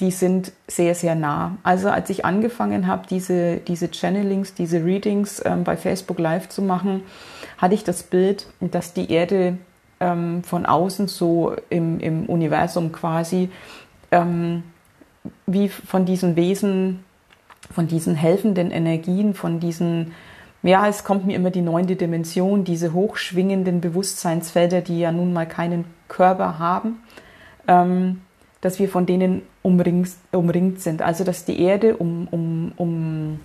die sind sehr, sehr nah. Also als ich angefangen habe, diese, diese Channelings, diese Readings ähm, bei Facebook Live zu machen, hatte ich das Bild, dass die Erde ähm, von außen so im, im Universum quasi ähm, wie von diesen Wesen, von diesen helfenden Energien, von diesen, ja, es kommt mir immer die neunte Dimension, diese hochschwingenden Bewusstseinsfelder, die ja nun mal keinen Körper haben, ähm, dass wir von denen umringt, umringt sind. Also dass die Erde um, um, um,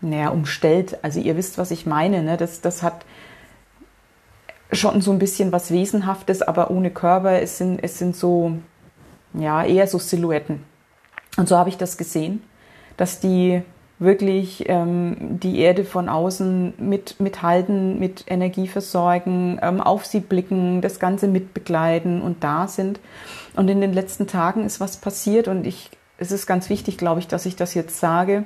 naja, umstellt. Also ihr wisst, was ich meine. Ne? Das, das hat schon so ein bisschen was Wesenhaftes, aber ohne Körper. Es sind, es sind so, ja, eher so Silhouetten. Und so habe ich das gesehen, dass die wirklich ähm, die Erde von außen mit, mithalten, mit Energie versorgen, ähm, auf sie blicken, das Ganze mitbegleiten und da sind. Und in den letzten Tagen ist was passiert und ich, es ist ganz wichtig, glaube ich, dass ich das jetzt sage,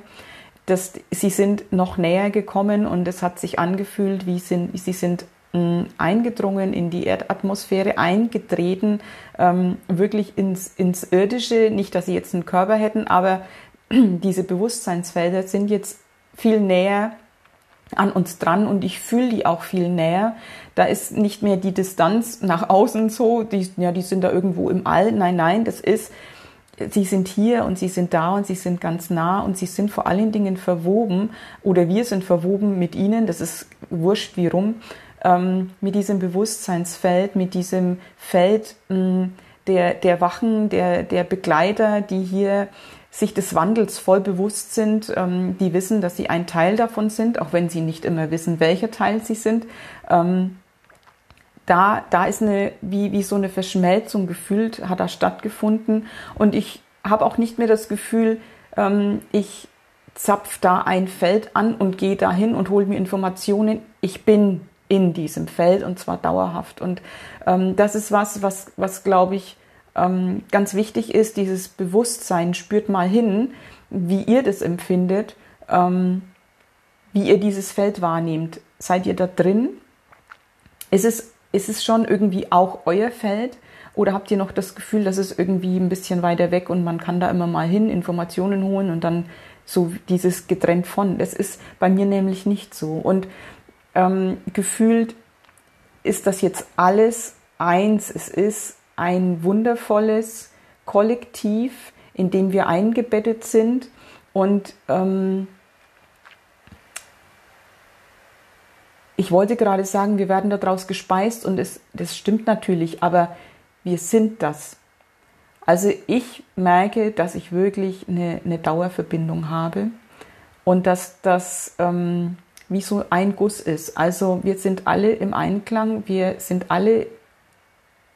dass sie sind noch näher gekommen und es hat sich angefühlt, wie sind, sie sind mm, eingedrungen in die Erdatmosphäre, eingetreten, ähm, wirklich ins, ins Irdische. Nicht, dass sie jetzt einen Körper hätten, aber diese Bewusstseinsfelder sind jetzt viel näher an uns dran und ich fühle die auch viel näher. Da ist nicht mehr die Distanz nach außen so, die, ja, die sind da irgendwo im All. Nein, nein, das ist, sie sind hier und sie sind da und sie sind ganz nah und sie sind vor allen Dingen verwoben oder wir sind verwoben mit ihnen, das ist wurscht wie rum, ähm, mit diesem Bewusstseinsfeld, mit diesem Feld mh, mm, der, der Wachen, der, der Begleiter, die hier sich des Wandels voll bewusst sind, ähm, die wissen, dass sie ein Teil davon sind, auch wenn sie nicht immer wissen, welcher Teil sie sind. Ähm, da, da ist eine, wie, wie so eine Verschmelzung gefühlt, hat da stattgefunden. Und ich habe auch nicht mehr das Gefühl, ähm, ich zapf da ein Feld an und gehe dahin und hole mir Informationen. Ich bin in diesem Feld und zwar dauerhaft. Und ähm, das ist was, was, was glaube ich, ähm, ganz wichtig ist, dieses Bewusstsein, spürt mal hin, wie ihr das empfindet, ähm, wie ihr dieses Feld wahrnehmt. Seid ihr da drin? Ist es, ist es schon irgendwie auch euer Feld? Oder habt ihr noch das Gefühl, dass es irgendwie ein bisschen weiter weg und man kann da immer mal hin, Informationen holen und dann so dieses getrennt von? Das ist bei mir nämlich nicht so. Und ähm, gefühlt ist das jetzt alles eins. Es ist ein wundervolles Kollektiv, in dem wir eingebettet sind und ähm, ich wollte gerade sagen, wir werden daraus gespeist und es, das stimmt natürlich, aber wir sind das. Also ich merke, dass ich wirklich eine, eine Dauerverbindung habe und dass das ähm, wie so ein Guss ist. Also wir sind alle im Einklang, wir sind alle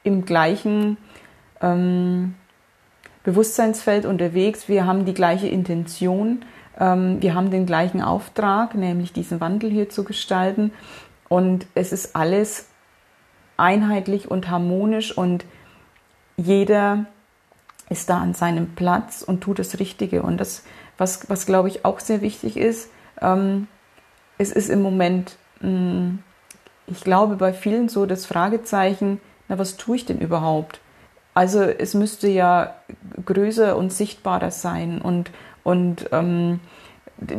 im gleichen ähm, Bewusstseinsfeld unterwegs. Wir haben die gleiche Intention. Ähm, wir haben den gleichen Auftrag, nämlich diesen Wandel hier zu gestalten. Und es ist alles einheitlich und harmonisch und jeder, ist da an seinem Platz und tut das Richtige. Und das, was, was glaube ich auch sehr wichtig ist, ähm, es ist im Moment, mh, mm, ich glaube, bei vielen so das Fragezeichen, na, was tue ich denn überhaupt? Also es müsste ja größer und sichtbarer sein und, und ähm,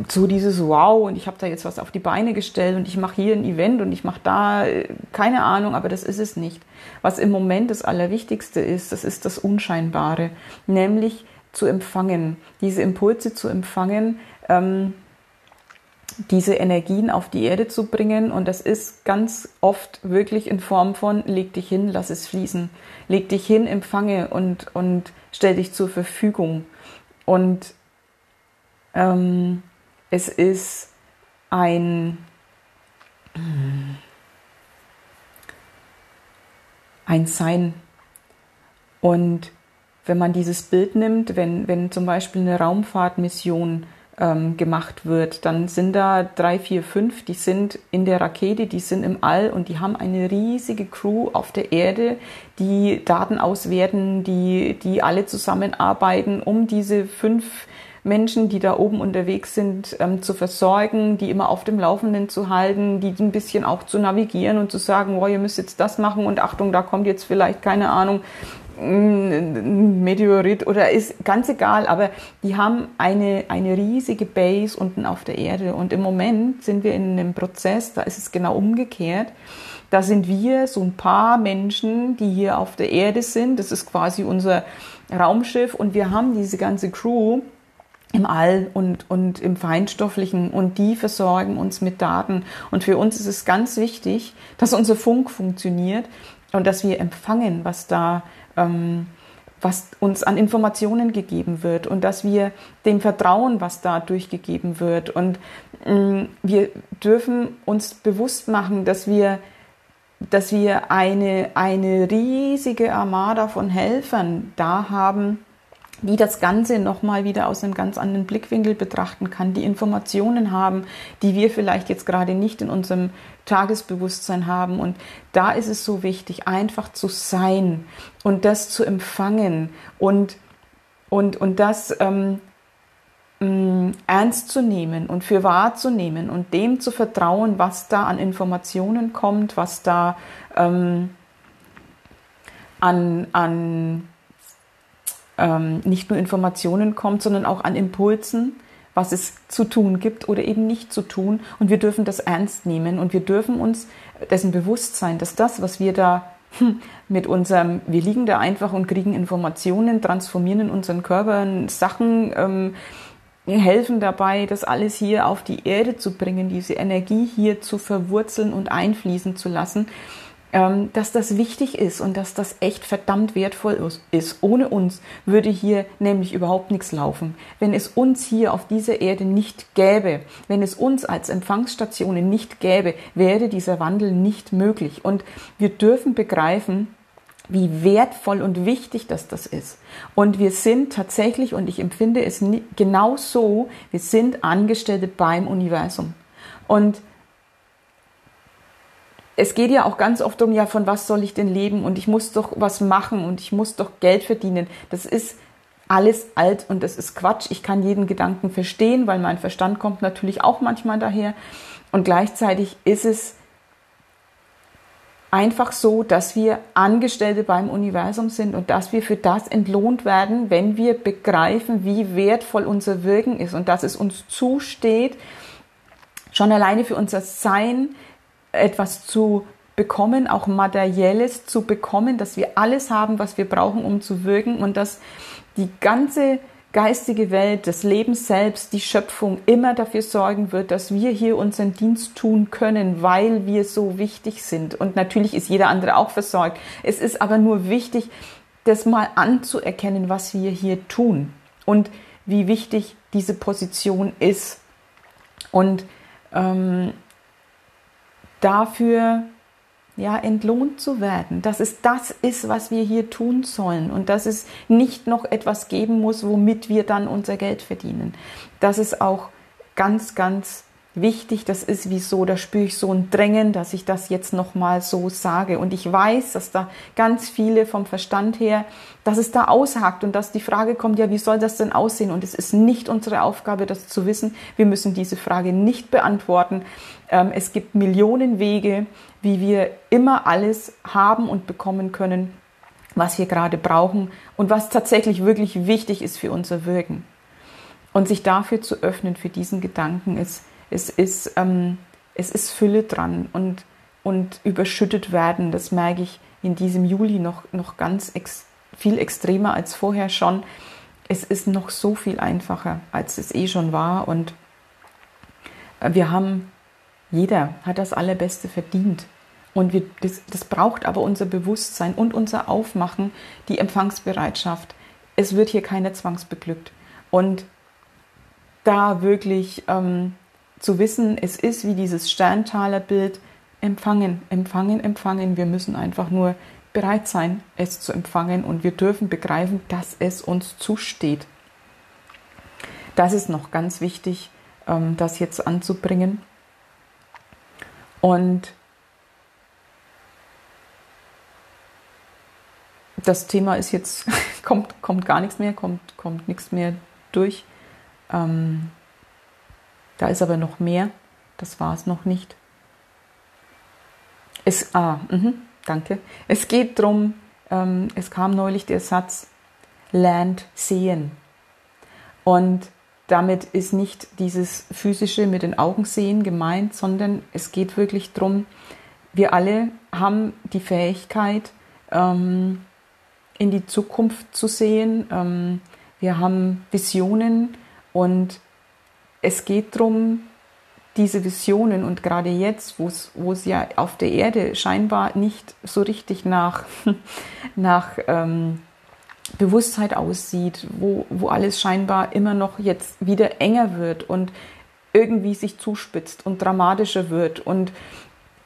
so dieses Wow und ich habe da jetzt was auf die Beine gestellt und ich mache hier ein Event und ich mache da keine Ahnung, aber das ist es nicht. Was im Moment das Allerwichtigste ist, das ist das Unscheinbare, nämlich zu empfangen, diese Impulse zu empfangen, ähm, diese Energien auf die Erde zu bringen. Und das ist ganz oft wirklich in Form von leg dich hin, lass es fließen. Leg dich hin, empfange und, und stell dich zur Verfügung. Und ähm, es ist ein, ein Sein. Und wenn man dieses Bild nimmt, wenn, wenn zum Beispiel eine Raumfahrtmission ähm, gemacht wird, dann sind da drei, vier, fünf, die sind in der Rakete, die sind im All und die haben eine riesige Crew auf der Erde, die Daten auswerten, die, die alle zusammenarbeiten, um diese fünf Menschen, die da oben unterwegs sind, ähm, zu versorgen, die immer auf dem Laufenden zu halten, die ein bisschen auch zu navigieren und zu sagen, oh, ihr müsst jetzt das machen und Achtung, da kommt jetzt vielleicht, keine Ahnung, Meteorit oder ist ganz egal, aber die haben eine, eine riesige Base unten auf der Erde und im Moment sind wir in einem Prozess, da ist es genau umgekehrt. Da sind wir so ein paar Menschen, die hier auf der Erde sind. Das ist quasi unser Raumschiff und wir haben diese ganze Crew, im All und, und im Feinstofflichen und die versorgen uns mit Daten. Und für uns ist es ganz wichtig, dass unser Funk funktioniert und dass wir empfangen, was da, ähm, was uns an Informationen gegeben wird und dass wir dem vertrauen, was da durchgegeben wird. Und ähm, wir dürfen uns bewusst machen, dass wir dass wir eine, eine riesige Armada von Helfern da haben, die das Ganze nochmal wieder aus einem ganz anderen Blickwinkel betrachten kann, die Informationen haben, die wir vielleicht jetzt gerade nicht in unserem Tagesbewusstsein haben. Und da ist es so wichtig, einfach zu sein und das zu empfangen und, und, und das ähm, mm, ernst zu nehmen und für wahrzunehmen und dem zu vertrauen, was da an Informationen kommt, was da ähm, an, an ähm, nicht nur Informationen kommt, sondern auch an Impulsen, was es zu tun gibt oder eben nicht zu tun. Und wir dürfen das ernst nehmen und wir dürfen uns dessen bewusst sein, dass das, was wir da hm, mit unserem, wir liegen da einfach und kriegen Informationen, transformieren in unseren Körpern Sachen, ähm, helfen dabei, das alles hier auf die Erde zu bringen, diese Energie hier zu verwurzeln und einfließen zu lassen dass das wichtig ist und dass das echt verdammt wertvoll ist. Ohne uns würde hier nämlich überhaupt nichts laufen. Wenn es uns hier auf dieser Erde nicht gäbe, wenn es uns als Empfangsstationen nicht gäbe, wäre dieser Wandel nicht möglich. Und wir dürfen begreifen, wie wertvoll und wichtig das das ist. Und wir sind tatsächlich, und ich empfinde es genau so, wir sind Angestellte beim Universum. Und es geht ja auch ganz oft um, ja, von was soll ich denn leben und ich muss doch was machen und ich muss doch Geld verdienen. Das ist alles alt und das ist Quatsch. Ich kann jeden Gedanken verstehen, weil mein Verstand kommt natürlich auch manchmal daher. Und gleichzeitig ist es einfach so, dass wir Angestellte beim Universum sind und dass wir für das entlohnt werden, wenn wir begreifen, wie wertvoll unser Wirken ist und dass es uns zusteht, schon alleine für unser Sein, etwas zu bekommen, auch materielles zu bekommen, dass wir alles haben, was wir brauchen, um zu wirken und dass die ganze geistige Welt, das Leben selbst, die Schöpfung immer dafür sorgen wird, dass wir hier unseren Dienst tun können, weil wir so wichtig sind. Und natürlich ist jeder andere auch versorgt. Es ist aber nur wichtig, das mal anzuerkennen, was wir hier tun und wie wichtig diese Position ist. Und ähm, dafür ja, entlohnt zu werden, dass es das ist, was wir hier tun sollen und dass es nicht noch etwas geben muss, womit wir dann unser Geld verdienen. Das ist auch ganz, ganz wichtig das ist, wieso, da spüre ich so ein Drängen, dass ich das jetzt nochmal so sage. Und ich weiß, dass da ganz viele vom Verstand her, dass es da aushakt und dass die Frage kommt, ja, wie soll das denn aussehen? Und es ist nicht unsere Aufgabe, das zu wissen. Wir müssen diese Frage nicht beantworten. Ähm, es gibt Millionen Wege, wie wir immer alles haben und bekommen können, was wir gerade brauchen und was tatsächlich wirklich wichtig ist für unser Wirken. Und sich dafür zu öffnen, für diesen Gedanken ist, es ist, ähm, es ist Fülle dran und, und überschüttet werden. Das merke ich in diesem Juli noch, noch ganz ex, viel extremer als vorher schon. Es ist noch so viel einfacher, als es eh schon war. Und äh, wir haben, jeder hat das Allerbeste verdient. Und wir, das, das braucht aber unser Bewusstsein und unser Aufmachen, die Empfangsbereitschaft. Es wird hier keiner zwangsbeglückt. Und da wirklich ähm, zu wissen, es ist wie dieses Sterntaler Bild, empfangen, empfangen, empfangen. Wir müssen einfach nur bereit sein, es zu empfangen und wir dürfen begreifen, dass es uns zusteht. Das ist noch ganz wichtig, ähm, das jetzt anzubringen. Und das Thema ist jetzt, kommt, kommt gar nichts mehr, kommt, kommt nichts mehr durch. Ähm, da ist aber noch mehr. Das war es noch nicht. Es, ah, mh, danke. Es geht darum, ähm, es kam neulich der Satz, lernt sehen. Und damit ist nicht dieses physische mit den Augen sehen gemeint, sondern es geht wirklich darum, wir alle haben die Fähigkeit, ähm, in die Zukunft zu sehen. Ähm, wir haben Visionen und es geht darum, diese Visionen und gerade jetzt, wo es ja auf der Erde scheinbar nicht so richtig nach, nach ähm, Bewusstheit aussieht, wo, wo alles scheinbar immer noch jetzt wieder enger wird und irgendwie sich zuspitzt und dramatischer wird. Und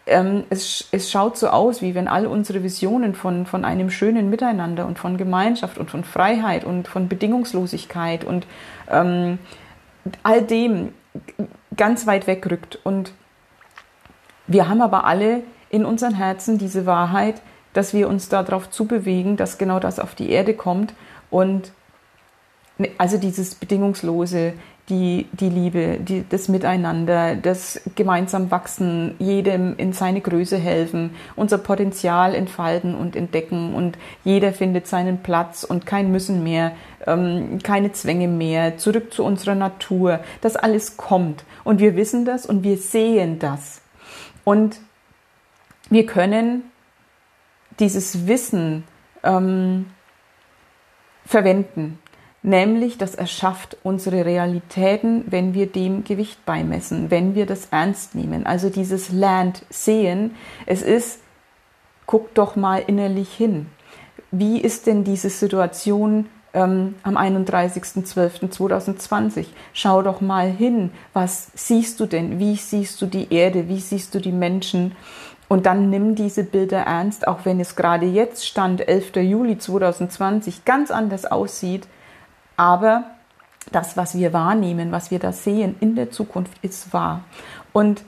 ähm, es, es schaut so aus, wie wenn all unsere Visionen von, von einem schönen Miteinander und von Gemeinschaft und von Freiheit und von Bedingungslosigkeit und ähm, all dem ganz weit wegrückt. Und wir haben aber alle in unseren Herzen diese Wahrheit, dass wir uns darauf zubewegen, dass genau das auf die Erde kommt und ne, also dieses bedingungslose, die, die Liebe, die, das Miteinander, das gemeinsam wachsen, jedem in seine Größe helfen, unser Potenzial entfalten und entdecken und jeder findet seinen Platz und kein Müssen mehr, ähm, keine Zwänge mehr, zurück zu unserer Natur. Das alles kommt und wir wissen das und wir sehen das. Und wir können dieses Wissen ähm, verwenden nämlich das erschafft unsere Realitäten, wenn wir dem Gewicht beimessen, wenn wir das ernst nehmen. Also dieses Land sehen, es ist, guck doch mal innerlich hin. Wie ist denn diese Situation ähm, am 31.12.2020? Schau doch mal hin, was siehst du denn? Wie siehst du die Erde? Wie siehst du die Menschen? Und dann nimm diese Bilder ernst, auch wenn es gerade jetzt Stand 11. Juli 2020 ganz anders aussieht aber das, was wir wahrnehmen, was wir da sehen in der Zukunft, ist wahr. Und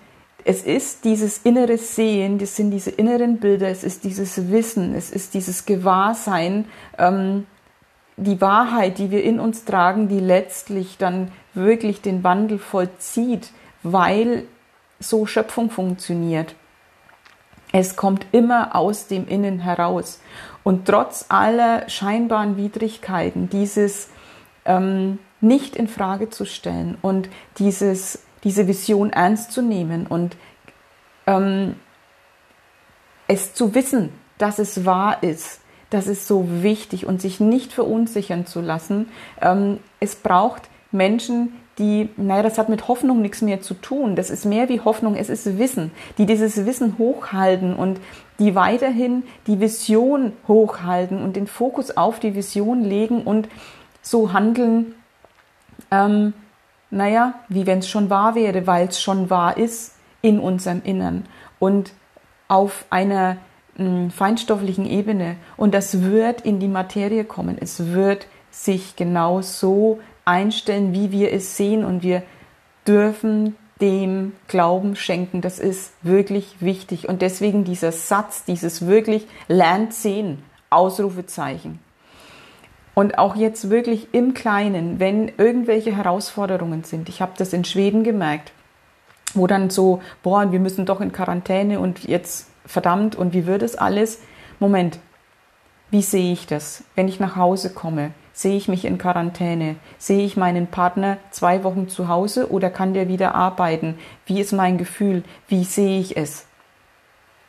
es ist dieses innere Sehen, das sind diese inneren Bilder, es ist dieses Wissen, es ist dieses Gewahrsein, ähm, die Wahrheit, die wir in uns tragen, die letztlich dann wirklich den Wandel vollzieht, weil so Schöpfung funktioniert. Es kommt immer aus dem Innen heraus. Und trotz aller scheinbaren Widrigkeiten, dieses ähm, nicht in Frage zu stellen und dieses, diese Vision ernst zu nehmen und ähm, es zu wissen, dass es wahr ist. Das ist so wichtig und sich nicht verunsichern zu lassen. Ähm, es braucht Menschen, die, naja, das hat mit Hoffnung nichts mehr zu tun. Das ist mehr wie Hoffnung, es ist Wissen, die dieses Wissen hochhalten und die weiterhin die Vision hochhalten und den Fokus auf die Vision legen und so handeln, ähm, naja, wie wenn es schon wahr wäre, weil es schon wahr ist in unserem Innern und auf einer mh, hm, feinstofflichen Ebene. Und das wird in die Materie kommen. Es wird sich genau so einstellen, wie wir es sehen. Und wir dürfen dem Glauben schenken. Das ist wirklich wichtig. Und deswegen dieser Satz, dieses wirklich lernt sehen, Ausrufezeichen. Und auch jetzt wirklich im Kleinen, wenn irgendwelche Herausforderungen sind. Ich habe das in Schweden gemerkt, wo dann so, boah, wir müssen doch in Quarantäne und jetzt verdammt und wie wird es alles? Moment, wie sehe ich das, wenn ich nach Hause komme? Sehe ich mich in Quarantäne? Sehe ich meinen Partner zwei Wochen zu Hause oder kann der wieder arbeiten? Wie ist mein Gefühl? Wie sehe ich es?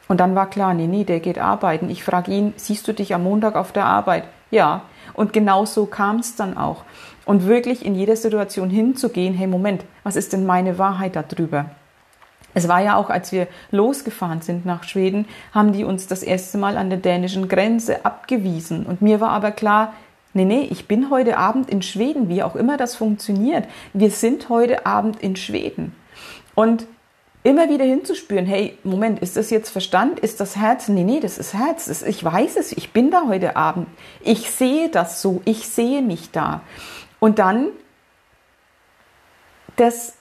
Und dann war klar, nee, nee, der geht arbeiten. Ich frage ihn, siehst du dich am Montag auf der Arbeit? Ja. Und genau so kam es dann auch. Und wirklich in jeder Situation hinzugehen, hey Moment, was ist denn meine Wahrheit darüber? Es war ja auch, als wir losgefahren sind nach Schweden, haben die uns das erste Mal an der dänischen Grenze abgewiesen. Und mir war aber klar, Nee, nee, ich bin heute Abend in Schweden, wie auch immer das funktioniert. Wir sind heute Abend in Schweden. Und immer wieder hinzuspüren, hey, Moment, ist das jetzt Verstand? Ist das Herz? Nee, nee, das ist Herz. Das, ich weiß es, ich bin da heute Abend. Ich sehe das so, ich sehe mich da. Und dann das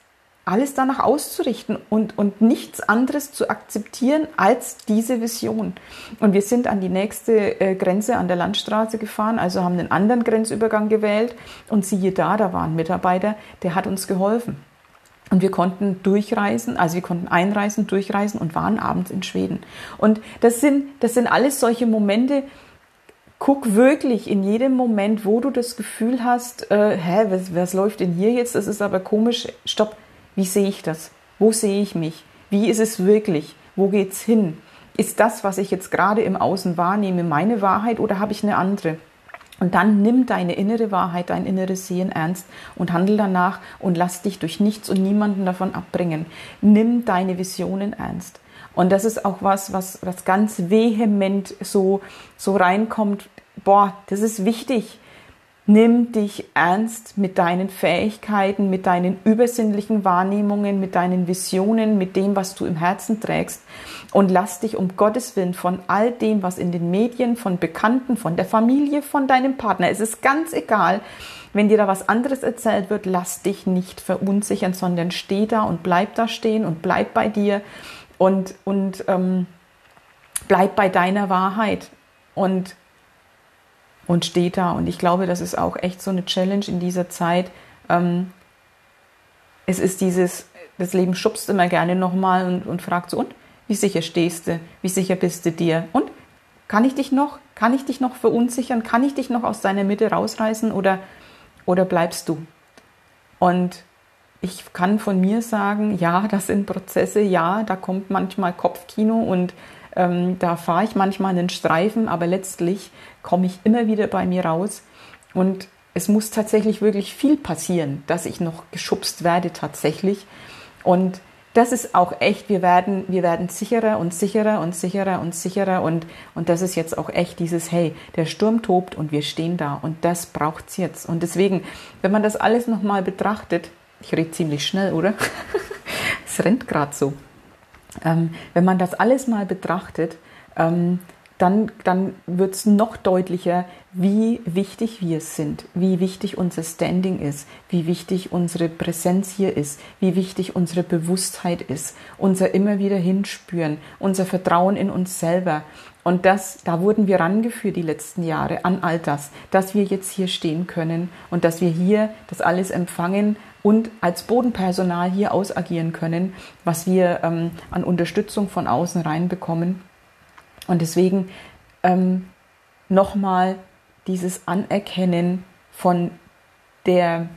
alles danach auszurichten und, und nichts anderes zu akzeptieren als diese Vision. Und wir sind an die nächste äh, Grenze an der Landstraße gefahren, also haben einen anderen Grenzübergang gewählt und siehe da, da war ein Mitarbeiter, der hat uns geholfen. Und wir konnten durchreisen, also wir konnten einreisen, durchreisen und waren abends in Schweden. Und das sind, das sind alles solche Momente, guck wirklich in jedem Moment, wo du das Gefühl hast, äh, hä, was, was läuft denn hier jetzt? Das ist aber komisch. Stopp, wie sehe ich das? Wo sehe ich mich? Wie ist es wirklich? Wo geht's hin? Ist das, was ich jetzt gerade im Außen wahrnehme, meine Wahrheit oder habe ich eine andere? Und dann nimm deine innere Wahrheit, dein inneres Sehen ernst und handel danach und lass dich durch nichts und niemanden davon abbringen. Nimm deine Visionen ernst. Und das ist auch was, was, was ganz vehement so, so reinkommt. Boah, das ist wichtig. Nimm dich ernst mit deinen Fähigkeiten, mit deinen übersinnlichen Wahrnehmungen, mit deinen Visionen, mit dem, was du im Herzen trägst und lass dich um Gottes Willen von all dem, was in den Medien, von Bekannten, von der Familie, von deinem Partner, es ist ganz egal, wenn dir da was anderes erzählt wird, lass dich nicht verunsichern, sondern steh da und bleib da stehen und bleib bei dir und, und ähm, bleib bei deiner Wahrheit und und steht da. Und ich glaube, das ist auch echt so eine Challenge in dieser Zeit. Ähm, es ist dieses, das Leben schubst immer gerne nochmal und, und fragt so, und wie sicher stehst du? Wie sicher bist du dir? Und kann ich dich noch, kann ich dich noch verunsichern? Kann ich dich noch aus deiner Mitte rausreißen oder, oder bleibst du? Und ich kann von mir sagen, ja, das sind Prozesse, ja, da kommt manchmal Kopfkino und ähm, da fahre ich manchmal einen Streifen, aber letztlich komme ich immer wieder bei mir raus und es muss tatsächlich wirklich viel passieren, dass ich noch geschubst werde tatsächlich. Und das ist auch echt, wir werden, wir werden sicherer und sicherer und sicherer und sicherer und, und das ist jetzt auch echt dieses, hey, der Sturm tobt und wir stehen da und das braucht es jetzt. Und deswegen, wenn man das alles nochmal betrachtet, ich rede ziemlich schnell, oder? es rennt gerade so. Ähm, wenn man das alles mal betrachtet, ähm, dann, dann wird es noch deutlicher, wie wichtig wir sind, wie wichtig unser Standing ist, wie wichtig unsere Präsenz hier ist, wie wichtig unsere Bewusstheit ist, unser immer wieder hinspüren, unser Vertrauen in uns selber. Und das, da wurden wir rangeführt die letzten Jahre an all das, dass wir jetzt hier stehen können und dass wir hier das alles empfangen und als Bodenpersonal hier ausagieren können, was wir ähm, an Unterstützung von außen reinbekommen. Und deswegen ähm, nochmal dieses Anerkennen von der,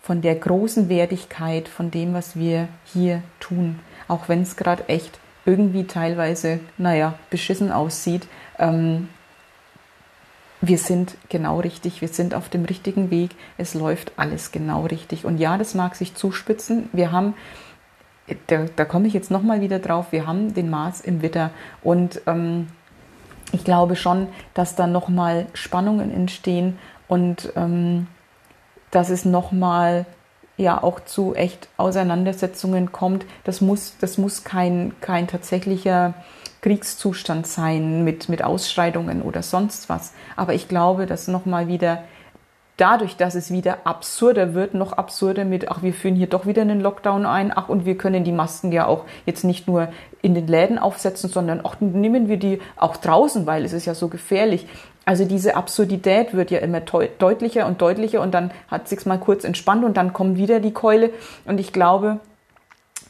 von der großen Wertigkeit von dem, was wir hier tun. Auch wenn es gerade echt irgendwie teilweise, naja, beschissen aussieht. Ähm, wir sind genau richtig, wir sind auf dem richtigen Weg, es läuft alles genau richtig. Und ja, das mag sich zuspitzen. Wir haben, da, da komme ich jetzt nochmal wieder drauf, wir haben den Mars im Witter und ähm, ich glaube schon, dass da nochmal Spannungen entstehen und ähm, dass es nochmal ja auch zu echt Auseinandersetzungen kommt. Das muss, das muss kein, kein tatsächlicher Kriegszustand sein mit, mit Ausschreitungen oder sonst was. Aber ich glaube, dass nochmal wieder dadurch, dass es wieder absurder wird, noch absurder mit, ach, wir führen hier doch wieder einen Lockdown ein, ach, und wir können die Masken ja auch jetzt nicht nur in den Läden aufsetzen, sondern auch nehmen wir die auch draußen, weil es ist ja so gefährlich. Also diese Absurdität wird ja immer deutlicher und deutlicher und dann hat sich's mal kurz entspannt und dann kommt wieder die Keule. Und ich glaube,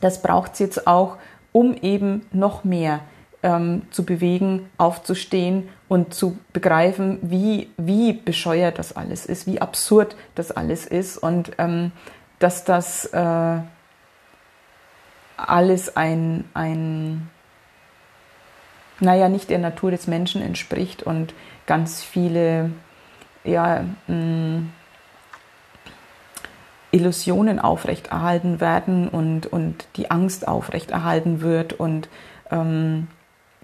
das braucht's jetzt auch, um eben noch mehr ähm, zu bewegen, aufzustehen und zu begreifen, wie, wie bescheuert das alles ist, wie absurd das alles ist und ähm, dass das äh, alles ein, ein, naja, nicht der Natur des Menschen entspricht und ganz viele, ja, mh, mm, Illusionen aufrechterhalten werden und, und die Angst aufrechterhalten wird und ähm,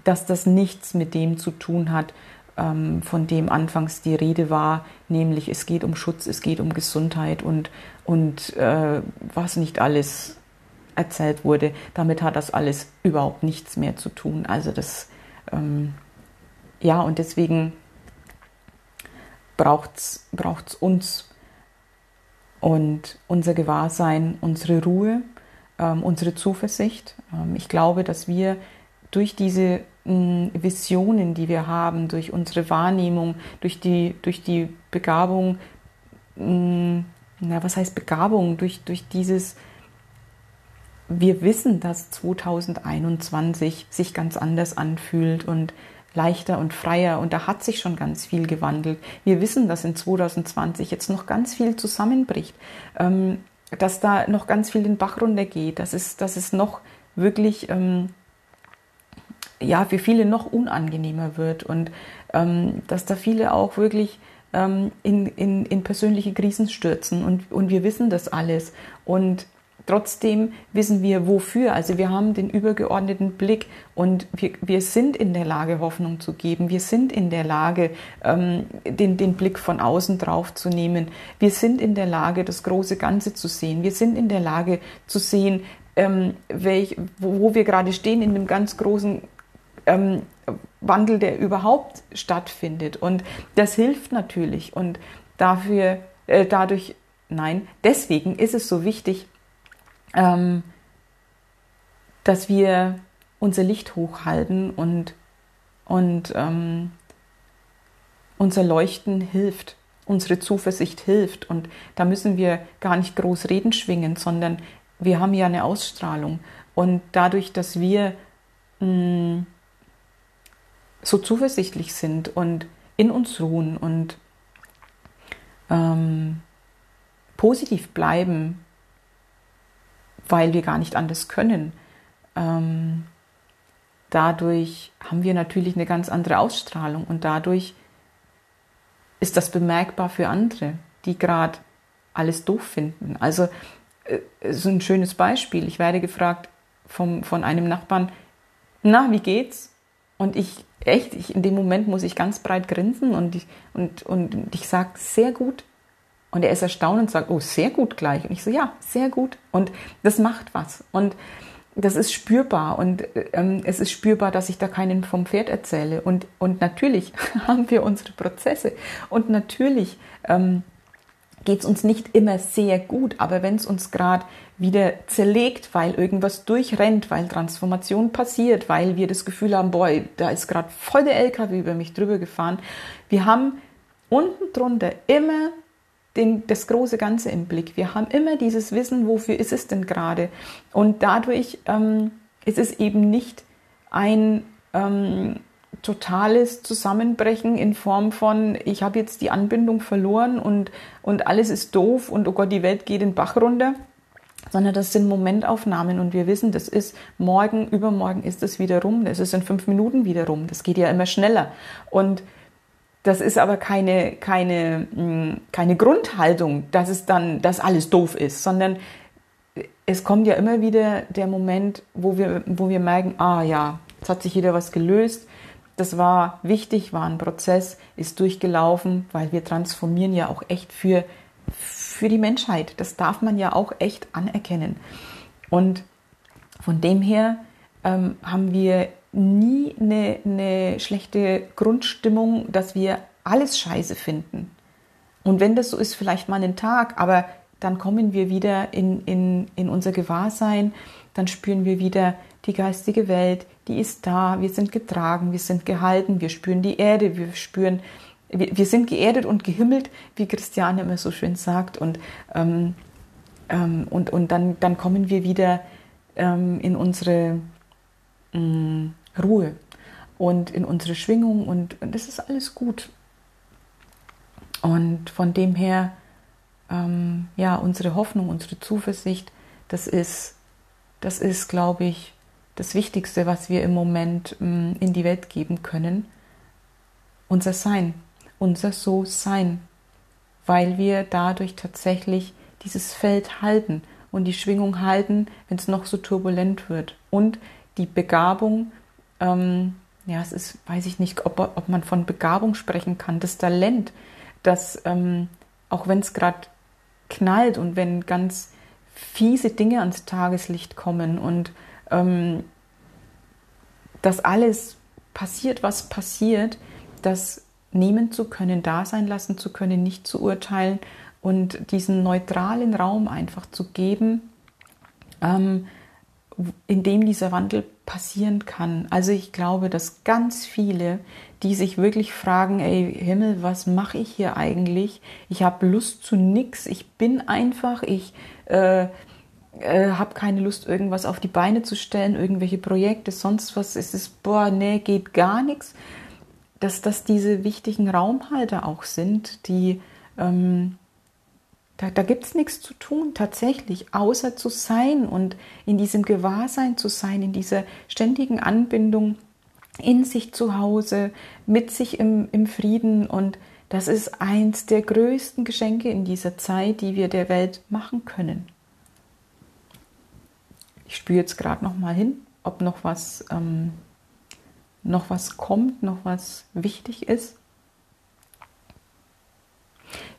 dass das nichts mit dem zu tun hat, ähm, von dem anfangs die Rede war, nämlich es geht um Schutz, es geht um Gesundheit und, und äh, was nicht alles erzählt wurde. Damit hat das alles überhaupt nichts mehr zu tun. Also das, ähm, ja, und deswegen braucht es uns und unser Gewahrsein, unsere Ruhe, ähm, unsere Zuversicht. Ähm, ich glaube, dass wir durch diese Visionen, die wir haben, durch unsere Wahrnehmung, durch die, durch die Begabung, na, was heißt Begabung? Durch, durch dieses, wir wissen, dass 2021 sich ganz anders anfühlt und leichter und freier und da hat sich schon ganz viel gewandelt. Wir wissen, dass in 2020 jetzt noch ganz viel zusammenbricht, ähm, dass da noch ganz viel den Bach runtergeht, dass es, dass es noch wirklich ähm, ja, für viele noch unangenehmer wird und ähm, dass da viele auch wirklich ähm, in, in, in persönliche Krisen stürzen und, und wir wissen das alles und Trotzdem wissen wir wofür. Also wir haben den übergeordneten Blick und wir, wir sind in der Lage, Hoffnung zu geben. Wir sind in der Lage, ähm, den, den Blick von außen drauf zu nehmen. Wir sind in der Lage, das große Ganze zu sehen. Wir sind in der Lage zu sehen, ähm, welch, wo, wo wir gerade stehen in dem ganz großen ähm, Wandel, der überhaupt stattfindet. Und das hilft natürlich. Und dafür, äh, dadurch, nein, deswegen ist es so wichtig, ähm, dass wir unser Licht hochhalten und, und ähm, unser Leuchten hilft, unsere Zuversicht hilft. Und da müssen wir gar nicht groß reden schwingen, sondern wir haben ja eine Ausstrahlung. Und dadurch, dass wir mh, mm, so zuversichtlich sind und in uns ruhen und ähm, positiv bleiben, weil wir gar nicht anders können. Ähm, dadurch haben wir natürlich eine ganz andere Ausstrahlung und dadurch ist das bemerkbar für andere, die gerade alles doof finden. Also äh, so ein schönes Beispiel. Ich werde gefragt vom, von einem Nachbarn, na, wie geht's? Und ich, echt, ich, in dem Moment muss ich ganz breit grinsen und ich, und, und ich sage, sehr gut. Und er ist erstaunt und sagt, oh, sehr gut gleich. Und ich so, ja, sehr gut. Und das macht was. Und das ist spürbar. Und ähm, es ist spürbar, dass ich da keinen vom Pferd erzähle. Und, und natürlich haben wir unsere Prozesse. Und natürlich ähm, geht es uns nicht immer sehr gut. Aber wenn es uns gerade wieder zerlegt, weil irgendwas durchrennt, weil Transformation passiert, weil wir das Gefühl haben, boah, da ist gerade voll der LKW über mich drüber gefahren. Wir haben unten drunter immer den, das große Ganze im Blick. Wir haben immer dieses Wissen, wofür ist es denn gerade. Und dadurch ähm, ist es eben nicht ein ähm, totales Zusammenbrechen in Form von, ich habe jetzt die Anbindung verloren und, und alles ist doof und oh Gott, die Welt geht den Bach runter, sondern das sind Momentaufnahmen und wir wissen, das ist morgen, übermorgen ist es wieder rum, das ist in fünf Minuten wieder rum, das geht ja immer schneller. Und das ist aber keine, keine, hm, keine Grundhaltung, dass es dann, dass alles doof ist, sondern es kommt ja immer wieder der Moment, wo wir, wo wir merken, ah ja, jetzt hat sich wieder was gelöst. Das war wichtig, war ein Prozess, ist durchgelaufen, weil wir transformieren ja auch echt für, für die Menschheit. Das darf man ja auch echt anerkennen. Und von dem her ähm, haben wir nie eine, eine schlechte Grundstimmung, dass wir alles scheiße finden. Und wenn das so ist, vielleicht mal einen Tag, aber dann kommen wir wieder in, in, in unser Gewahrsein, dann spüren wir wieder die geistige Welt, die ist da, wir sind getragen, wir sind gehalten, wir spüren die Erde, wir spüren, wir, wir sind geerdet und gehimmelt, wie Christiane immer so schön sagt. Und, ähm, ähm, und, und dann, dann kommen wir wieder ähm, in unsere mm, Ruhe und in unsere Schwingung und, und das ist alles gut. Und von dem her, ähm, ja, unsere Hoffnung, unsere Zuversicht, das ist, das ist, glaube ich, das Wichtigste, was wir im Moment ähm, in die Welt geben können. Unser Sein, unser So-Sein, weil wir dadurch tatsächlich dieses Feld halten und die Schwingung halten, wenn es noch so turbulent wird. Und die Begabung, ähm, ja, es ist, weiß ich nicht, ob, ob man von Begabung sprechen kann, das Talent, dass ähm, auch wenn es gerade knallt und wenn ganz fiese Dinge ans Tageslicht kommen und ähm, dass alles passiert, was passiert, das nehmen zu können, da sein lassen zu können, nicht zu urteilen und diesen neutralen Raum einfach zu geben, ähm, in dem dieser Wandel passieren kann. Also ich glaube, dass ganz viele, die sich wirklich fragen, ey Himmel, was mache ich hier eigentlich? Ich habe Lust zu nichts, ich bin einfach, ich äh, äh, habe keine Lust, irgendwas auf die Beine zu stellen, irgendwelche Projekte, sonst was. Es ist, boah, nee, geht gar nichts. Dass das diese wichtigen Raumhalter auch sind, die ähm, da, da gibt es nichts zu tun, tatsächlich, außer zu sein und in diesem Gewahrsein zu sein, in dieser ständigen Anbindung in sich zu Hause, mit sich im, im Frieden. Und das ist eins der größten Geschenke in dieser Zeit, die wir der Welt machen können. Ich spüre jetzt gerade noch mal hin, ob noch was, ähm, noch was kommt, noch was wichtig ist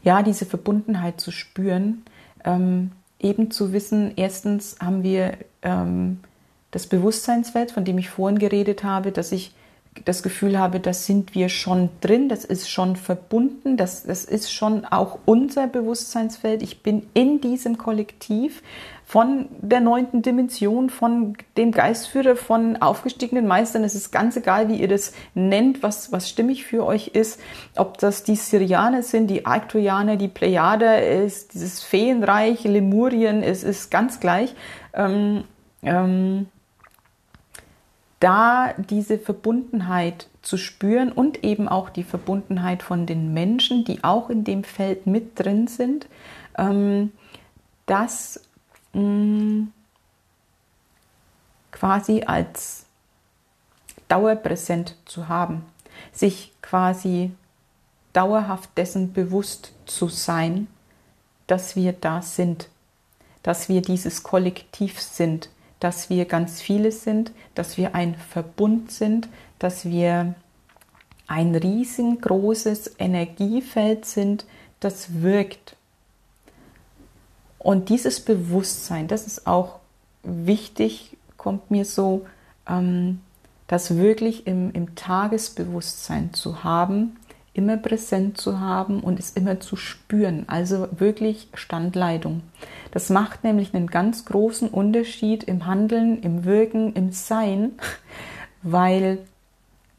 ja, diese Verbundenheit zu spüren, ähm, eben zu wissen, erstens haben wir ähm, das Bewusstseinsfeld, von dem ich vorhin geredet habe, dass ich das Gefühl habe, das sind wir schon drin, das ist schon verbunden, das, das ist schon auch unser Bewusstseinsfeld. Ich bin in diesem Kollektiv von der neunten Dimension, von dem Geistführer, von aufgestiegenen Meistern. Es ist ganz egal, wie ihr das nennt, was, was stimmig für euch ist. Ob das die Syrianer sind, die Arcturianer, die Plejader, ist dieses Feenreich, Lemurien, es ist ganz gleich. Ähm, ähm, da diese Verbundenheit zu spüren und eben auch die Verbundenheit von den Menschen, die auch in dem Feld mit drin sind, ähm, das mm, quasi als dauerpräsent zu haben, sich quasi dauerhaft dessen bewusst zu sein, dass wir da sind, dass wir dieses Kollektiv sind, dass wir ganz viele sind, dass wir ein Verbund sind, dass wir ein riesengroßes Energiefeld sind, das wirkt. Und dieses Bewusstsein, das ist auch wichtig, kommt mir so, ähm, das wirklich im, im Tagesbewusstsein zu haben, immer präsent zu haben und es immer zu spüren. Also wirklich Standleitung. Das macht nämlich einen ganz großen Unterschied im Handeln, im Wirken, im Sein, weil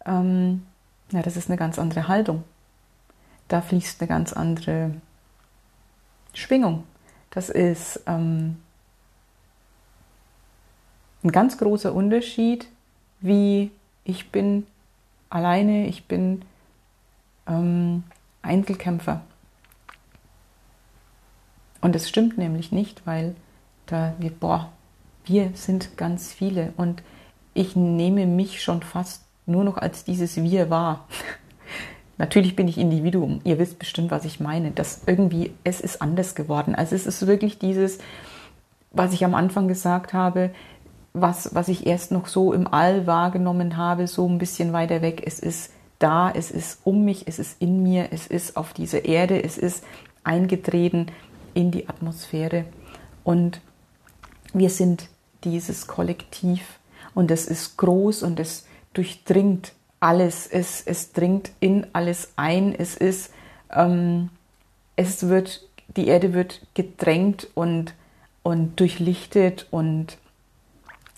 ähm, ja, das ist eine ganz andere Haltung. Da fließt eine ganz andere Schwingung. Das ist ähm, ein ganz großer Unterschied, wie ich bin alleine, ich bin ähm, Einzelkämpfer. Und das stimmt nämlich nicht, weil da wir, boah, wir sind ganz viele und ich nehme mich schon fast nur noch als dieses Wir wahr. Natürlich bin ich Individuum. Ihr wisst bestimmt, was ich meine. Das irgendwie, es ist anders geworden. Also es ist wirklich dieses, was ich am Anfang gesagt habe, was, was ich erst noch so im All wahrgenommen habe, so ein bisschen weiter weg. Es ist da, es ist um mich, es ist in mir, es ist auf dieser Erde, es ist eingetreten in die Atmosphäre. Und wir sind dieses Kollektiv und es ist groß und es durchdringt alles, es, es dringt in alles ein, es ist, ähm, es wird, die Erde wird gedrängt und, und durchlichtet und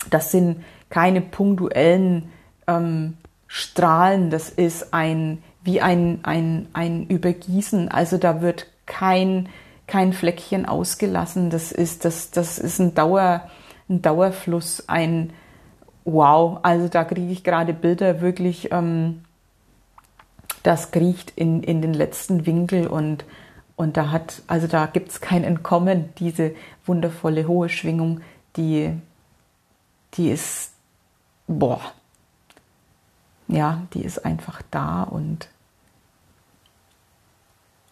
das sind keine punktuellen ähm, Strahlen, das ist ein, wie ein, ein, ein Übergießen. Also da wird kein, kein Fleckchen ausgelassen. Das ist, das, das ist ein, Dauer, ein Dauerfluss, ein Wow. Also da kriege ich gerade Bilder wirklich, ähm, das kriecht in, in den letzten Winkel und, und da hat, also da gibt es kein Entkommen, diese wundervolle hohe Schwingung, die, die ist, boah, ja, die ist einfach da und,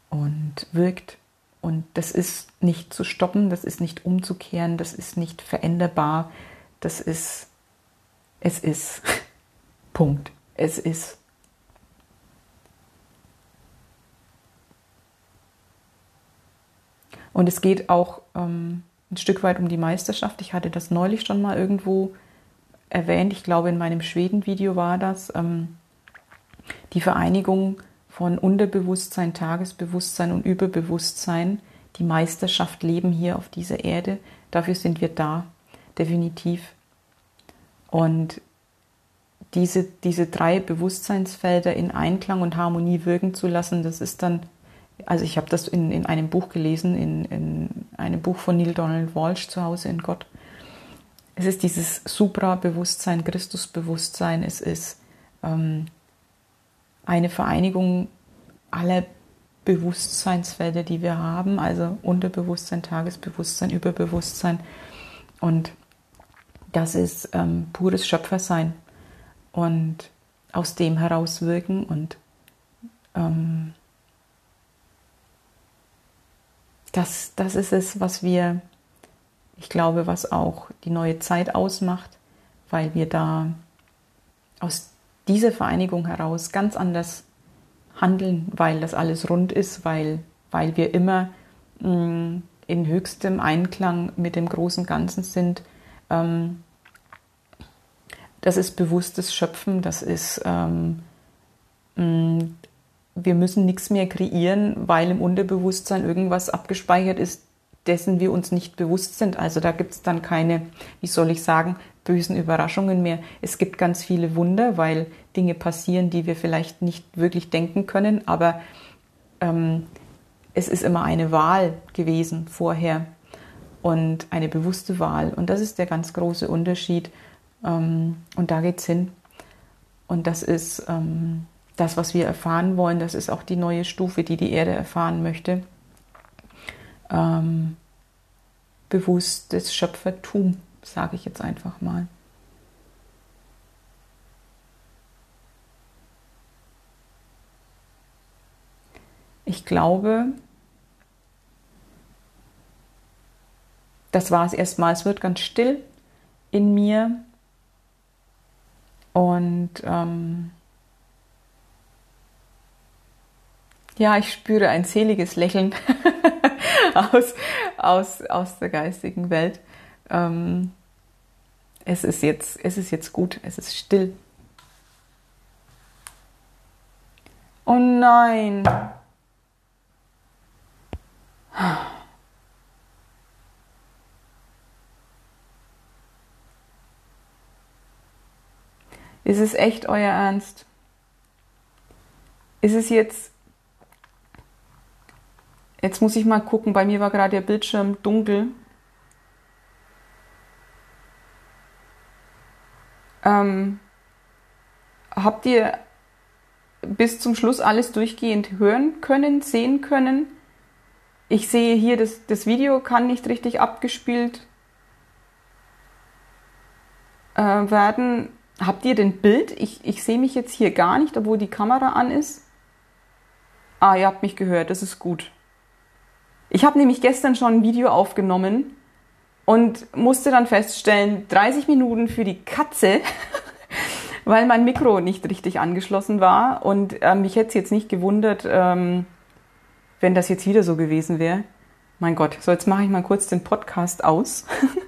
und wirkt. Und das ist nicht zu stoppen, das ist nicht umzukehren, das ist nicht veränderbar, das ist, es ist. Punkt. Es ist. Und es geht auch ähm, ein Stück weit um die Meisterschaft. Ich hatte das neulich schon mal irgendwo erwähnt, ich glaube in meinem Schweden-Video war das, ähm, die Vereinigung von Unterbewusstsein, Tagesbewusstsein und Überbewusstsein, die Meisterschaft leben hier auf dieser Erde. Dafür sind wir da, definitiv. Und diese, diese drei Bewusstseinsfelder in Einklang und Harmonie wirken zu lassen, das ist dann, also ich habe das in, in einem Buch gelesen, in, in einem Buch von Neil Donald Walsh zu Hause in Gott. Es ist dieses Supra-Bewusstsein, Christus-Bewusstsein, es ist ähm, eine Vereinigung aller Bewusstseinsfelder, die wir haben, also Unterbewusstsein, Tagesbewusstsein, Überbewusstsein. Und das ist ähm, pures Schöpfersein und aus dem heraus wirken und ähm, das, das ist es, was wir ich glaube, was auch die neue Zeit ausmacht, weil wir da aus dieser Vereinigung heraus ganz anders handeln, weil das alles rund ist, weil, weil wir immer mh, mm, in höchstem Einklang mit dem großen Ganzen sind. Ähm, das ist bewusstes Schöpfen, das ist, ähm, mm, wir müssen nichts mehr kreieren, weil im Unterbewusstsein irgendwas abgespeichert ist, dessen wir uns nicht bewusst sind. Also da gibt es dann keine, wie soll ich sagen, bösen Überraschungen mehr. Es gibt ganz viele Wunder, weil Dinge passieren, die wir vielleicht nicht wirklich denken können, aber ähm, es ist immer eine Wahl gewesen vorher und eine bewusste Wahl. Und das ist der ganz große Unterschied. Ähm, und da geht es hin. Und das ist ähm, das, was wir erfahren wollen. Das ist auch die neue Stufe, die die Erde erfahren möchte ähm, bewusstes Schöpfertum, sage ich jetzt einfach mal. Ich glaube, das war es erstmal. Es wird ganz still in mir und ähm, ja, ich spüre ein seliges Lächeln aus, aus, aus der geistigen Welt. Ähm, es, ist jetzt, es ist jetzt gut, es ist still. Oh nein. Ist es echt euer Ernst? Ist es jetzt Jetzt muss ich mal gucken, bei mir war gerade der Bildschirm dunkel. Ähm, habt ihr bis zum Schluss alles durchgehend hören können, sehen können? Ich sehe hier, das, das Video kann nicht richtig abgespielt äh, werden. Habt ihr den Bild? Ich, ich sehe mich jetzt hier gar nicht, obwohl die Kamera an ist. Ah, ihr habt mich gehört, das ist gut. Ich habe nämlich gestern schon ein Video aufgenommen und musste dann feststellen, 30 Minuten für die Katze, weil mein Mikro nicht richtig angeschlossen war. Und ähm, mich hätte es jetzt nicht gewundert, ähm, wenn das jetzt wieder so gewesen wäre. Mein Gott, so jetzt mache ich mal kurz den Podcast aus.